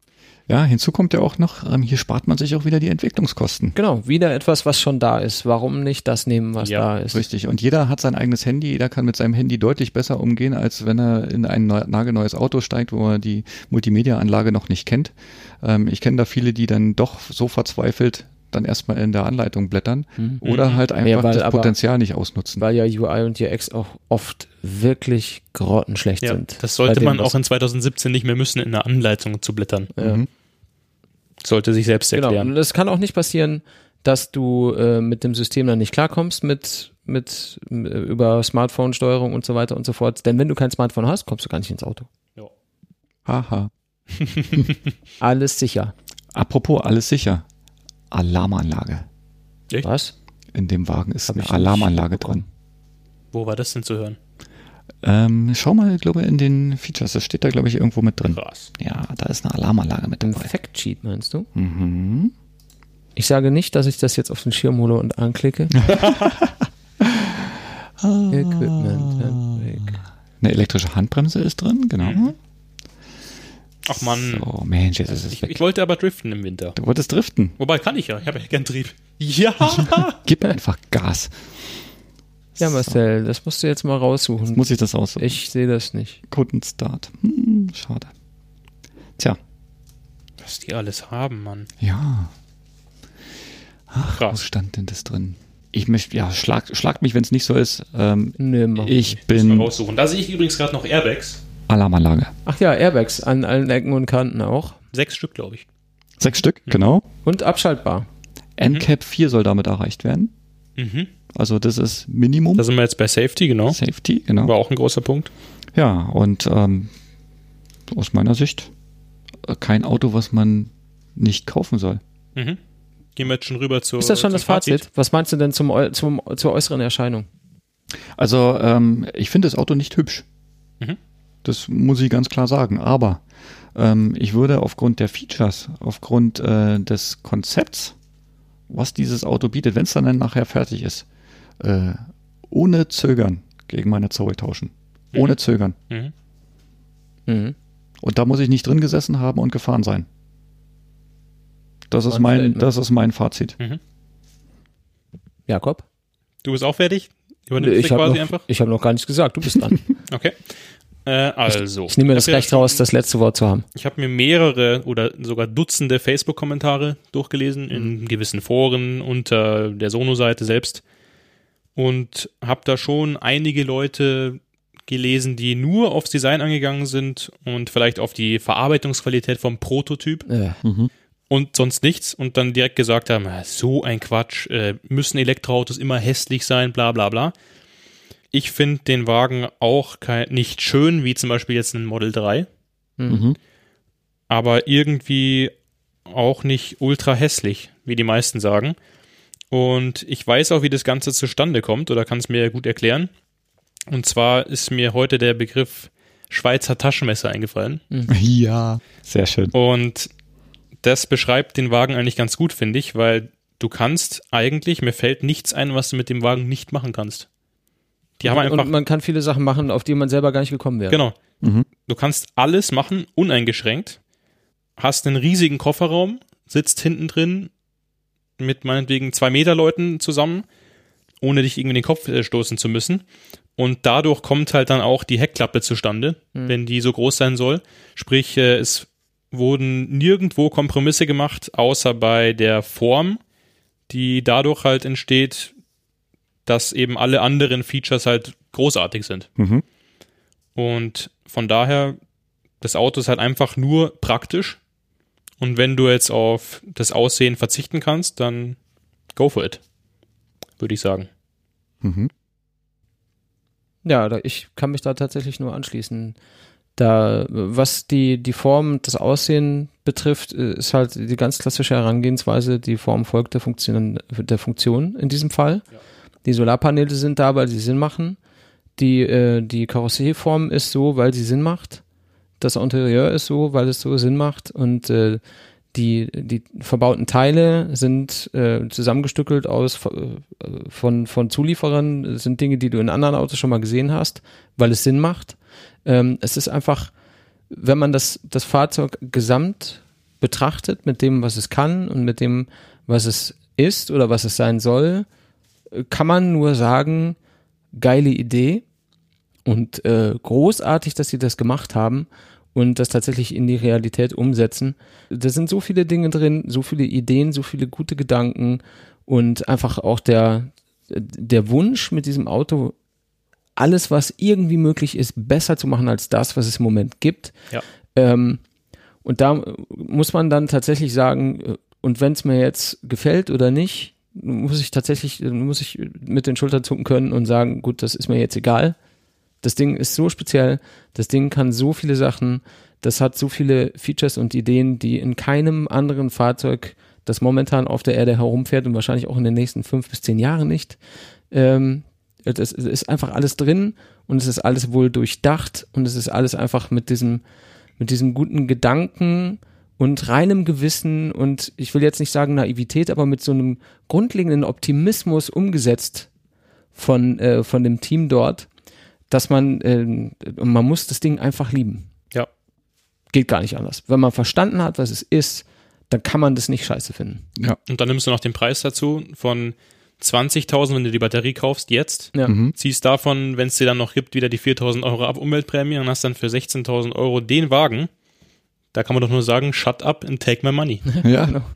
Ja, hinzu kommt ja auch noch, ähm, hier spart man sich auch wieder die Entwicklungskosten. Genau, wieder etwas, was schon da ist. Warum nicht das nehmen, was Ja, da ist? Richtig. Und jeder hat sein eigenes Handy. Jeder kann mit seinem Handy deutlich besser umgehen, als wenn er in ein neu, nagelneues Auto steigt, wo er die Multimedia-Anlage noch nicht kennt. Ähm, ich kenne da viele, die dann doch so verzweifelt dann erstmal in der Anleitung blättern oder halt einfach Ja, weil das aber- Potenzial nicht ausnutzen. Weil ja UI und UX auch oft wirklich grottenschlecht Ja, sind. das sollte man auch in 2017 nicht mehr müssen, in der Anleitung zu blättern. Ja. Mhm. Sollte sich selbst Genau. erklären. Und es kann auch nicht passieren, dass du äh, mit dem System dann nicht klarkommst mit mit äh, über Smartphone-Steuerung und so weiter und so fort. Denn wenn du kein Smartphone hast, kommst du gar nicht ins Auto. Haha. Alles sicher. Apropos alles sicher. Alarmanlage. Echt? Was? In dem Wagen ist Hab eine ich Alarmanlage drin. Wo war das denn zu hören? Ähm, schau mal, glaube in den Features. Das steht da, glaube ich, irgendwo mit drin. Krass. Ja, da ist eine Alarmanlage mit Ein dabei. Factsheet meinst du? Mhm. Ich sage nicht, dass ich das jetzt auf den Schirm hole und anklicke. Equipment. Handbrake. Eine elektrische Handbremse ist drin, genau. Mhm. Ach man, So, Mensch, jetzt ist es ich, weg. ich wollte aber driften im Winter. Du wolltest driften. Wobei kann ich ja, ich habe ja gern Trieb. Ja! Gib einfach Gas. Ja, Marcel, das musst du jetzt mal Jetzt raussuchen. muss ich das aus. Ich sehe das nicht. Kundenstart. Hm, schade. Tja, Was die alles haben, Mann. ja. Wo Krass. stand denn das drin? Ich möchte, ja, schlag, schlagt mich, wenn es nicht so ist. Ähm, Nee, mach ich Muss mal bin raussuchen. Da sehe ich übrigens gerade noch Airbags. Alarmanlage. Ach ja, Airbags an allen Ecken und Kanten auch. Sechs Stück, glaube ich. Sechs Stück, genau. Und abschaltbar. NCAP 4 soll damit erreicht werden. Mhm. Also das ist Minimum. Da sind wir jetzt bei Safety, genau. Safety, genau. War auch ein großer Punkt. Ja, und ähm, aus meiner Sicht äh, kein Auto, was man nicht kaufen soll. Mhm. Gehen wir jetzt schon rüber zur Ist das schon das Fazit? Was meinst du denn zum, zum, zur äußeren Erscheinung? Also ähm, ich finde das Auto nicht hübsch. Mhm. Das muss ich ganz klar sagen. Aber ähm, ich würde aufgrund der Features, aufgrund äh, des Konzepts, was dieses Auto bietet, wenn es dann nachher fertig ist, äh, ohne Zögern gegen meine Zoe tauschen. Ohne Zögern. Mhm. Mhm. Und da muss ich nicht drin gesessen haben und gefahren sein. Das ist mein, Statement. das ist mein Fazit. Jakob? Du bist auch fertig? Übernimmst Ich du habe quasi noch, einfach? ich hab noch gar nichts gesagt. Du bist dran. Okay. Äh, also. Ich nehme mir das hab ja raus, das letzte Wort zu haben. Ich habe mir mehrere oder sogar Dutzende Facebook-Kommentare durchgelesen in gewissen Foren unter der Sono-Seite selbst. und habe da schon einige Leute gelesen, die nur aufs Design angegangen sind und vielleicht auf die Verarbeitungsqualität vom Prototyp Ja. und sonst nichts und dann direkt gesagt haben, "Ah, so ein Quatsch, äh, müssen Elektroautos immer hässlich sein, bla bla bla. Ich finde den Wagen auch kein, nicht schön, wie zum Beispiel jetzt ein Model 3, Mhm. aber irgendwie auch nicht ultra hässlich, wie die meisten sagen. Und ich weiß auch, wie das Ganze zustande kommt oder kann es mir gut erklären. Und zwar ist mir heute der Begriff Schweizer Taschenmesser eingefallen. Ja, sehr schön. Und das beschreibt den Wagen eigentlich ganz gut, finde ich, weil du kannst eigentlich, mir fällt nichts ein, was du mit dem Wagen nicht machen kannst. Die haben einfach, Und man kann viele Sachen machen, auf die man selber gar nicht gekommen wäre. genau. Mhm. Du kannst alles machen, uneingeschränkt. Hast einen riesigen Kofferraum, sitzt hinten drin mit meinetwegen zwei Meter Leuten zusammen, ohne dich irgendwie in den Kopf äh, stoßen zu müssen. Und dadurch kommt halt dann auch die Heckklappe zustande, wenn die so groß sein soll. Sprich, äh, es wurden nirgendwo Kompromisse gemacht, außer bei der Form, die dadurch halt entsteht, dass eben alle anderen Features halt großartig sind. Mhm. Und von daher, das Auto ist halt einfach nur praktisch. Und wenn du jetzt auf das Aussehen verzichten kannst, dann go for it. Würde ich sagen. Mhm. Ja, ich kann mich da tatsächlich nur anschließen. Da, was die, die Form, das Aussehen betrifft, äh, ist halt die ganz klassische Herangehensweise, die Form folgt der Funktion, der Funktion in diesem Fall. Die Solarpaneele sind da, weil sie Sinn machen. Die, äh, die Karosserieform ist so, weil sie Sinn macht. Das Interieur ist so, weil es so Sinn macht. Und äh, die, die verbauten Teile sind äh, zusammengestückelt aus äh, von, von Zulieferern, Das sind Dinge, die du in anderen Autos schon mal gesehen hast, weil es Sinn macht. Ähm, es ist einfach, wenn man das, das Fahrzeug gesamt betrachtet, mit dem, was es kann und mit dem, was es ist oder was es sein soll, kann man nur sagen, geile Idee und äh, großartig, dass sie das gemacht haben und das tatsächlich in die Realität umsetzen. Da sind so viele Dinge drin, so viele Ideen, so viele gute Gedanken und einfach auch der, der Wunsch mit diesem Auto, alles, was irgendwie möglich ist, besser zu machen als das, was es im Moment gibt. Ja. Ähm, und da muss man dann tatsächlich sagen, äh, und wenn es mir jetzt gefällt oder nicht, muss ich tatsächlich, muss ich mit den Schultern zucken können und sagen, gut, das ist mir jetzt egal. Das Ding ist so speziell, das Ding kann so viele Sachen, das hat so viele Features und Ideen, die in keinem anderen Fahrzeug, das momentan auf der Erde herumfährt und wahrscheinlich auch in den nächsten fünf bis zehn Jahren nicht, ähm, es ist einfach alles drin und es ist alles wohl durchdacht und es ist alles einfach mit diesem, mit diesem guten Gedanken und reinem Gewissen und ich will jetzt nicht sagen Naivität, aber mit so einem grundlegenden Optimismus umgesetzt von, äh, von dem Team dort, dass man, äh, man muss das Ding einfach lieben. Ja. Geht gar nicht anders. Wenn man verstanden hat, was es ist, dann kann man das nicht scheiße finden. Ja. Und dann nimmst du noch den Preis dazu von 20.000, wenn du die Batterie kaufst, jetzt. Ja. Mhm. Ziehst davon, wenn es dir dann noch gibt, wieder die 4.000 Euro ab Umweltprämie und hast dann für 16.000 Euro den Wagen. Da kann man doch nur sagen, shut up and take my money. Ja. Genau.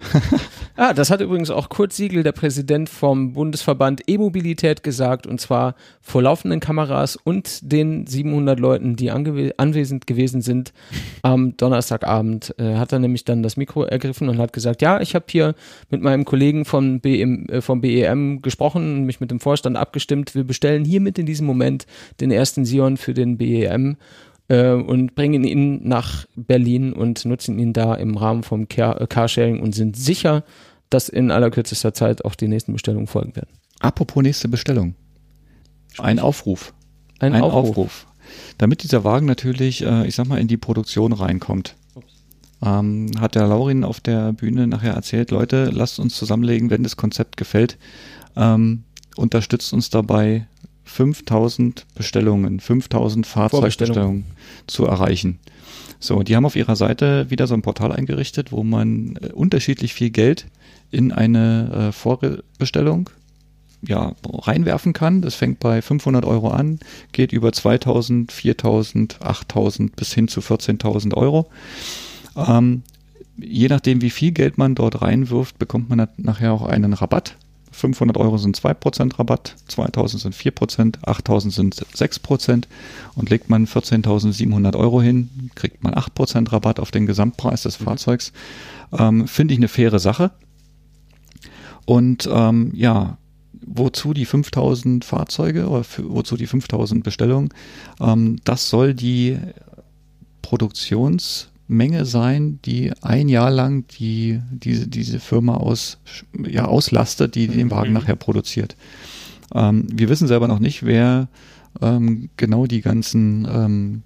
Ah, das hat übrigens auch Kurt Siegel, der Präsident vom Bundesverband E-Mobilität, gesagt, und zwar vor laufenden Kameras und den 700 Leuten, die anwesend gewesen sind am Donnerstagabend, äh, hat er nämlich dann das Mikro ergriffen und hat gesagt, ja, ich habe hier mit meinem Kollegen von BM, äh, vom BEM gesprochen und mich mit dem Vorstand abgestimmt. Wir bestellen hiermit in diesem Moment den ersten Sion für den BEM äh, und bringen ihn nach Berlin und nutzen ihn da im Rahmen vom Car äh, Carsharing und sind sicher, dass in allerkürzester Zeit auch die nächsten Bestellungen folgen werden. Apropos nächste Bestellung. Ein Aufruf. Ein, Ein Aufruf. Aufruf. Damit dieser Wagen natürlich, äh, ich sag mal, in die Produktion reinkommt. Ähm, hat der Laurin auf der Bühne nachher erzählt, Leute, lasst uns zusammenlegen, wenn das Konzept gefällt. Ähm, unterstützt uns dabei, 5000 Bestellungen, 5000 Fahrzeugbestellungen zu erreichen. So, die haben auf ihrer Seite wieder so ein Portal eingerichtet, wo man äh, unterschiedlich viel Geld in eine äh, Vorbestellung ja, reinwerfen kann. Das fängt bei 500 Euro an, geht über 2000, 4000, 8000 bis hin zu 14.000 Euro. Ähm, je nachdem, wie viel Geld man dort reinwirft, bekommt man nachher auch einen Rabatt 500 Euro sind 2% Rabatt, 2000 sind 4%, 8000 sind 6% und legt man 14.700 Euro hin, kriegt man 8% Rabatt auf den Gesamtpreis des Mhm. Fahrzeugs. Ähm, Finde ich eine faire Sache. Und ähm, ja, wozu die 5000 Fahrzeuge oder für, wozu die 5000 Bestellungen? Ähm, das soll die Produktionsmenge sein, die ein Jahr lang die, diese, diese Firma aus, ja, auslastet, die den Wagen Mhm. nachher produziert. Ähm, wir wissen selber noch nicht, wer ähm, genau die ganzen ähm,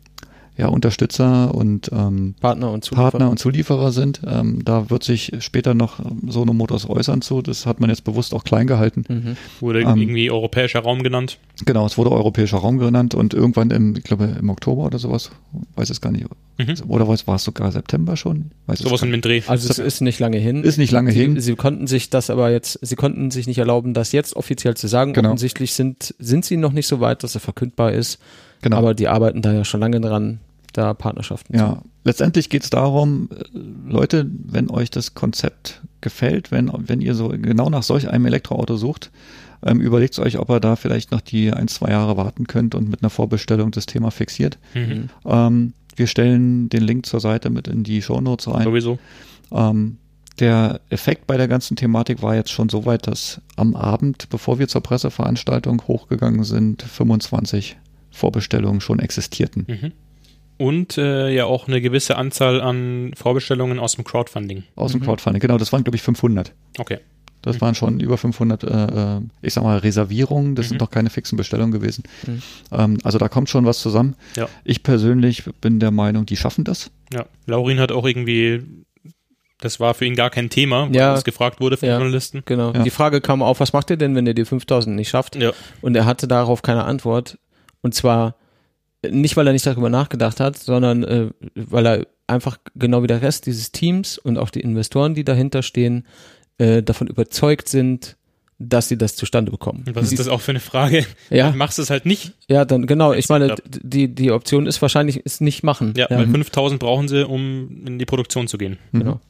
ja, Unterstützer und ähm, Partner und Zulieferer. Partner und Zulieferer sind. Ähm, da wird sich später noch ähm, Sono Motors äußern zu. Das hat man jetzt bewusst auch klein gehalten. Mhm. Wurde Ähm, irgendwie europäischer Raum genannt. Genau, es wurde europäischer Raum genannt und irgendwann im, ich glaube, im Oktober oder sowas, weiß es gar nicht. Mhm. Oder war es, war es sogar September schon? Weiß Sowas in dem Dreh. Also es ist nicht lange hin. Ist nicht lange sie, hin. Sie konnten sich das aber jetzt, sie konnten sich nicht erlauben, das jetzt offiziell zu sagen. Genau. Offensichtlich sind, sind sie noch nicht so weit, dass er verkündbar ist. Genau. Aber die arbeiten da ja schon lange dran, da Partnerschaften zu Ja, letztendlich geht es darum, äh, Leute, wenn euch das Konzept gefällt, wenn, wenn ihr so genau nach solch einem Elektroauto sucht, ähm, überlegt euch, ob ihr da vielleicht noch die ein, zwei Jahre warten könnt und mit einer Vorbestellung das Thema fixiert. Mhm. Ähm, wir stellen den Link zur Seite mit in die Shownotes rein. Sowieso. Ähm, der Effekt bei der ganzen Thematik war jetzt schon so weit, dass am Abend, bevor wir zur Presseveranstaltung hochgegangen sind, 25 Vorbestellungen schon existierten. Mhm. Und äh, ja auch eine gewisse Anzahl an Vorbestellungen aus dem Crowdfunding. Aus dem Crowdfunding. Genau, das waren, glaube ich, 500. Okay. Das waren schon über 500, äh, äh, ich sag mal, Reservierungen. Das Mhm. sind doch keine fixen Bestellungen gewesen. Mhm. Ähm, also da kommt schon was zusammen. Ja. Ich persönlich bin der Meinung, die schaffen das. Ja. Laurin hat auch irgendwie, das war für ihn gar kein Thema, weil Ja. es gefragt wurde von Ja. Journalisten. Genau. Ja. Die Frage kam auf, was macht ihr denn, wenn ihr die 5000 nicht schafft? Ja. Und er hatte darauf keine Antwort. Und zwar nicht, weil er nicht darüber nachgedacht hat, sondern äh, weil er einfach genau wie der Rest dieses Teams und auch die Investoren, die dahinter stehen, äh, davon überzeugt sind, dass sie das zustande bekommen. Und was ist das auch für eine Frage? Ja. Dann machst du es halt nicht. Ja, dann genau. Ich meine, die die Option ist wahrscheinlich ist nicht machen. Ja, weil 5000 brauchen sie, um in die Produktion zu gehen. Genau.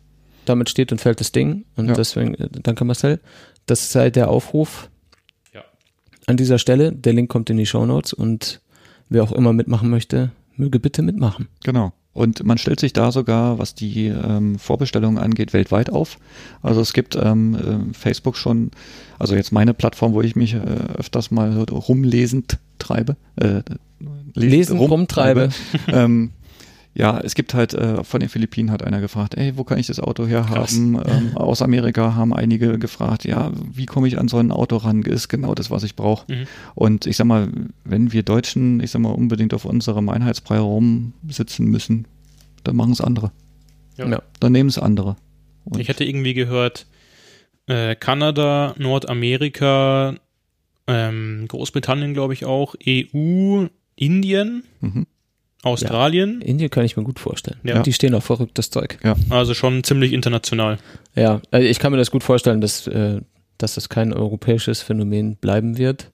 Damit steht und fällt das Ding. Und Ja. deswegen, äh, danke Marcel. Das sei der Aufruf Ja. an dieser Stelle. Der Link kommt in die Show Notes und wer auch immer mitmachen möchte, möge bitte mitmachen. Genau. Und man stellt sich da sogar, was die ähm, Vorbestellungen angeht, weltweit auf. Also es gibt ähm, ähm, Facebook schon, also jetzt meine Plattform, wo ich mich äh, öfters mal rumlesend treibe. Äh, lesend Lesen, rumtreibe. ähm, ja, es gibt halt, äh, von den Philippinen hat einer gefragt, ey, wo kann ich das Auto her haben? Ähm, aus Amerika haben einige gefragt, ja, wie komme ich an so ein Auto ran? Ist genau das, was ich brauche. Mhm. Und ich sag mal, wenn wir Deutschen, ich sag mal, unbedingt auf unserem Einheitsbrei rumsitzen müssen, dann machen es andere. Ja. Ja. Dann nehmen es andere. Und Ich hatte irgendwie gehört, äh, Kanada, Nordamerika, ähm, Großbritannien, glaube ich auch, EU, Indien, Mhm. Australien. Indien kann ich mir gut vorstellen. Ja. Die stehen auf verrücktes Zeug. Also schon ziemlich international. Ja, also ich kann mir das gut vorstellen, dass, äh, dass das kein europäisches Phänomen bleiben wird.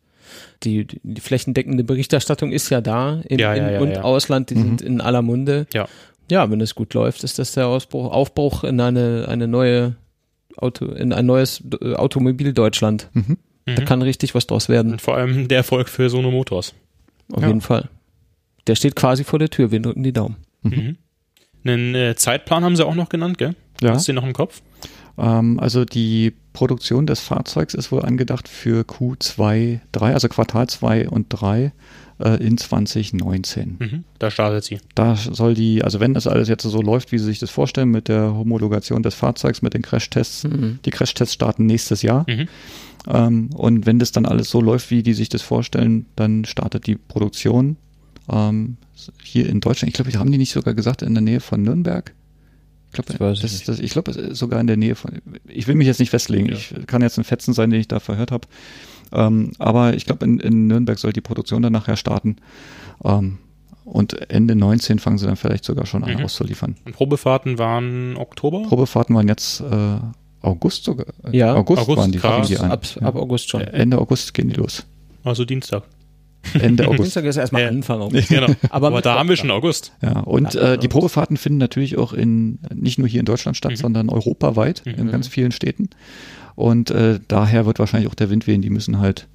Die, die flächendeckende Berichterstattung ist ja da in, Ja, ja, in ja, und ja. Ausland, die Mhm. sind in aller Munde. Ja. Ja, wenn es gut läuft, ist das der Ausbruch, Aufbruch in eine, eine neue Auto, in ein neues äh, Automobil Deutschland. Mhm. Da Mhm. kann richtig was draus werden. Und vor allem der Erfolg für Sono Motors. Auf Ja. jeden Fall. Der steht quasi vor der Tür. Wir drücken die Daumen. Mhm. Einen äh, Zeitplan haben sie auch noch genannt, gell? Ja. Hast du den noch im Kopf? Ähm, also die Produktion des Fahrzeugs ist wohl angedacht für Q2, 3, also Quartal 2 und 3 äh, in 2019. Mhm. Da startet sie. Da soll die, also wenn das alles jetzt so läuft, wie Sie sich das vorstellen, mit der Homologation des Fahrzeugs, mit den Crashtests, Mhm. die Crashtests starten nächstes Jahr. Mhm. Ähm, und wenn das dann alles so läuft, wie die sich das vorstellen, dann startet die Produktion ähm, hier in Deutschland. Ich glaube, haben die nicht sogar gesagt, in der Nähe von Nürnberg? Ich glaube, Das das, ich glaube, sogar in der Nähe von. Ich will mich jetzt nicht festlegen. Ja. Ich kann jetzt ein Fetzen sein, den ich da verhört habe. Ähm, aber ich glaube, in, in Nürnberg soll die Produktion dann nachher starten. Ähm, und Ende 19 fangen sie dann vielleicht sogar schon an Mhm. auszuliefern. Und Probefahrten waren Oktober? Probefahrten waren jetzt äh, August sogar. Äh, Ja, August, August, waren die, krass. die an. Ab, ab August schon. Ende August gehen die los. also Dienstag. Ende August. Dienstag ist erstmal Ja. Anfang August. Genau. Aber Aber, da haben wir schon August. Ja, und Ja, äh, die Probefahrten finden natürlich auch in, nicht nur hier in Deutschland statt, Mhm. sondern europaweit in Mhm. ganz vielen Städten. Und äh, daher wird wahrscheinlich auch der Wind wehen. Die müssen halt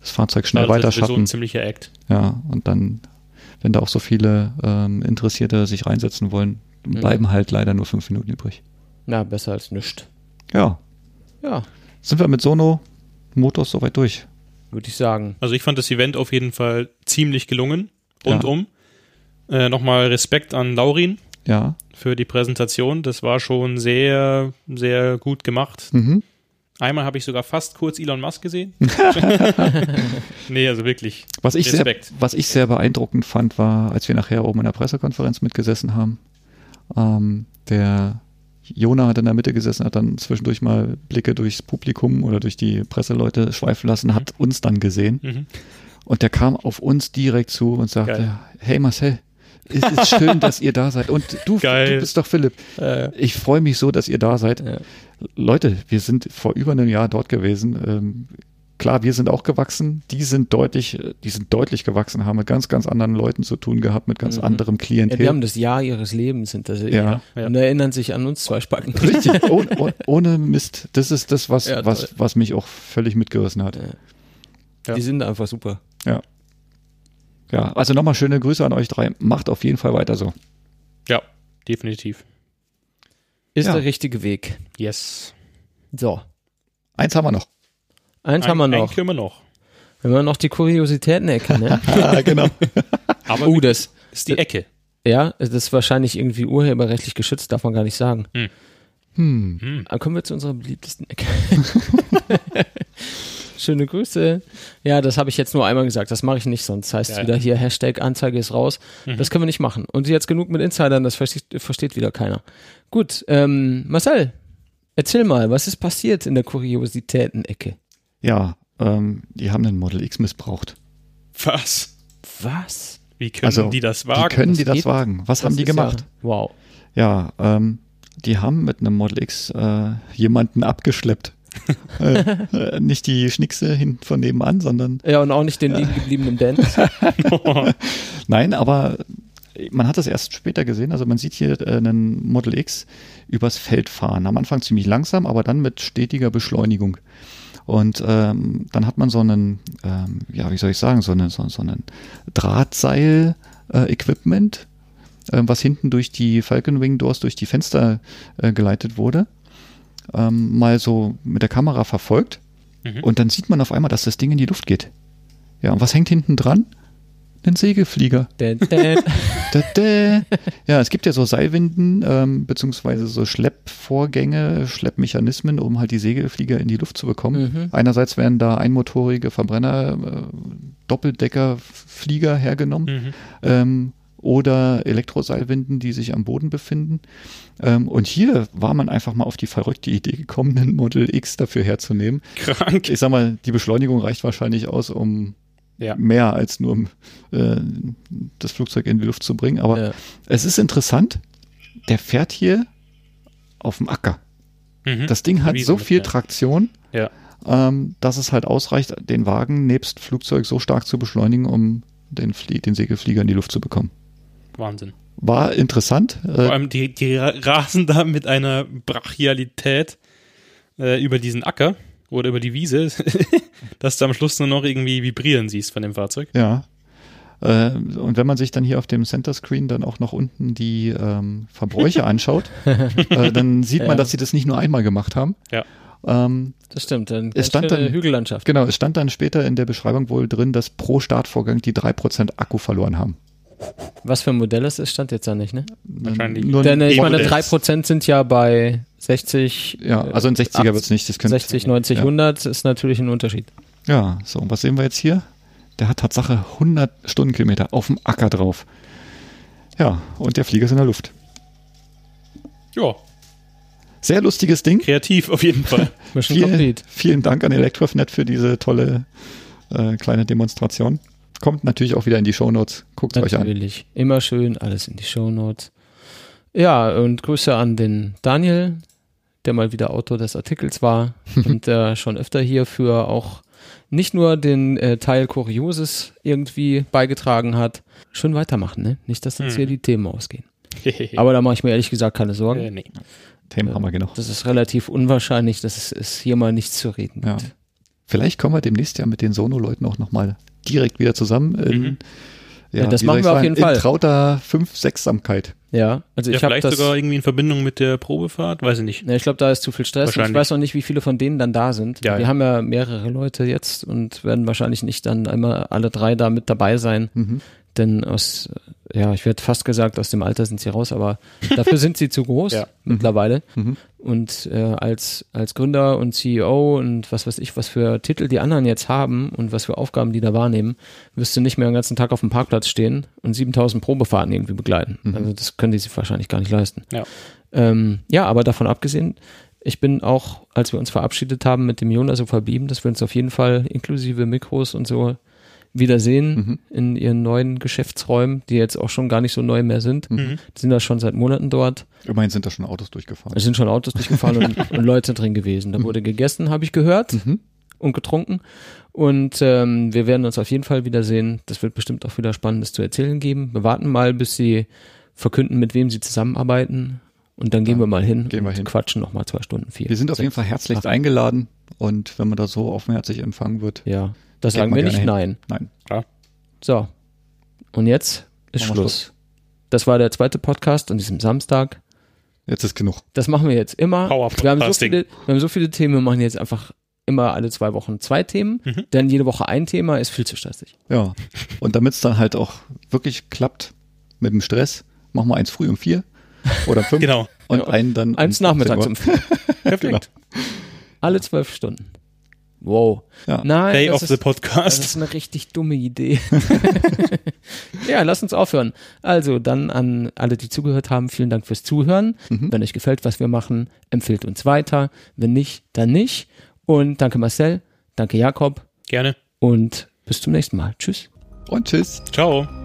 das Fahrzeug schnell Also weiter das ist so ein ziemlicher Act. Ja, und dann, wenn da auch so viele ähm, Interessierte sich reinsetzen wollen, Mhm. bleiben halt leider nur fünf Minuten übrig. Na, besser als nichts. Ja, Ja, sind wir mit Sono Motors soweit durch. Würde ich sagen. Also ich fand das Event auf jeden Fall ziemlich gelungen. Ja. Rundum. Äh, Nochmal Respekt an Laurin Ja. für die Präsentation. Das war schon sehr, sehr gut gemacht. Mhm. Einmal habe ich sogar fast kurz Elon Musk gesehen. nee, also wirklich. Was ich, sehr, Respekt. was ich sehr beeindruckend fand, war, als wir nachher oben in der Pressekonferenz mitgesessen haben, ähm, der Jona hat in der Mitte gesessen, hat dann zwischendurch mal Blicke durchs Publikum oder durch die Presseleute schweifen lassen, hat uns dann gesehen Mhm. und der kam auf uns direkt zu und sagte, Geil. hey Marcel, es ist schön, dass ihr da seid und du, du bist doch Philipp. Äh, Ich freue mich so, dass ihr da seid. Ja. Leute, wir sind vor über einem Jahr dort gewesen. Ähm, klar, wir sind auch gewachsen. Die sind deutlich, die sind deutlich gewachsen, haben mit ganz, ganz anderen Leuten zu tun gehabt, mit ganz Mhm. anderem ja, Klientel. die haben das Jahr ihres Lebens hinter sich Ja. Ja. und erinnern sich an uns zwei Spacken. Richtig, ohne, ohne, ohne Mist. Das ist das, was, Ja, was, was mich auch völlig mitgerissen hat. Ja. Die sind einfach super. Ja, also nochmal schöne Grüße an euch drei. Macht auf jeden Fall weiter so. Ja, definitiv. Ist Ja. der richtige Weg. Yes. So, Eins haben wir noch. Eins haben wir Ein- noch. einen können wir noch. Wenn wir noch die Kuriositäten-Ecke, ne? Ja, genau. Aber oh, das, ist die Ecke. ja, das ist wahrscheinlich irgendwie urheberrechtlich geschützt, darf man gar nicht sagen. Hm. Hm. Dann kommen wir zu unserer beliebtesten Ecke. Schöne Grüße. Ja, das habe ich jetzt nur einmal gesagt. Das mache ich nicht, sonst heißt es Ja, wieder hier Hashtag Anzeige ist raus. Das können wir nicht machen. Und jetzt genug mit Insidern, das versteht, versteht wieder keiner. Gut, ähm, Marcel, erzähl mal, was ist passiert in der Kuriositäten-Ecke? Ja, ähm, die haben den Model X missbraucht. Was? Was? Wie können Also, die das wagen? Wie können die das wagen? Was haben die gemacht? Ja, wow. Ja, ähm, die haben mit einem Model X äh, jemanden abgeschleppt. äh, äh, nicht die Schnickse hinten von nebenan, sondern Ja, und auch nicht den liegen gebliebenen Dennis. nein, aber man hat das erst später gesehen. Also man sieht hier äh, einen Model X übers Feld fahren. Am Anfang ziemlich langsam, aber dann mit stetiger Beschleunigung. Und ähm, dann hat man so einen, ähm, ja, wie soll ich sagen, so, eine, so, so einen Drahtseil-Equipment, äh, was hinten durch die Falcon Wing Doors, durch die Fenster äh, geleitet wurde, ähm, mal so mit der Kamera verfolgt. Mhm. Und dann sieht man auf einmal, dass das Ding in die Luft geht. Ja, und was hängt hinten dran? Ein Segelflieger. Dän. Da, da. Ja, es gibt ja so Seilwinden, ähm, beziehungsweise so Schleppvorgänge, Schleppmechanismen, um halt die Segelflieger in die Luft zu bekommen. Mhm. Einerseits werden da einmotorige Verbrenner, äh, Doppeldeckerflieger hergenommen Mhm. ähm, oder Elektroseilwinden, die sich am Boden befinden. Ähm, und hier war man einfach mal auf die verrückte Idee gekommen, einen Model X dafür herzunehmen. Krank. Ich sag mal, die Beschleunigung reicht wahrscheinlich aus, um Ja. mehr als nur um äh, das Flugzeug in die Luft zu bringen. Aber Ja. es ist interessant, der fährt hier auf dem Acker. Mhm. Das Ding hat so viel. Traktion, Ja. ähm, dass es halt ausreicht, den Wagen nebst Flugzeug so stark zu beschleunigen, um den, Flie den Segelflieger in die Luft zu bekommen. Wahnsinn. War interessant. Vor Äh, allem, die, die ra- rasen da mit einer Brachialität äh, über diesen Acker oder über die Wiese, dass du am Schluss nur noch irgendwie vibrieren siehst von dem Fahrzeug. ja. Äh, und wenn man sich dann hier auf dem Center Screen dann auch noch unten die ähm, Verbräuche anschaut, äh, dann sieht man, Ja. dass sie das nicht nur einmal gemacht haben. Ja. Ähm, Das stimmt. Dann Es stand dann- Hügellandschaft. Genau, es stand dann später in der Beschreibung wohl drin, dass pro Startvorgang die 3% Akku verloren haben. Was für ein Modell es ist, stand jetzt da nicht, ne? Wahrscheinlich. Nur Denn äh, ich meine, E-Modells. 3% sind ja bei 60, ja, also ein 60er 80, wird's nicht. Das könnte, 60, 90, ja. 100 ist natürlich ein Unterschied. Ja, so, und was sehen wir jetzt hier? Der hat Tatsache 100 Stundenkilometer auf dem Acker drauf. Ja, und der Flieger ist in der Luft. Ja, Sehr lustiges Ding. kreativ auf jeden Fall. Vielen, vielen Dank an Electrofnet für diese tolle äh, kleine Demonstration. Kommt natürlich auch wieder in die Shownotes. Guckt es euch an. Natürlich. Immer schön, alles in die Shownotes. Ja, und Grüße an den Daniel, der mal wieder Autor des Artikels war und äh, schon öfter hier für auch nicht nur den äh, Teil Kurioses irgendwie beigetragen hat. Schön weitermachen, ne? Nicht, dass uns Hm. hier die Themen ausgehen. Aber da mache ich mir ehrlich gesagt keine Sorgen. äh, nee. Themen haben wir genug. Das ist relativ unwahrscheinlich, dass es, es hier mal nichts zu reden Ja. gibt. Vielleicht kommen wir demnächst ja mit den Sono-Leuten auch nochmal direkt wieder zusammen. In, Mhm. Ja, das wie machen wir auf jeden in Fall. trauter Fünf-Sechsamkeit. Ja, also Ja, ich habe vielleicht das. sogar irgendwie in Verbindung mit der Probefahrt, weiß ich nicht. Ja, ich glaube, da ist zu viel Stress. Ich weiß noch nicht, wie viele von denen dann da sind. Ja, Wir ja. haben ja mehrere Leute jetzt und werden wahrscheinlich nicht dann einmal alle drei da mit dabei sein. Mhm. Denn aus, ja, ich werde fast gesagt, aus dem Alter sind sie raus, aber dafür sind sie zu groß Ja. mittlerweile. Mhm. Und äh, als, als Gründer und CEO und was weiß ich, was für Titel die anderen jetzt haben und was für Aufgaben die da wahrnehmen, wirst du nicht mehr den ganzen Tag auf dem Parkplatz stehen und 7000 Probefahrten irgendwie begleiten. Also das können die sich wahrscheinlich gar nicht leisten. Ja. Ähm, ja, aber davon abgesehen, ich bin auch, als wir uns verabschiedet haben, mit dem Jonas so verblieben, dass wir uns auf jeden Fall inklusive Mikros und so wiedersehen Mhm. in ihren neuen Geschäftsräumen, die jetzt auch schon gar nicht so neu mehr sind. Mhm. Die sind da schon seit Monaten dort. Immerhin sind da schon Autos durchgefahren. Es sind schon Autos durchgefahren und, und Leute drin gewesen. Da wurde gegessen, habe ich gehört, Mhm. und getrunken. Und ähm, wir werden uns auf jeden Fall wiedersehen. Das wird bestimmt auch wieder Spannendes zu erzählen geben. Wir warten mal, bis sie verkünden, mit wem sie zusammenarbeiten. Und dann gehen wir mal hin gehen wir und hin. quatschen noch mal zwei Stunden, vier. Wir sind auf jeden Fall herzlich acht. eingeladen und wenn man da so offenherzig empfangen wird, Ja, das Geht sagen wir nicht hin. nein. nein. So. Und jetzt ist wir Schluss. Das war der zweite Podcast an diesem Samstag. Jetzt ist genug. Das machen wir jetzt immer. Wir, haben so viele, wir haben so viele Themen, wir machen jetzt einfach immer alle zwei Wochen zwei Themen. Mhm. Denn jede Woche ein Thema ist viel zu stressig. Ja. Und damit es dann halt auch wirklich klappt mit dem Stress, machen wir eins früh um vier oder fünf Genau. und Ja, einen dann Eins um 18 nachmittags um vier. Perfekt. Alle zwölf Stunden. Wow. Ja. Nein, Day das of ist, the das Podcast. ist eine richtig dumme Idee. ja, lass uns aufhören. Also dann an alle, die zugehört haben, vielen Dank fürs Zuhören. Mhm. Wenn euch gefällt, was wir machen, empfehlt uns weiter. Wenn nicht, dann nicht. Und danke Marcel, danke Jakob Gerne. und bis zum nächsten Mal. Tschüss. Und tschüss. Ciao.